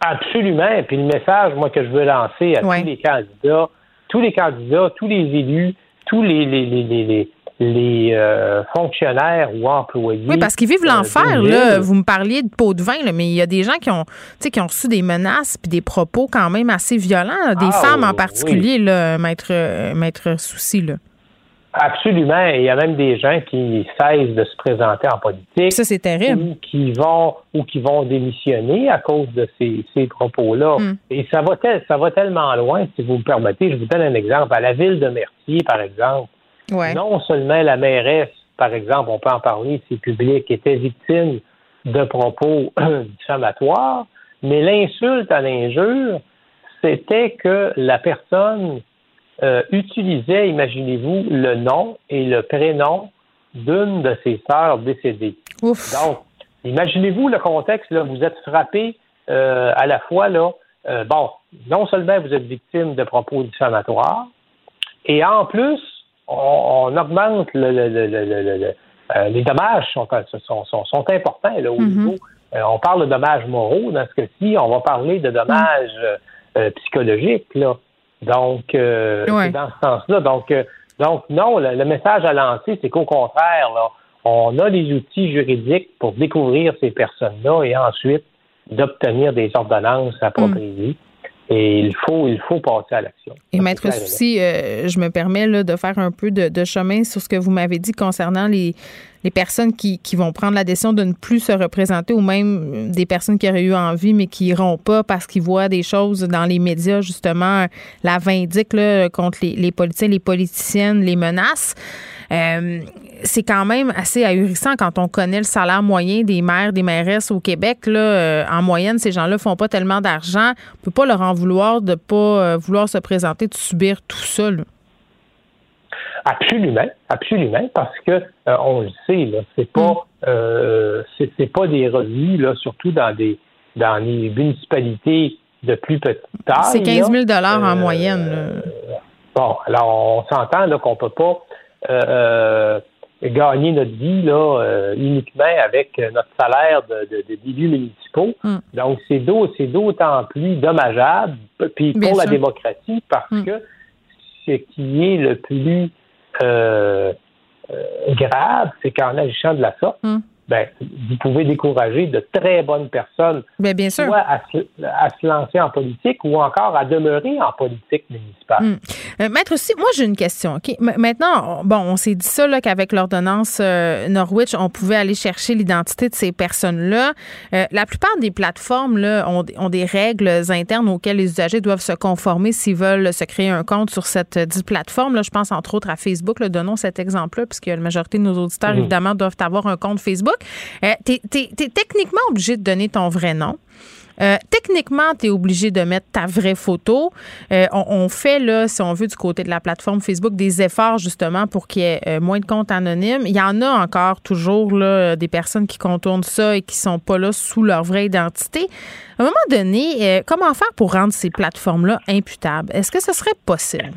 Absolument. Et puis le message, moi, que je veux lancer à tous les candidats, tous les candidats, tous les élus, tous les, les, les les euh, fonctionnaires ou employés. Oui, parce qu'ils vivent euh, l'enfer. là. Vous me parliez de pot de vin, là, mais il y a des gens qui ont, qui ont reçu des menaces puis des propos quand même assez violents, des ah, femmes en particulier, là, maître, maître Souci. Là. Absolument. Il y a même des gens qui cessent de se présenter en politique. Ça, c'est terrible. Ou qui vont, ou qui vont démissionner à cause de ces, ces propos-là. Hmm. Et ça va, ça va tellement loin, si vous me permettez. Je vous donne un exemple. À la ville de Mercier, par exemple, non seulement la mairesse, par exemple, on peut en parler, c'est public, était victime de propos diffamatoires, mais l'insulte à l'injure, c'était que la personne euh, utilisait, imaginez-vous, le nom et le prénom d'une de ses sœurs décédées. Donc, imaginez-vous le contexte, là, vous êtes frappé euh, à la fois, là, euh, bon, non seulement vous êtes victime de propos diffamatoires, et en plus, on, augmente le, euh, les dommages sont, sont, sont, importants là, au mm-hmm. niveau. Euh, on parle de dommages moraux dans ce cas-ci, on va parler de dommages euh, psychologiques. Là. Donc, c'est dans ce sens-là. Donc, donc non, le, message à lancer, c'est qu'au contraire, là, on a les outils juridiques pour découvrir ces personnes-là et ensuite d'obtenir des ordonnances appropriées. Et il faut, il faut passer à l'action. Et Maître Souci, euh, je me permets là, de faire un peu de, chemin sur ce que vous m'avez dit concernant les, les personnes qui, qui, vont prendre la décision de ne plus se représenter ou même des personnes qui auraient eu envie mais qui iront pas parce qu'ils voient des choses dans les médias, justement, la vindique là, contre les, les politiciens, les politiciennes, les menaces. Euh, c'est quand même assez ahurissant quand on connaît le salaire moyen des maires, des mairesses au Québec. Là, euh, en moyenne, ces gens-là font pas tellement d'argent. On peut pas leur en vouloir de pas euh, vouloir se présenter, de subir tout ça. Absolument, absolument, parce que on le sait, là, c'est pas mm. c'est, pas des revenus, là, surtout dans des dans les municipalités de plus petite taille. C'est 15 000 dollars en moyenne. Bon, alors on s'entend là qu'on peut pas euh, gagner notre vie là, euh, uniquement avec notre salaire de, de, d'élus municipaux. Hmm. Donc, c'est, d'autant plus dommageable, puis pour la démocratie, parce hmm. que ce qui est le plus euh, grave, c'est qu'en agissant de la sorte, hmm ben, vous pouvez décourager de très bonnes personnes ben, bien sûr. soit à se, lancer en politique ou encore à demeurer en politique municipale. Hmm. Euh, maître aussi, moi j'ai une question. Maintenant, bon, on s'est dit ça qu'avec l'ordonnance euh, Norwich, on pouvait aller chercher l'identité de ces personnes-là. Euh, la plupart des plateformes là, ont, ont, des règles internes auxquelles les usagers doivent se conformer s'ils veulent se créer un compte sur cette dite plateforme. Là, je pense entre autres à Facebook. Là, donnons cet exemple-là, puisque la majorité de nos auditeurs, mmh. évidemment, doivent avoir un compte Facebook. Euh, tu es, techniquement obligé de donner ton vrai nom. Euh, techniquement, tu es obligé de mettre ta vraie photo. Euh, on, fait, là, si on veut, du côté de la plateforme Facebook, des efforts justement pour qu'il y ait moins de comptes anonymes. Il y en a encore toujours des personnes qui contournent ça et qui sont pas là sous leur vraie identité. À un moment donné, comment faire pour rendre ces plateformes-là imputables? Est-ce que ce serait possible?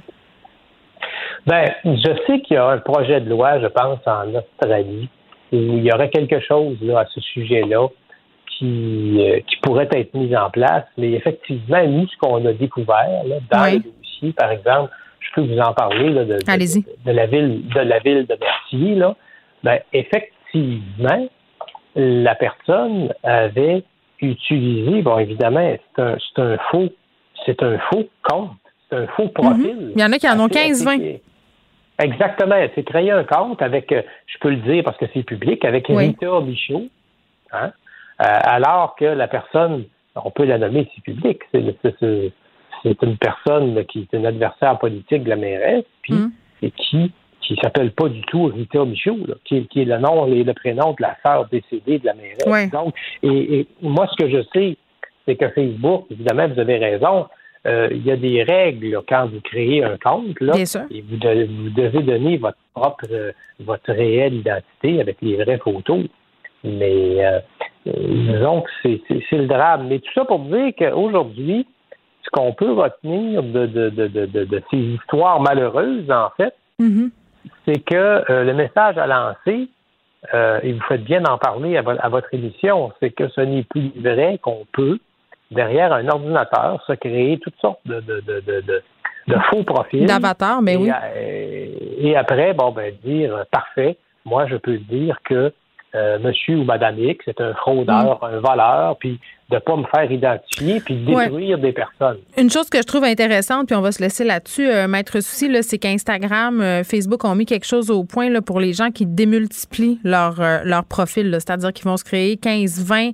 Ben, je sais qu'il y a un projet de loi, je pense, en Australie, il y aurait quelque chose là, à ce sujet-là qui, euh, qui pourrait être mis en place. Mais effectivement, nous, ce qu'on a découvert là, dans le dossier, par exemple, je peux vous en parler là, de, de, la ville de la ville de Mercier, là, ben, effectivement, la personne avait utilisé, bon, évidemment, c'est un, un faux, c'est un faux compte, c'est un faux profil. Mhm. Il y en a qui en ont 15-20. Exactement. C'est créer un compte avec, euh, je peux le dire parce que c'est public, avec Rita Michaud, hein? Euh, alors que la personne, on peut la nommer, c'est public. C'est une personne qui est un adversaire politique de la mairesse, puis mm. et qui qui s'appelle pas du tout Rita Michaud, qui, qui, est le nom et le prénom de la sœur décédée de la mairesse. Donc, et, moi, ce que je sais, c'est que Facebook, évidemment, vous avez raison, euh, il y a des règles quand vous créez un compte. Là, Et vous, devez donner votre propre, euh, votre réelle identité avec les vraies photos. Mais euh, disons que c'est le drame. Mais tout ça pour dire qu'aujourd'hui, ce qu'on peut retenir de, de, de, de, ces histoires malheureuses, en fait, mm-hmm. c'est que le message à lancer, et vous faites bien d'en parler à, à votre émission, c'est que ce n'est plus vrai qu'on peut derrière un ordinateur, se créer toutes sortes de, de, de, de, de faux profils. D'avatars, mais oui. Euh, et après, bon, ben, dire, parfait, moi, je peux dire que euh, monsieur ou madame X est un fraudeur, mm. un voleur, puis de ne pas me faire identifier puis détruire des personnes. Une chose que je trouve intéressante, puis on va se laisser là-dessus, euh, Maître Souci, c'est qu'Instagram, euh, Facebook ont mis quelque chose au point là, pour les gens qui démultiplient leur, euh, leur profil, c'est-à-dire qu'ils vont se créer 15, 20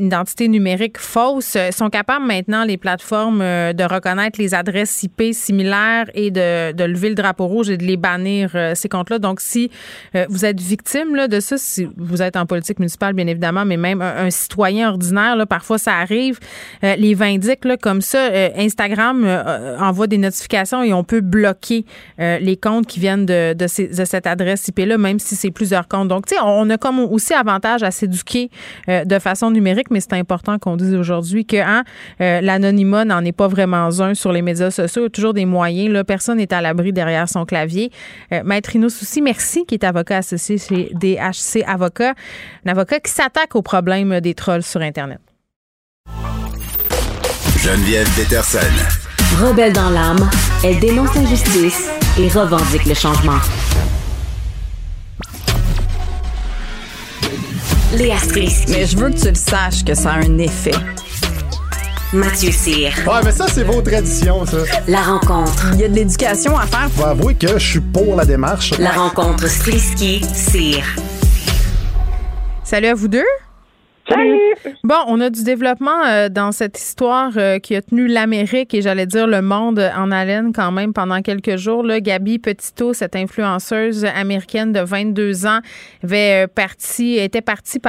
identités numériques fausses. Ils sont capables maintenant, les plateformes, de reconnaître les adresses IP similaires et de, de, lever le drapeau rouge et de les bannir, ces comptes-là. Donc, si vous êtes victime là, de ça, si vous êtes en politique municipale, bien évidemment, mais même un, un citoyen ordinaire, là, par parfois ça arrive, euh, les vindiques là, comme ça, euh, Instagram euh, envoie des notifications et on peut bloquer les comptes qui viennent de, de, cette adresse IP-là, même si c'est plusieurs comptes. Donc, tu sais, on a comme aussi avantage à s'éduquer de façon numérique, mais c'est important qu'on dise aujourd'hui que hein, l'anonymat n'en est pas vraiment un sur les médias sociaux. Il y a toujours des moyens. Là, personne n'est à l'abri derrière son clavier. Maître Inous Souci, merci, qui est avocat associé chez DHC Avocat, un avocat qui s'attaque au problème des trolls sur Internet. Geneviève Peterson. Rebelle dans l'âme, elle dénonce l'injustice et revendique le changement. Léa Strisky. Mais je veux que tu le saches que ça a un effet. Mathieu Cyr. Ouais, mais ça, c'est vos traditions, ça. La rencontre. Il y a de l'éducation à faire. Faut avouer que je suis pour la démarche. La rencontre Strisky-Cyr. Salut à vous deux. Bon, on a du développement euh, dans cette histoire euh, qui a tenu l'Amérique et j'allais dire le monde en haleine quand même pendant quelques jours. Gabi Petito, cette influenceuse américaine de 22 ans, euh, était partie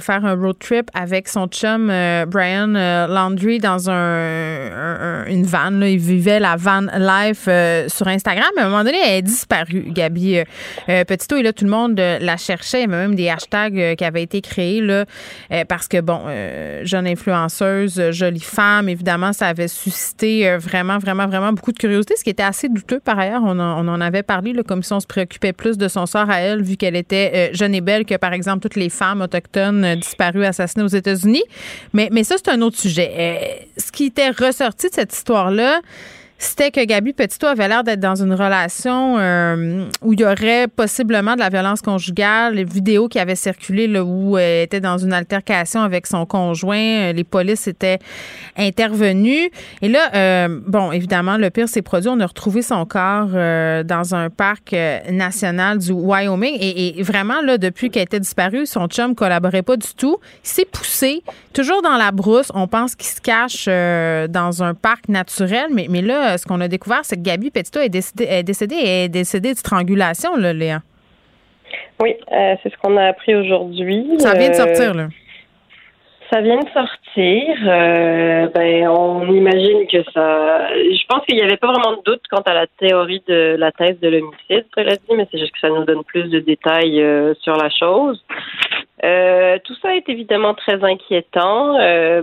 faire un road trip avec son chum Brian Landry dans un, une van. Là. Il vivait la van life sur Instagram. À un moment donné, elle est disparue, Gabi Petito. Et là, tout le monde la cherchait. Même des hashtags qui avaient été créés là parce que, bon, euh, jeune influenceuse, euh, jolie femme, évidemment, ça avait suscité euh, vraiment, vraiment, vraiment beaucoup de curiosité, ce qui était assez douteux par ailleurs. On en, avait parlé, comme si on se préoccupait plus de son sort à elle, vu qu'elle était jeune et belle que, par exemple, toutes les femmes autochtones disparues, assassinées aux États-Unis. Mais ça, c'est un autre sujet. ce qui était ressorti de cette histoire-là, c'était que Gabi Petito avait l'air d'être dans une relation euh, où il y aurait possiblement de la violence conjugale. Les vidéos qui avaient circulé là, où elle était dans une altercation avec son conjoint, euh, les polices étaient intervenues. Et là, euh, bon, évidemment, le pire s'est produit. On a retrouvé son corps dans un parc national du Wyoming. Et, vraiment, là, depuis qu'elle était disparue, son chum collaborait pas du tout. Il s'est poussé, toujours dans la brousse. On pense qu'il se cache dans un parc naturel, mais, mais là, ce qu'on a découvert, c'est que Gabi Petito est décédée, est décédée, est décédée de strangulation, là, Léa. Oui, euh, c'est ce qu'on a appris aujourd'hui. Ça vient de sortir, là. Ça vient de sortir. Euh, ben, on imagine que ça. Je pense qu'il n'y avait pas vraiment de doute quant à la théorie de la thèse de l'homicide, cela dit, mais c'est juste que ça nous donne plus de détails euh, sur la chose. Euh, tout ça est évidemment très inquiétant. Euh,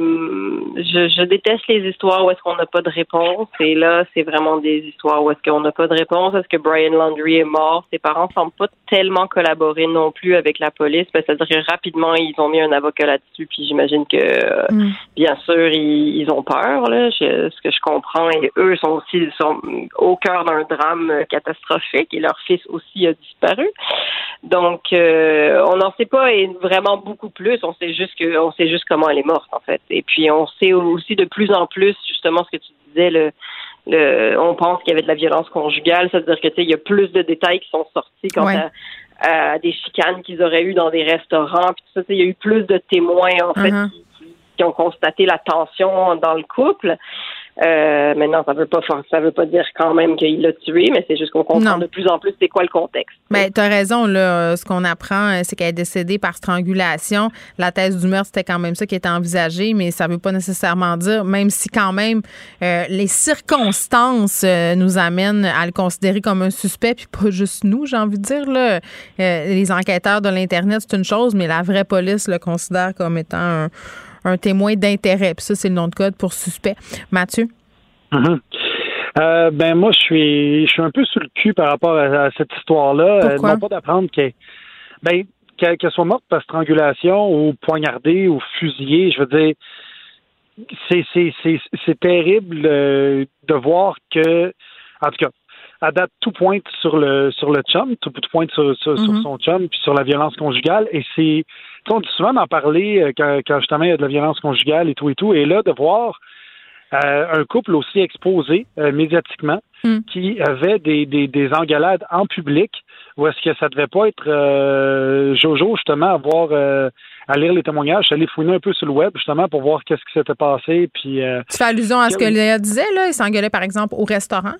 je, je, déteste les histoires où est-ce qu'on n'a pas de réponse. Et là, c'est vraiment des histoires où est-ce qu'on n'a pas de réponse. Est-ce que Brian Landry est mort? Ses parents semblent pas tellement collaborer non plus avec la police. Ben, C'est-à-dire rapidement, ils ont mis un avocat là-dessus. Puis j'imagine que, mm. bien sûr, ils, ils, ont peur. Là, ce que je comprends. Et eux sont aussi sont au cœur d'un drame catastrophique. Et leur fils aussi a disparu. Donc, euh, on n'en sait pas vraiment beaucoup plus. On sait juste que, on sait juste comment elle est morte en fait. Et puis, on sait aussi de plus en plus justement ce que tu disais. Le, le on pense qu'il y avait de la violence conjugale, c'est-à-dire que tu sais, il y a plus de détails qui sont sortis quant à, des chicanes qu'ils auraient eu dans des restaurants. Puis tout ça, il y a eu plus de témoins en fait uh-huh. qui ont constaté la tension dans le couple. Euh, maintenant, ça veut pas ça veut pas dire quand même qu'il l'a tué, mais c'est juste qu'on comprend de plus en plus c'est quoi le contexte. Mais tu as raison là, ce qu'on apprend euh, c'est qu'elle est décédée par strangulation. La thèse du meurtre c'était quand même ça qui était envisagé, mais ça veut pas nécessairement dire même si quand même euh, les circonstances euh, nous amènent à le considérer comme un suspect puis pas juste nous, j'ai envie de dire là, les enquêteurs de l'internet c'est une chose, mais la vraie police le considère comme étant un un témoin d'intérêt. Puis ça, c'est le nom de code pour suspect. Mathieu? Mm-hmm. Euh, ben moi, je suis, je suis un peu sur le cul par rapport à, cette histoire-là. Euh, Pourquoi? non pas d'apprendre qu'elle, ben, qu'elle soit morte par strangulation ou poignardée ou fusillée. Je veux dire, c'est, c'est, c'est, c'est terrible euh, de voir que, en tout cas, à date, tout pointe sur le sur le chum, tout, pointe sur, sur, mm-hmm. son chum, puis sur la violence conjugale. Et c'est, on dit souvent d'en parler euh, quand, quand, justement il y a de la violence conjugale et tout et tout. Et là, de voir euh, un couple aussi exposé euh, médiatiquement mm. qui avait des, des, des, engalades en public, ou est-ce que ça devait pas être Jojo justement à voir à lire les témoignages, aller fouiner un peu sur le web justement pour voir qu'est-ce qui s'était passé. Puis, tu fais allusion à ce que Léa disait là, il s'engueulait par exemple au restaurant.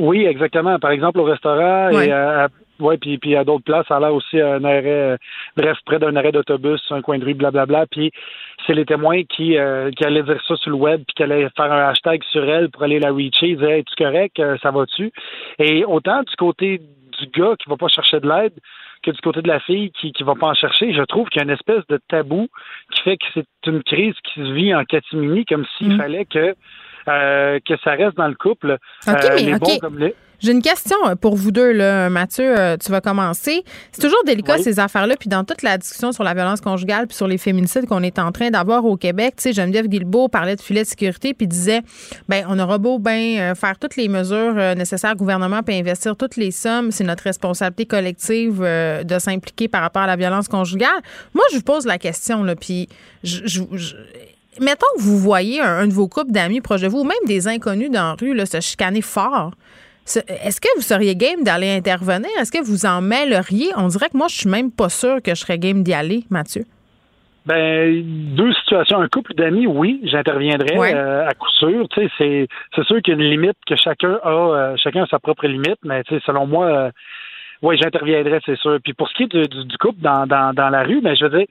Oui, exactement. Par exemple, au restaurant et à, ouais, puis, puis à d'autres places, ça a aussi un arrêt, euh, bref, près d'un arrêt d'autobus, un coin de rue, blablabla. Puis c'est les témoins qui, euh, qui allaient dire ça sur le web, puis qui allaient faire un hashtag sur elle pour aller la reacher, ils disaient, es-tu correct, euh, ça va-tu? Et autant du côté du gars qui va pas chercher de l'aide que du côté de la fille qui qui va pas en chercher, je trouve qu'il y a une espèce de tabou qui fait que c'est une crise qui se vit en catimini, comme s'il mm. fallait que que ça reste dans le couple. les bons comme les j'ai une question euh, pour vous deux, là. Mathieu. Euh, tu vas commencer. C'est toujours délicat, ces affaires-là. Puis dans toute la discussion sur la violence conjugale puis sur les féminicides qu'on est en train d'avoir au Québec, tu sais, Geneviève Guilbeault parlait de filet de sécurité puis disait, ben on aura beau bien euh, faire toutes les mesures nécessaires au gouvernement puis investir toutes les sommes, c'est notre responsabilité collective de s'impliquer par rapport à la violence conjugale. Moi, je vous pose la question, là, puis je, mettons que vous voyez un, de vos couples d'amis proches de vous, ou même des inconnus dans la rue, là, se chicaner fort. Est-ce que vous seriez game d'aller intervenir? Est-ce que vous en mêleriez? On dirait que moi, je suis même pas sûr que je serais game d'y aller, Mathieu. Ben, deux situations. Un couple d'amis, oui, j'interviendrai euh, à coup sûr. C'est, sûr qu'il y a une limite que chacun a, euh, chacun a sa propre limite, mais selon moi, euh, oui, j'interviendrai, c'est sûr. Puis pour ce qui est du, couple dans, dans, la rue, ben, je veux dire,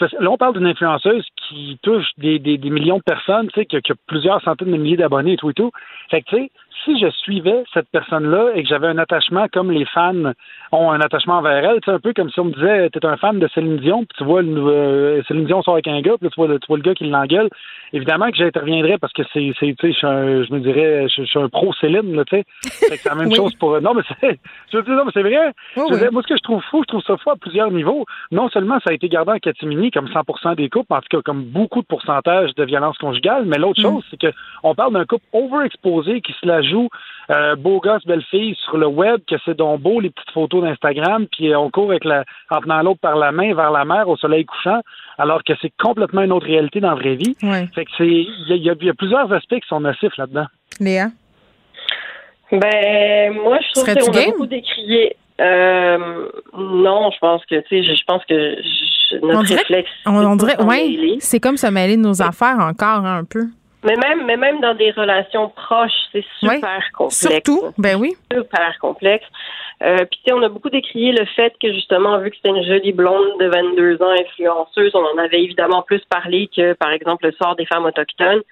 là, on parle d'une influenceuse qui touche des, des, millions de personnes, tu sais, qui, qui, a plusieurs centaines de milliers d'abonnés et tout et tout. Fait que, tu sais, si je suivais cette personne-là et que j'avais un attachement comme les fans ont un attachement envers elle, c'est un peu comme si on me disait t'es un fan de Céline Dion, puis tu vois euh, Céline Dion sort avec un gars, puis tu vois, tu vois le gars qui l'engueule. Évidemment que j'interviendrais parce que c'est, c'est tu sais, je, me dirais, je, suis un pro Céline, là, tu sais. C'est la même chose pour. Non, mais c'est, je veux dire, non, mais c'est vrai. Moi, ce que je trouve fou, je trouve ça fou à plusieurs niveaux. Non seulement ça a été gardé en catimini comme 100% des couples, en tout cas comme beaucoup de pourcentage de violence conjugale, mais l'autre mm. chose, c'est que on parle d'un couple overexposé qui se la joue euh, beau gosse, belle fille sur le web, que c'est donc beau les petites photos d'Instagram, puis on court avec la, en tenant l'autre par la main vers la mer au soleil couchant, alors que c'est complètement une autre réalité dans la vraie vie. Fait que c'est, il y, y, a plusieurs aspects qui sont nocifs là-dedans. Léa? Ben, moi, je trouve qu'on a beaucoup décrié. Euh, non, je pense que, tu sais, je pense que notre on dirait, réflexe. On, dirait, ouais, c'est comme se mêler de nos affaires encore hein, un peu. Mais même, mais même dans des relations proches, c'est super complexe. Surtout, ben oui. Super complexe. Euh, Puis tu sais, on a beaucoup décrié le fait que justement, vu que c'était une jolie blonde de 22 ans influenceuse, on en avait évidemment plus parlé que, par exemple, le sort des femmes autochtones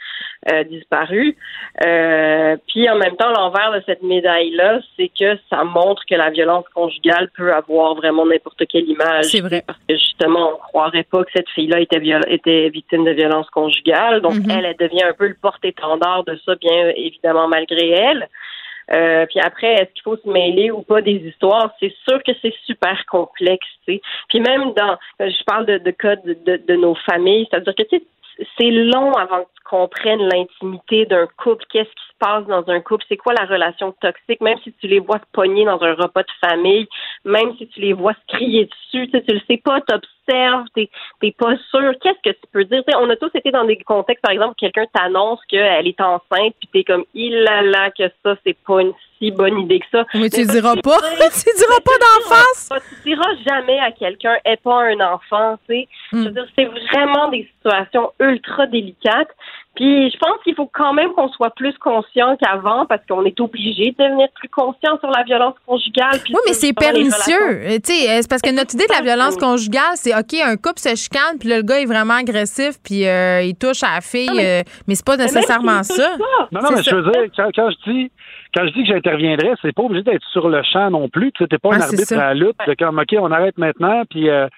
euh, disparues. Euh, puis en même temps, l'envers de cette médaille-là, c'est que ça montre que la violence conjugale peut avoir vraiment n'importe quelle image. C'est vrai. Parce que justement, on croirait pas que cette fille-là était, était victime de violence conjugale. Donc, mm-hmm. elle, elle devient un peu le porte-étendard de ça, bien évidemment, malgré elle. Euh, puis après, est-ce qu'il faut se mêler ou pas des histoires? C'est sûr que c'est super complexe. sais. Puis même dans, je parle de, cas de, de, de nos familles, c'est-à-dire que c'est long avant que tu comprennes l'intimité d'un couple, qu'est-ce qui se passe dans un couple, c'est quoi la relation toxique, même si tu les vois se pogner dans un repas de famille, même si tu les vois se crier dessus, tu, sais, tu le sais pas, t'observes, t'es, t'es pas sûr, qu'est-ce que tu peux dire? on a tous été dans des contextes, par exemple, quelqu'un t'annonce qu'elle est enceinte, puis t'es comme, il là là, que ça, c'est pas une si bonne idée que ça. Mais tu diras pas, tu diras pas d'en face. Tu diras jamais à quelqu'un, est pas un enfant, tu sais. Je veux hmm. dire, c'est vraiment des situations ultra délicates. Puis je pense qu'il faut quand même qu'on soit plus conscient qu'avant parce qu'on est obligé de devenir plus conscient sur la violence conjugale. oui, mais c'est pernicieux. Tu sais, c'est parce que notre idée de la violence conjugale, c'est OK, un couple se chicane, puis là, le gars est vraiment agressif, puis euh, il touche à la fille, euh, mais c'est pas nécessairement ça. Non, non, mais je veux dire, quand, je dis quand je dis que j'interviendrai, c'est pas obligé d'être sur le champ non plus. Tu n'es pas un arbitre à la lutte de comme OK, on arrête maintenant, puis euh,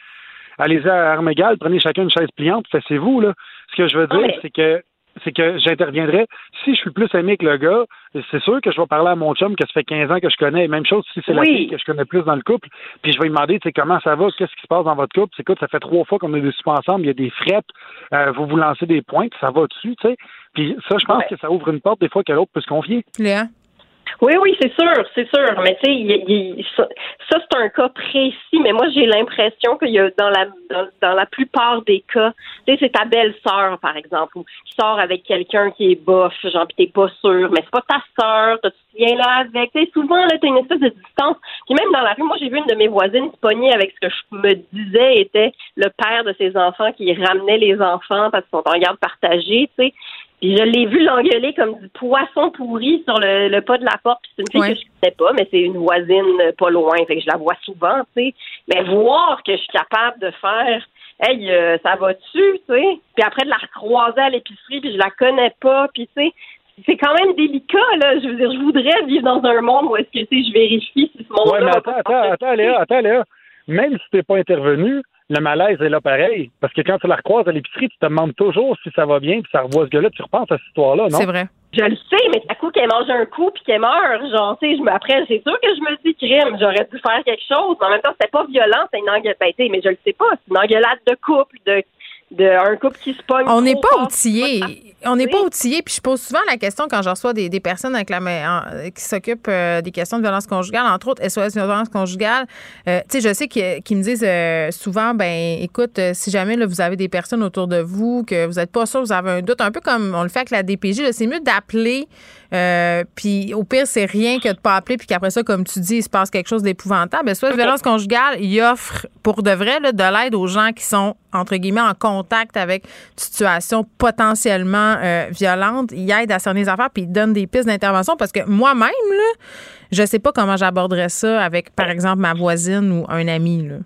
allez-y à armes égales, prenez chacun une chaise pliante, c'est vous là. Ce que je veux dire, c'est que c'est que j'interviendrai. Si je suis plus aimé que le gars, c'est sûr que je vais parler à mon chum que ça fait 15 ans que je connais. Même chose si c'est la fille que je connais plus dans le couple. Puis je vais lui demander, tu sais, comment ça va, qu'est-ce qui se passe dans votre couple? Écoute, ça fait trois fois qu'on est dessus ensemble, il y a des frettes, euh, vous vous lancez des pointes, ça va dessus, tu sais? Puis ça, je pense que ça ouvre une porte des fois que l'autre peut se confier. Léa? Oui, oui, c'est sûr, c'est sûr. Mais tu sais, ça, c'est un cas précis. Mais moi, j'ai l'impression qu'il y a dans la dans, la plupart des cas, tu sais, c'est ta belle-sœur, par exemple, qui sort avec quelqu'un qui est bof, genre, pis t'es pas sûr, mais c'est pas ta sœur, tu viens là avec. Tu sais, souvent, là, t'as une espèce de distance. Puis même dans la rue, moi, j'ai vu une de mes voisines se pogner avec ce que je me disais était le père de ses enfants qui ramenait les enfants parce qu'ils sont en garde partagée, tu sais. Puis je l'ai vu l'engueuler comme du poisson pourri sur le, pas de la porte. Puis c'est une fille que je connais pas, mais c'est une voisine pas loin. Fait que je la vois souvent, tu sais. Mais voir que je suis capable de faire Hey, euh, ça va-tu, tu sais? Puis après de la recroiser à l'épicerie, puis je la connais pas, puis tu sais, c'est quand même délicat, là. Je veux dire, je voudrais vivre dans un monde où est-ce que, tu sais, je vérifie si ce monde-là... Ouais, mais attends, attends, attends, Léa, attends, Léa. Même si t'es pas intervenu, le malaise est là pareil. Parce que quand tu la recroises à l'épicerie, tu te demandes toujours si ça va bien, puis ça revoit ce gars-là, tu repenses à cette histoire-là, non? C'est vrai. Je le sais, mais à coup qu'elle mange un coup puis qu'elle meurt, genre, tu sais, après, c'est sûr que je me dis crime, j'aurais dû faire quelque chose, mais en même temps, c'était pas violent, c'est une engueulade, ben, mais je le sais pas, c'est une engueulade de couple, de de un couple qui se pogne. On n'est pas outillé. On n'est pas outillé. Puis je pose souvent la question quand je reçois des, des personnes avec la qui s'occupent euh, des questions de violence conjugale, entre autres SOS violence conjugale. Euh, tu sais, je sais qu'ils me disent euh, souvent, ben écoute, si jamais là, vous avez des personnes autour de vous que vous n'êtes pas sûr, vous avez un doute, un peu comme on le fait avec la DPJ, c'est mieux d'appeler. Puis au pire, c'est rien que de pas appeler, puis qu'après ça, comme tu dis, il se passe quelque chose d'épouvantable. SOS violence conjugale, il offre pour de vrai là, de l'aide aux gens qui sont entre guillemets en contact avec une situation potentiellement euh, violente, il aide à cerner les affaires puis il donne des pistes d'intervention parce que moi-même, là, je sais pas comment j'aborderais ça avec, par exemple, ma voisine ou un ami. Là.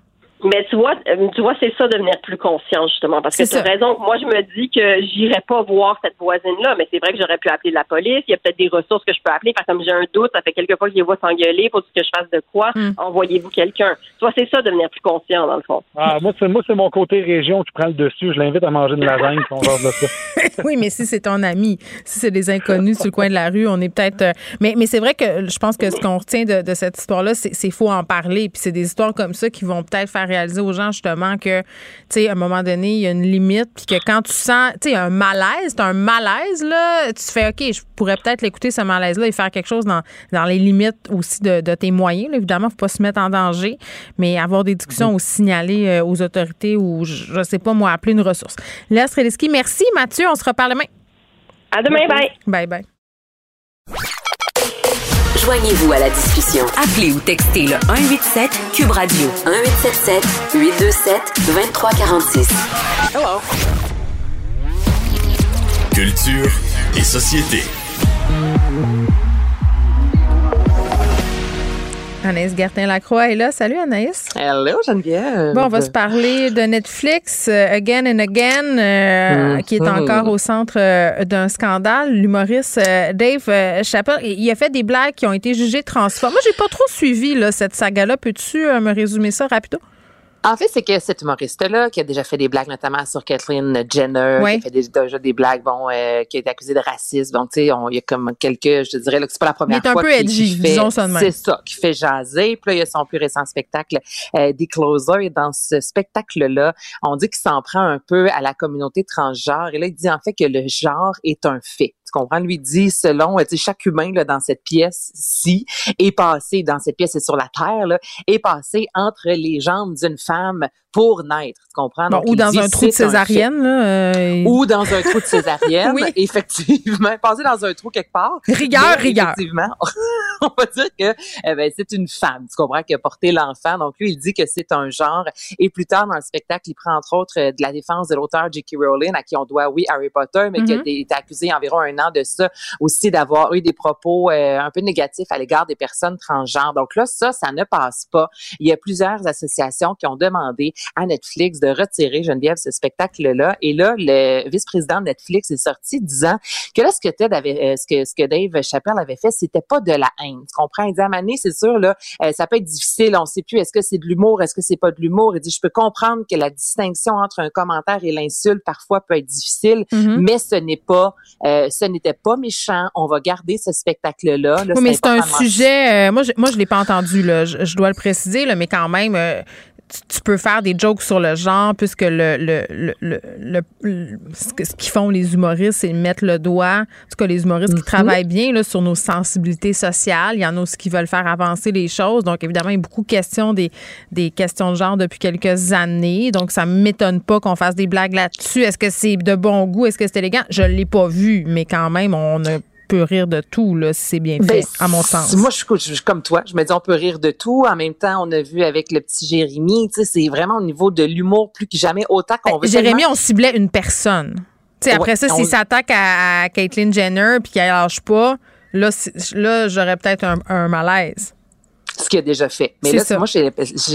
Mais tu vois, euh, tu vois, c'est ça devenir plus conscient justement, parce que tu as raison. Moi, je me dis que j'irai pas voir cette voisine-là, mais c'est vrai que j'aurais pu appeler la police. Il y a peut-être des ressources que je peux appeler. Parce que comme j'ai un doute, ça fait quelques fois que je les vois s'engueuler. Faut que je fasse de quoi? Hmm. Envoyez-vous quelqu'un? Tu vois, c'est ça devenir plus conscient dans le fond. Ah, moi, c'est moi, c'est mon côté région qui prend le dessus. Je l'invite à manger une lasagne. on de ça. oui, mais si c'est ton ami, si c'est des inconnus sur le coin de la rue, on est peut-être. Euh, mais, mais c'est vrai que je pense que ce qu'on retient de, de cette histoire-là, c'est faut en parler. Puis c'est des histoires comme ça qui vont peut-être faire réaliser aux gens justement que, tu sais, à un moment donné, il y a une limite, puis que quand tu sens, tu sais, un malaise, un malaise, là, tu fais, OK, je pourrais peut-être l'écouter, ce malaise-là, et faire quelque chose dans, dans les limites aussi de, tes moyens. évidemment, il ne faut pas se mettre en danger, mais avoir des discussions ou signaler euh, aux autorités ou, je ne sais pas, moi, appeler une ressource. Léa Streliski, merci, Mathieu. On se reparle demain. À demain, bye. Bye, bye. Joignez-vous à la discussion. Appelez ou textez le 187 Cube Radio 1877 827 2346. Hello. Culture et société. Anaïs Gertin-Lacroix est là. Salut Anaïs. Hello Geneviève. Bon, on va se parler de Netflix, euh, Again and Again, euh, qui est mhm. encore au centre euh, d'un scandale. L'humoriste Dave Chappelle, il a fait des blagues qui ont été jugées transformées. Moi, j'ai pas trop suivi là, cette saga-là. Peux-tu me résumer ça rapido? En fait, c'est que cet humoriste-là, qui a déjà fait des blagues, notamment sur Kathleen Jenner, qui a fait déjà des blagues, bon, euh, qui a été accusé de racisme. Donc, tu sais, il y a comme quelques, je te dirais, là, que c'est pas la première fois. Il est un peu edgy, disons ça C'est ça, qui fait jaser. Puis là, il y a son plus récent spectacle, euh, des Closer. Et dans ce spectacle-là, on dit qu'il s'en prend un peu à la communauté transgenre. Et là, il dit en fait que le genre est un fait comprends? Lui dit, selon, sais, chaque humain là, dans cette pièce-ci est passé, dans cette pièce et sur la Terre, là, est passé entre les jambes d'une femme pour naître, comprends? ou dans un trou de césarienne. Là, euh, Ou dans un trou de césarienne, oui. effectivement. Passer dans un trou quelque part. Rigueur, rigueur. Effectivement, on va dire que eh ben, c'est une femme, tu comprends, qui a porté l'enfant. Donc lui, il dit que c'est un genre. Et plus tard dans le spectacle, il prend entre autres de la défense de l'auteur J.K. Rowling, à qui on doit, oui, Harry Potter, mais qui a mm-hmm. été accusé environ un an de ça, aussi d'avoir eu des propos euh, un peu négatifs à l'égard des personnes transgenres. Donc là, ça, ça ne passe pas. Il y a plusieurs associations qui ont demandé à Netflix de retirer Geneviève ce spectacle-là. Et là, le vice-président de Netflix est sorti disant que là, ce que Ted avait, euh, ce que ce que Dave Chappelle avait fait, c'était pas de la haine. Tu comprends? Il dit à Mané, c'est sûr là, euh, ça peut être difficile. On sait plus est-ce que c'est de l'humour, est-ce que c'est pas de l'humour? Il dit, je peux comprendre que la distinction entre un commentaire et l'insulte parfois peut être difficile, mm-hmm. mais ce n'est pas, euh, ce n'était pas méchant. On va garder ce spectacle-là. oui, mais c'est un sujet. moi, je, moi, je l'ai pas entendu là. Je, dois le préciser là, mais quand même tu peux faire des jokes sur le genre puisque le, le, le, le, ce qu'ils font les humoristes, c'est mettre le doigt, en tout cas les humoristes qui mhm. travaillent bien là, sur nos sensibilités sociales. Il y en a aussi qui veulent faire avancer les choses. Donc évidemment, il y a beaucoup de questions, des, des questions de genre depuis quelques années. Donc ça ne m'étonne pas qu'on fasse des blagues là-dessus. Est-ce que c'est de bon goût? Est-ce que c'est élégant? Je ne l'ai pas vu, mais quand même, on a rire de tout, là, si c'est bien ben, fait, à mon sens. Moi, je, suis comme toi. Je me dis, on peut rire de tout. En même temps, on a vu avec le petit Jérémy, tu sais, c'est vraiment au niveau de l'humour plus que jamais, autant qu'on ben, veut. Jérémy, on ciblait une personne. Tu sais, après ça, s'il s'attaque à, Caitlyn Jenner puis qu'elle lâche pas, là, là j'aurais peut-être un malaise. Ce qu'il a déjà fait. Mais là, moi, j'ai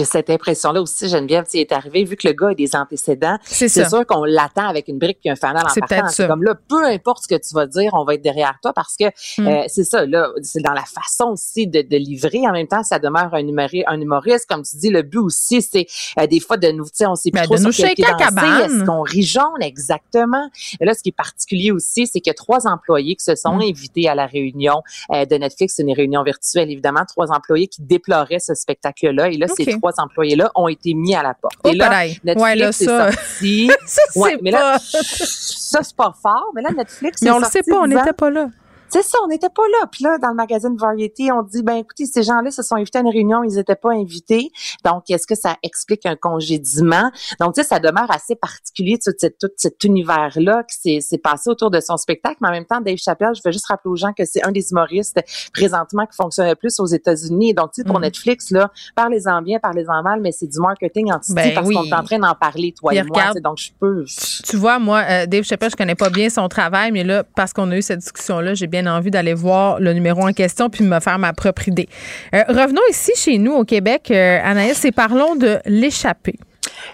cette impression-là aussi, Geneviève, c'est est arrivé, vu que le gars a des antécédents, c'est sûr qu'on l'attend avec une brique puis un fanal en partant. C'est comme là, peu importe ce que tu vas dire, on va être derrière toi parce que hmm. euh, c'est ça, là, c'est dans la façon aussi de, de, livrer. En même temps, ça demeure un, humoriste, un humoriste comme tu dis, le but aussi, c'est euh, des fois de nous, tu sais, on sait plus ben, trop de sur quel Est-ce qu'on rit jaune? Exactement. Et là, ce qui est particulier aussi, c'est que trois employés qui se sont hmm. invités à la réunion euh, de Netflix, une réunion virtuelle, évidemment, trois employés qui déplorait ce spectacle-là. Et là, ces trois employés-là ont été mis à la porte. et là, Netflix ouais, là, ça... sorti. ça, c'est mais pas... là, ça, c'est pas fort. Mais là, Netflix, Mais on le sait pas, on n'était pas là. C'est ça, on n'était pas là. Puis là, dans le magazine Variety, on dit, ben écoutez, ces gens-là se sont invités à une réunion, ils n'étaient pas invités. Donc, est-ce que ça explique un congédiement? Donc, tu sais, ça demeure assez particulier, tout, tout cet univers-là qui s'est passé autour de son spectacle. Mais en même temps, Dave Chappelle, je veux juste rappeler aux gens que c'est un des humoristes présentement qui fonctionne le plus aux États-Unis. Donc, tu sais, pour mm. Netflix, là, parlez-en bien, parlez-en mal, mais c'est du marketing anti ben, parce qu'on est en train d'en parler, toi et moi. Donc, je peux... Tu vois, moi, euh, Dave Chappelle, je connais pas bien son travail, mais là, parce qu'on a eu cette discussion-là, j'ai bien envie d'aller voir le numéro en question puis me faire ma propre idée. Euh, revenons ici chez nous au Québec, euh, Anaïs, et parlons de l'échappée.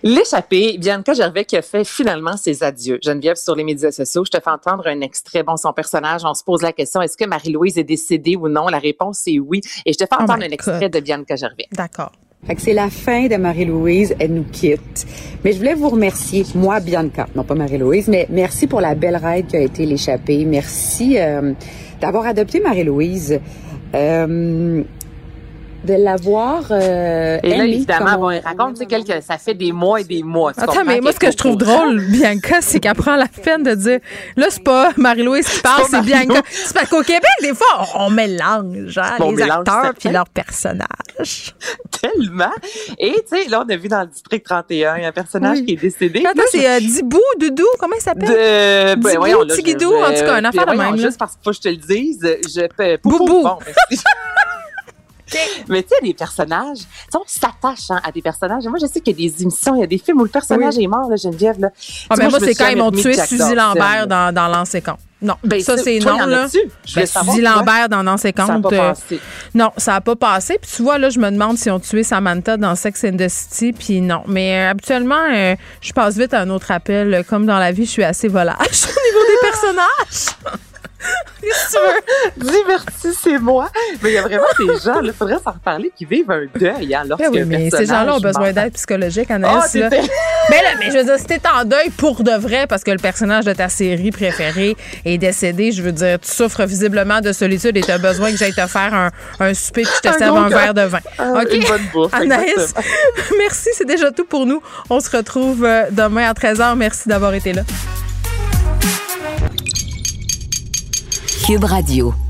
L'échappée, Bianca Gervais qui a fait finalement ses adieux. Geneviève, sur les médias sociaux, je te fais entendre un extrait. Bon, son personnage, on se pose la question, est-ce que Marie-Louise est décédée ou non? La réponse est oui. Et je te fais oh entendre un extrait de Bianca Gervais. D'accord. C'est la fin de Marie-Louise, elle nous quitte. Mais je voulais vous remercier, moi, Bianca, non pas Marie-Louise, mais merci pour la belle ride qui a été l'échappée. Merci euh, d'avoir adopté Marie-Louise. Euh, de l'avoir euh, Et là, évidemment, bon, raconte, tu sais, ça fait des mois et des mois. Attends, mais moi, ce que je trouve drôle, Bianca, c'est qu'elle prend la peine de dire, là, c'est pas Marie-Louise qui parle, c'est Bianca. C'est parce qu'au Québec, des fois, on, mélange hein, les acteurs puis leurs personnages. Tellement. Et, tu sais, là, on a vu dans le district 31, il y a un personnage qui est décédé. Attends, c'est euh, Dibou, Doudou, comment il s'appelle? De... Ben, Dibou, Tigidou, en tout cas, un affaire de même. Juste parce qu'il faut que je te le dise, je... Boubou. Bon, Mais tu sais, les personnages, on s'attache hein, à des personnages. Moi, je sais qu'il y a des émissions, il y a des films où le personnage est mort, là, Geneviève. Là. Ah, ben moi, c'est quand ils m'ont tué Suzy Lambert dans, dans l'an Non, ben, ça, c'est non, là. Ben, Suzy Lambert dans l'an 50. Ça n'a pas passé. non, ça n'a pas passé. Puis tu vois, là, je me demande si on tué Samantha dans Sex and the City, puis non. Mais euh, habituellement, euh, je passe vite à un autre appel. Comme dans la vie, je suis assez volage au niveau des personnages. Qu'est-ce que tu veux? Divertissez-moi. Mais il y a vraiment des gens, il faudrait s'en reparler, qui vivent un deuil hein, lorsque oui, mais ces gens-là ont besoin d'aide psychologique, Anaïs. Oh, là. mais, là, mais je veux dire, si t'es en deuil pour de vrai, parce que le personnage de ta série préférée est décédé, je veux dire, tu souffres visiblement de solitude et tu as besoin que j'aille te faire un, un souper et je te serve un, verre de vin. Ah, OK? Une bonne bouffe, Anaïs, merci, c'est déjà tout pour nous. On se retrouve euh, demain à 13h. Merci d'avoir été là. Cube Radio.